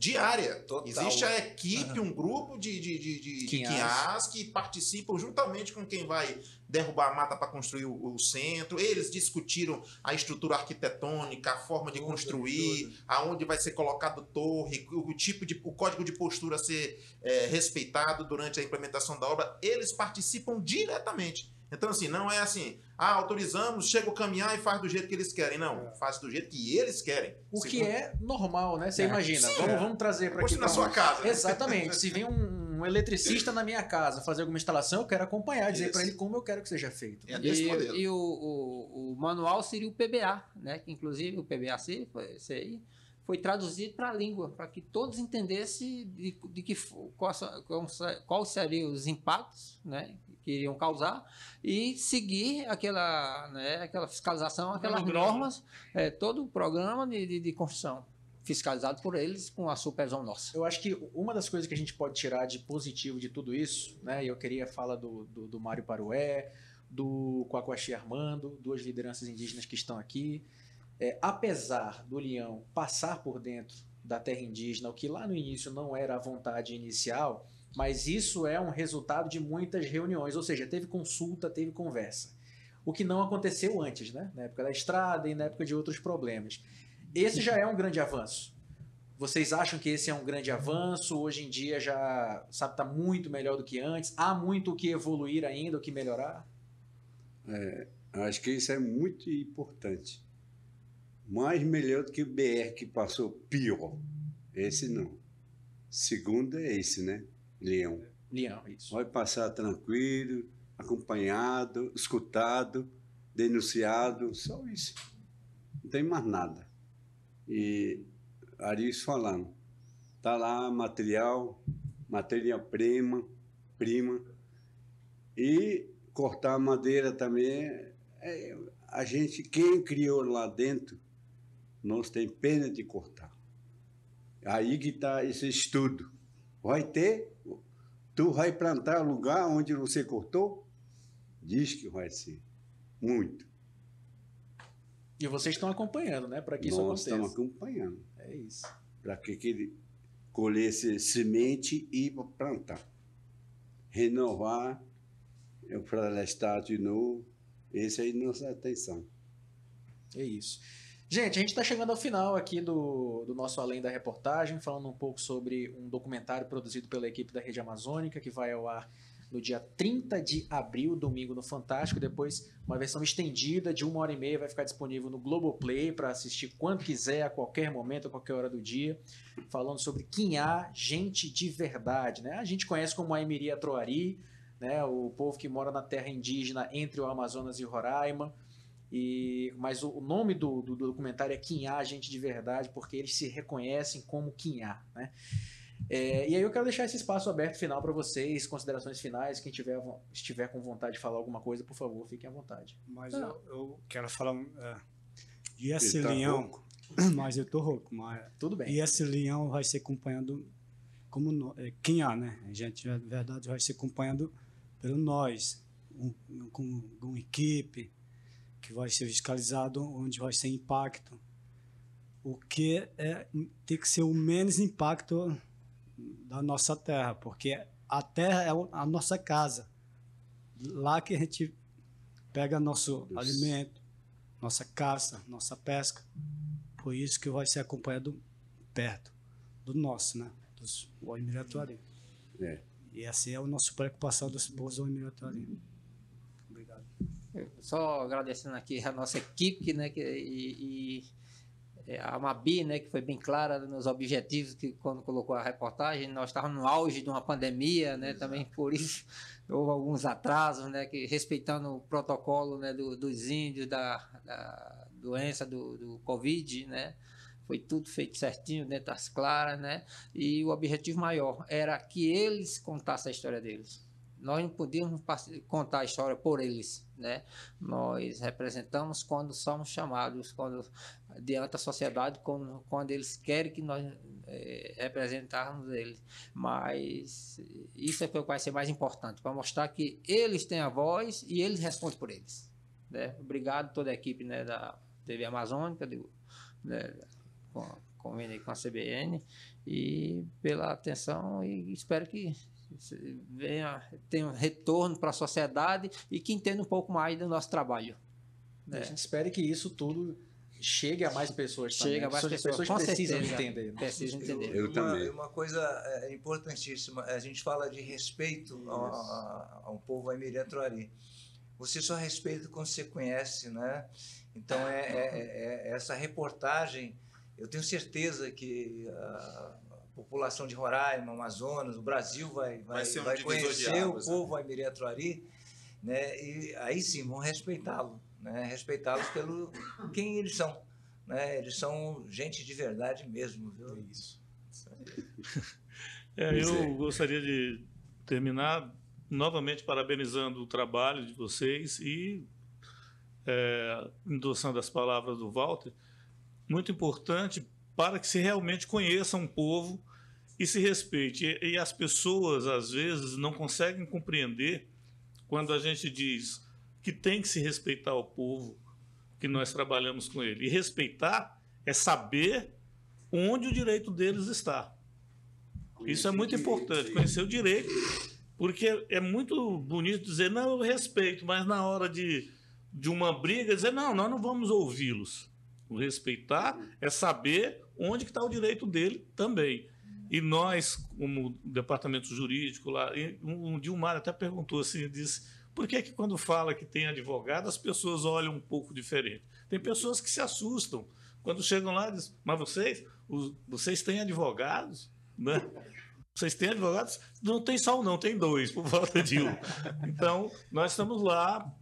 diária. Total. Existe a equipe, uhum. um grupo de, de, de, de, quinhás que participam juntamente com quem vai derrubar a mata para construir o, o, centro. Eles discutiram a estrutura arquitetônica, a forma de tudo, construir, tudo. aonde vai ser colocado torre, o, o, tipo de o código de postura ser é, respeitado durante a implementação da obra. Eles participam diretamente. Então, assim, não é assim, ah, autorizamos, chega o caminhar e faz do jeito que eles querem. Não, é. faz do jeito que eles querem. O que é normal, né? Você é. imagina. Sim, vamos, é. vamos trazer para aqui. na sua casa. Exatamente. Se vem um, um, eletricista na minha casa fazer alguma instalação, eu quero acompanhar, dizer para ele como eu quero que seja feito. É e, e o, o, o, manual seria o PBA, né? Que inclusive o PBAC, esse aí, foi traduzido para a língua, para que todos entendessem de, de que qual, qual seriam os impactos, né? Que iriam causar e seguir aquela, né, aquela fiscalização, aquelas normas, é, todo o programa de, de, de construção fiscalizado por eles com a supervisão nossa. Eu acho que uma das coisas que a gente pode tirar de positivo de tudo isso, né, e eu queria falar do, do, do Mário Parué, do Quaquaxi Armando, duas lideranças indígenas que estão aqui, é, apesar do Leão passar por dentro da terra indígena, o que lá no início não era a vontade inicial, mas isso é um resultado de muitas reuniões, ou seja, teve consulta, teve conversa. O que não aconteceu antes, né? na época da estrada e na época de outros problemas. Esse já é um grande avanço. Vocês acham que esse é um grande avanço? Hoje em dia já sabe está muito melhor do que antes. Há muito o que evoluir ainda, o que melhorar? É, acho que isso é muito importante. Mais melhor do que o BR que passou pior. Esse não. Segundo é esse, né? Leão. Leão, isso. Vai passar tranquilo, acompanhado, escutado, denunciado, só isso. Não tem mais nada. E Aris falando, tá lá material, matéria-prima, prima, e cortar madeira também. É, a gente, quem criou lá dentro, nós tem pena de cortar. Aí que está esse estudo. Vai ter Tu vai plantar o lugar onde você cortou? Diz que vai ser. Muito. E vocês estão acompanhando, né? Para que isso Nós aconteça. estamos acompanhando. É isso. Para que, que ele colhesse semente e plantar. Renovar, florestar de novo. Esse aí é nossa atenção. É isso. Gente, a gente está chegando ao final aqui do, do nosso Além da Reportagem, falando um pouco sobre um documentário produzido pela equipe da Rede Amazônica, que vai ao ar no dia 30 de abril, domingo no Fantástico. Depois, uma versão estendida de uma hora e meia vai ficar disponível no Globoplay para assistir quando quiser, a qualquer momento, a qualquer hora do dia. Falando sobre Quinhá, gente de verdade. Né? A gente conhece como a Emiria Troari, né? o povo que mora na terra indígena entre o Amazonas e o Roraima. E, mas o, o nome do, do, documentário é Quinhá, Gente de Verdade, porque eles se reconhecem como Quinhá. Né? É, e aí eu quero deixar esse espaço aberto final para vocês, considerações finais. Quem tiver, estiver com vontade de falar alguma coisa, por favor, fiquem à vontade. Mas eu, eu, quero falar. É, e esse tá leão. Rouco. Mas eu tô rouco. Mas, Tudo bem. E esse leão vai ser acompanhado como no, é, Quinhá, né? A gente, na verdade, vai ser acompanhado pelo nós, um, com, com equipe que vai ser fiscalizado, onde vai ser impacto. O que é, tem que ser o menos impacto da nossa terra, porque a terra é a nossa casa. Lá que a gente pega nosso Deus. alimento, nossa caça, nossa pesca. Por isso que vai ser acompanhado perto do nosso, né? Dos Oimiratuari. É. E essa é a nossa preocupação dos povos Oimiratuari. Só agradecendo aqui a nossa equipe, né, que, e, e é, a Mabi, né, que foi bem clara nos objetivos que quando colocou a reportagem, nós estávamos no auge de uma pandemia, né, também por isso houve alguns atrasos, né, que respeitando o protocolo, né, do, dos índios da, da doença do, do Covid, né, foi tudo feito certinho, dentro das claras, né, e o objetivo maior era que eles contassem a história deles. Nós não podíamos contar a história por eles, né? Nós representamos quando somos chamados, quando diante da sociedade, quando, quando eles querem que nós é, representarmos eles. Mas isso é o que vai ser mais importante, para mostrar que eles têm a voz e eles respondem por eles. Né? Obrigado toda a equipe né, da TV Amazônica, do, né, com, com a CBN, e pela atenção, e espero que venha, tenha um retorno para a sociedade e que entenda um pouco mais do nosso trabalho. Né? A gente espera que isso tudo chegue a mais pessoas Chega a mais pessoas, pessoas precisam entender. Precisam entender. Eu, eu também. Uma, uma coisa é, importantíssima, a gente fala de respeito ao, ao povo aimiri Você só respeita quando você conhece, né? Então, é, é, é, é essa reportagem, eu tenho certeza que a população de Roraima, Amazonas, o Brasil vai, vai, vai, um vai conhecer águas, o né? povo aimiri né? E aí sim vão respeitá-lo né? respeitá-los pelo quem eles são. Né? Eles são gente de verdade mesmo. Viu? É isso. É, eu gostaria de terminar novamente parabenizando o trabalho de vocês e é, endossando as palavras do Walter, muito importante para que se realmente conheça um povo e se respeite. E, e as pessoas, às vezes, não conseguem compreender quando a gente diz que tem que se respeitar o povo que nós trabalhamos com ele. E respeitar é saber onde o direito deles está. Isso é muito importante, conhecer o direito, porque é muito bonito dizer, não, eu respeito, mas na hora de, de uma briga, dizer, não, nós não vamos ouvi-los. O respeitar é saber onde está o direito dele também. E nós, como departamento jurídico lá, um, um Dilmar até perguntou assim, disse, por que, que quando fala que tem advogado, as pessoas olham um pouco diferente? Tem pessoas que se assustam. Quando chegam lá, dizem, mas vocês, os, vocês têm advogados? Né? Vocês têm advogados? Não tem só um, não, tem dois, por volta de um. Então, nós estamos lá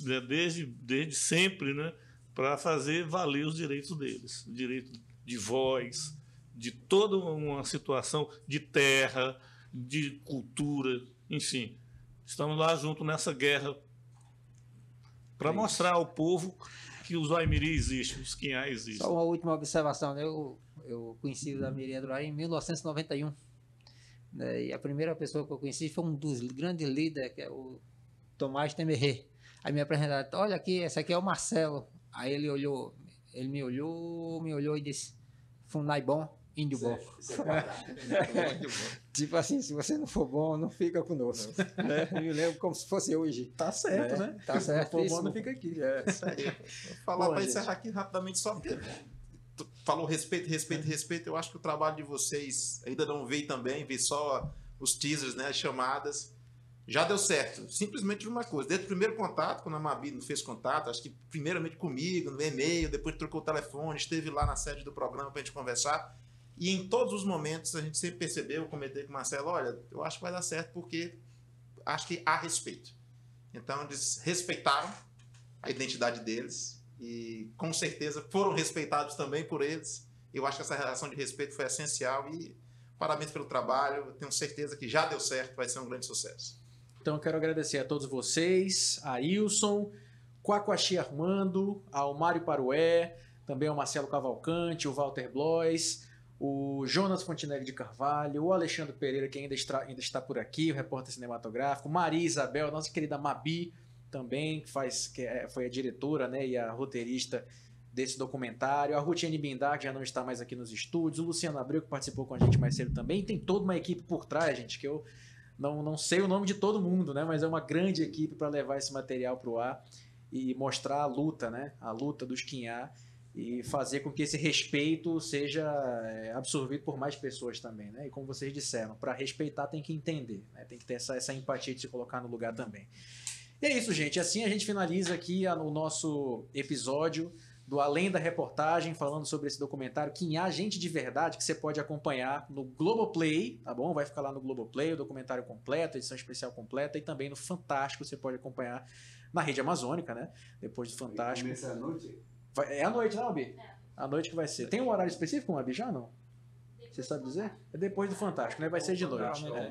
né, desde, desde sempre, né, para fazer valer os direitos deles. O direito de voz, de toda uma situação de terra, de cultura, enfim. Estamos lá junto nessa guerra para mostrar ao povo que os Aimiri existem, os Quinhá existem. Só uma última observação. Né? Eu, eu conheci o Aimiri Androai em 1991. Né? E a primeira pessoa que eu conheci foi um dos grandes líderes, que é o Tomás Temerê. Aí me apresentaram, olha aqui, esse aqui é o Marcelo. Aí ele olhou, ele me olhou, me olhou e disse, Funai bom. Índio bom. É tipo assim, se você não for bom, não fica conosco. né? Eu me lembro como se fosse hoje. Tá certo, né? né? Tá certo. Se não for bom, não fica aqui. É, isso aí. Vou falar para encerrar aqui rapidamente, só porque falou respeito, respeito, respeito. Eu acho que o trabalho de vocês ainda não veio também, vi só os teasers, né, as chamadas. Já deu certo. Simplesmente uma coisa. Desde o primeiro contato, quando a Mabi não fez contato, acho que primeiramente comigo, no e-mail, depois trocou o telefone, esteve lá na sede do programa para a gente conversar. E em todos os momentos a gente sempre percebeu, eu comentei com o Marcelo, olha, eu acho que vai dar certo porque acho que há respeito. Então eles respeitaram a identidade deles e com certeza foram respeitados também por eles. Eu acho que essa relação de respeito foi essencial e parabéns pelo trabalho. Tenho certeza que já deu certo, vai ser um grande sucesso. Então eu quero agradecer a todos vocês, a Ilson, Quaquaxi Armando, ao Mário Parué, também ao Marcelo Cavalcante, o Walter Blois, o Jonas Fontenelle de Carvalho, o Alexandre Pereira, que ainda está, ainda está por aqui, o repórter cinematográfico, Maria Isabel, nossa querida Mabi, também, que, faz, que é, foi a diretora né, e a roteirista desse documentário, a Rutiane Bindar, que já não está mais aqui nos estúdios, o Luciano Abreu, que participou com a gente mais cedo também, tem toda uma equipe por trás, gente, que eu não, não sei o nome de todo mundo, né, mas é uma grande equipe para levar esse material para o ar e mostrar a luta, né, a luta dos Quinhá, e fazer com que esse respeito seja é, absorvido por mais pessoas também, né? E como vocês disseram, para respeitar tem que entender, né? tem que ter essa, essa empatia de se colocar no lugar também. E é isso, gente. Assim a gente finaliza aqui a- o nosso episódio do Além da Reportagem, falando sobre esse documentário Quem há gente de verdade, que você pode acompanhar no Globoplay, tá bom? Vai ficar lá no Globoplay, o documentário completo, edição especial completa, e também no Fantástico, você pode acompanhar na rede amazônica, né? Depois do Fantástico. Começa à noite? Vai- é à noite, não, Bi? À noite que vai ser. Tem um horário específico, Abi, já não? Você sabe dizer? É depois do Fantástico, né? Vai ser de noite. É.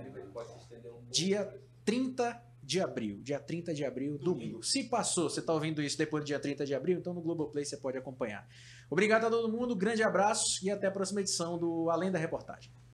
Dia 30 de abril. Dia 30 de abril, domingo. Se passou, você está ouvindo isso depois do dia 30 de abril, então no Globoplay você pode acompanhar. Obrigado a todo mundo, grande abraço e até a próxima edição do Além da Reportagem.